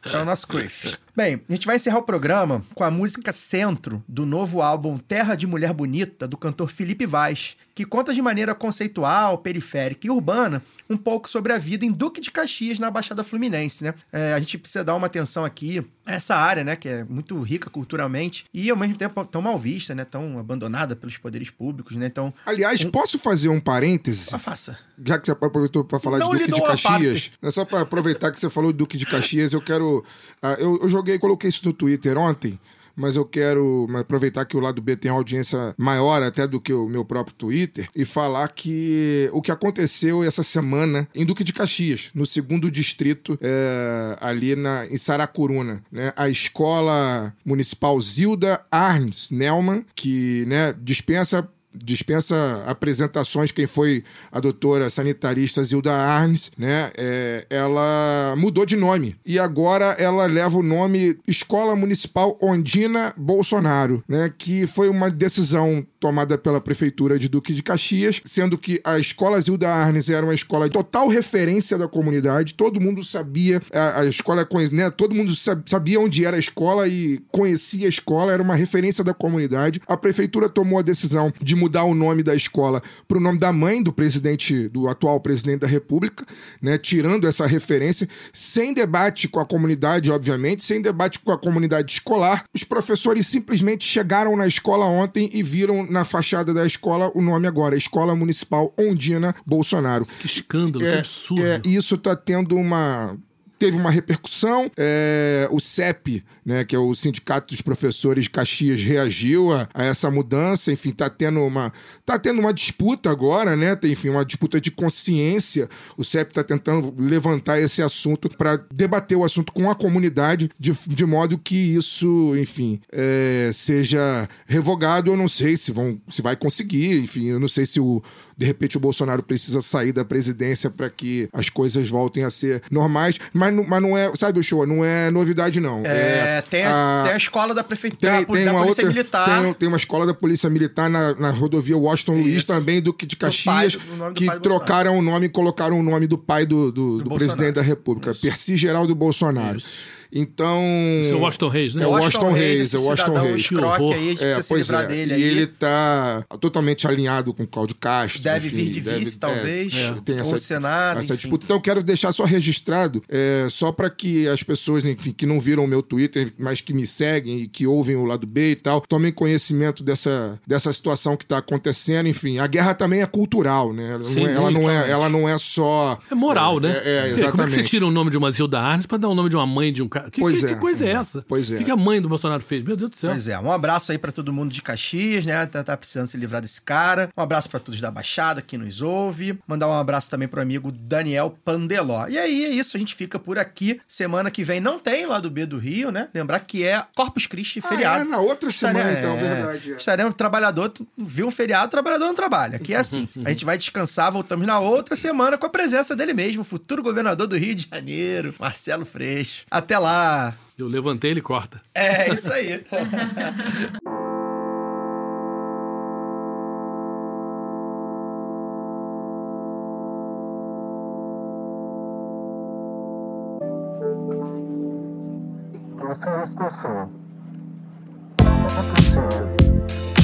É o nosso Criff. Bem, a gente vai encerrar o programa com a música Centro, do novo álbum Terra de Mulher Bonita, do cantor Felipe Vaz, que conta de maneira conceitual, periférica e urbana um pouco sobre a vida em Duque de Caxias, na Baixada Fluminense, né? É, a gente precisa dar uma atenção aqui essa área, né? Que é muito rica culturalmente e, ao mesmo tempo, tão mal vista, né? Tão abandonada pelos poderes públicos, né? Então, Aliás, posso fazer um parêntese? só faça. Já que você aproveitou para falar Não de Duque de Caxias, é só para aproveitar que você falou de Duque de Caxias, eu quero. ah, eu, eu joguei, coloquei isso no Twitter ontem. Mas eu quero aproveitar que o lado B tem audiência maior até do que o meu próprio Twitter e falar que o que aconteceu essa semana em Duque de Caxias, no segundo distrito, é, ali na, em Saracuruna. Né? A escola municipal Zilda Arns Nelman, que né, dispensa dispensa apresentações quem foi a doutora sanitarista Zilda Arnes, né? É, ela mudou de nome e agora ela leva o nome Escola Municipal Ondina Bolsonaro, né? Que foi uma decisão tomada pela prefeitura de Duque de Caxias, sendo que a escola Zilda Arnes era uma escola de total referência da comunidade, todo mundo sabia a, a escola, né? Todo mundo sa- sabia onde era a escola e conhecia a escola, era uma referência da comunidade. A prefeitura tomou a decisão de mudar o nome da escola para o nome da mãe do presidente, do atual presidente da República, né? Tirando essa referência, sem debate com a comunidade, obviamente, sem debate com a comunidade escolar. Os professores simplesmente chegaram na escola ontem e viram na fachada da escola o nome agora, Escola Municipal Ondina Bolsonaro. Que escândalo, que É, absurdo. é, isso tá tendo uma. Teve uma repercussão. é, o CEP, né, que é o Sindicato dos Professores Caxias, reagiu a, a essa mudança. Enfim, tá tendo uma. Tá tendo uma disputa agora, né? Tem, enfim, uma disputa de consciência. O CEP tá tentando levantar esse assunto para debater o assunto com a comunidade, de, de modo que isso, enfim, é, seja revogado. Eu não sei se vão, se vai conseguir. Enfim, eu não sei se o de repente o Bolsonaro precisa sair da presidência para que as coisas voltem a ser normais, mas, não- mas não é, sabe o show, não é novidade não. É, tem, a, tem a escola da prefeitura, tem, da, tem da uma Polícia outra, Militar. Tem, tem uma escola da Polícia Militar na, na rodovia Washington Luiz Isso. também, do que de pai Caxias, do- nome do que pai trocaram o nome e colocaram o nome do pai do, do, do presidente da República, Percy Geraldo Bolsonaro. Então. Esse é o Washington Reis, né? É o Washington Reis, é o Washington Reis. aí, a gente É, precisa se pois livrar é. dele e aí. ele tá totalmente alinhado com o Cláudio Castro. Deve enfim, vir de deve- vice, talvez, é, tem essa, Senado, essa enfim. disputa. Então, eu quero deixar só registrado, é, só para que as pessoas, enfim, que não viram o meu Twitter, mas que me seguem e que ouvem o lado B e tal, tomem conhecimento dessa, dessa situação que tá acontecendo. Enfim, a guerra também é cultural, né? Ela, Sim, não, é, ela, não, é, ela não é só. É moral, né? É, é, Como é que exatamente. você tira o nome de uma Zilda Arnes pra dar o nome de uma mãe de um cara? Que, Pois que- é. que coisa é essa? Pois é. O que, que a mãe do Bolsonaro fez? Meu Deus do céu. Pois é, um abraço aí pra todo mundo de Caxias, né? Tá, tá precisando se livrar desse cara. Um abraço pra todos da Baixada que nos ouve. Mandar um abraço também pro amigo Daniel Pandeló. E aí é isso, a gente fica por aqui. Semana que vem não tem lá do B do Rio, né? Lembrar que é Corpus Christi, Ah, feriado. é, na outra semana, Estaremos- então, é, verdade. é. Estaremos trabalhador, viu um feriado, trabalhador não trabalha. Aqui é assim. A gente vai descansar, voltamos na outra semana com a presença dele mesmo, o futuro governador do Rio de Janeiro, Marcelo Freixo. Até lá. Eu levantei, ele corta. É isso aí. Próxima estação. Caxias. Já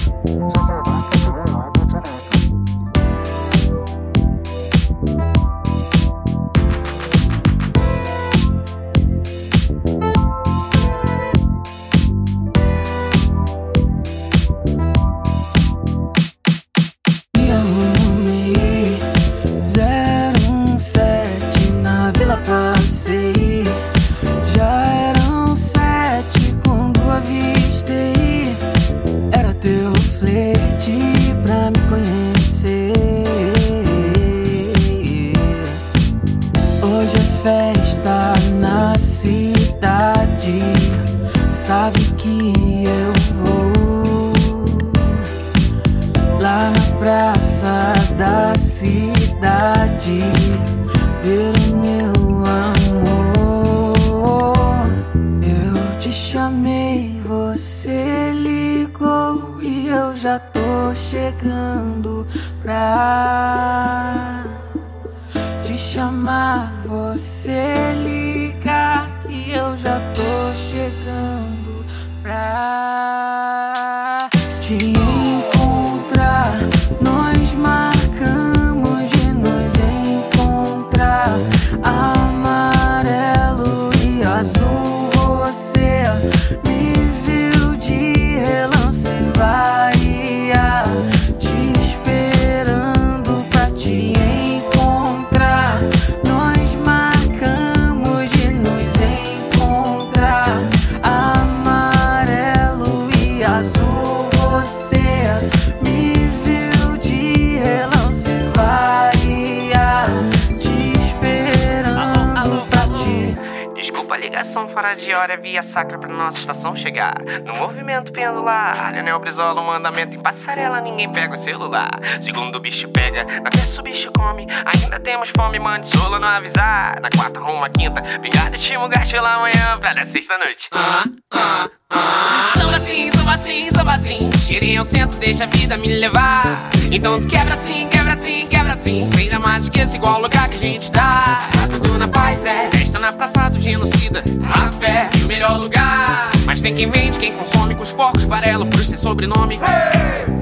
hora via sacra pra nossa estação chegar. No movimento pendular, Leonel Brizola, um mandamento em passarela, ninguém pega o celular. Segundo o bicho pega, na terça o bicho come. Ainda temos fome, mande solo não avisar. Na quarta, rumo à quinta, pingada, timo, gasto lá amanhã pra dar sexta-noite. Ah, ah, ah. Samba assim, samba assim, samba assim. Tirei ao centro, deixa a vida me levar. Então tu quebra assim, quebra assim, quebra assim. Seja mais que esse igual lugar que a gente tá. Tá tudo na paz, é. Festa na praça do genocida. A fé e o melhor lugar. Mas tem quem vende, quem consome com os porcos farelo por ser sobrenome.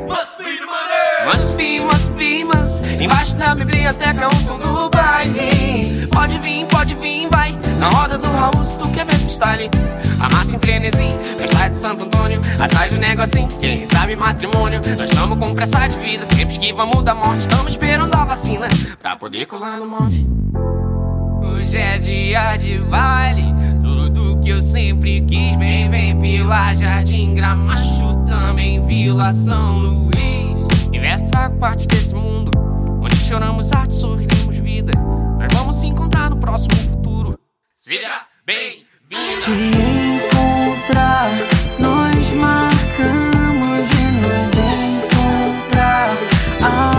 Must be the. Must be, must. Embaixo da biblioteca, um som do baile. Pode vir, pode vir, vai. Na roda do Raul, se tu quer ver freestyle. A massa em frenesi, festa de Santo Antônio. Atrás do negocinho, quem sabe matrimônio. Nós estamos com pressa de vida, sempre que vamos da morte. Estamos esperando a vacina pra poder colar no morte. Hoje é dia de baile. Tudo que eu sempre quis, vem, vem pela Jardim Gramacho, também Vila São Luís. Investe trago parte desse mundo, onde choramos arte, sorrimos vida. Nós vamos se encontrar no próximo futuro. Seja bem-vindo. Te encontrar, nós marcamos de nos encontrar. Amarelo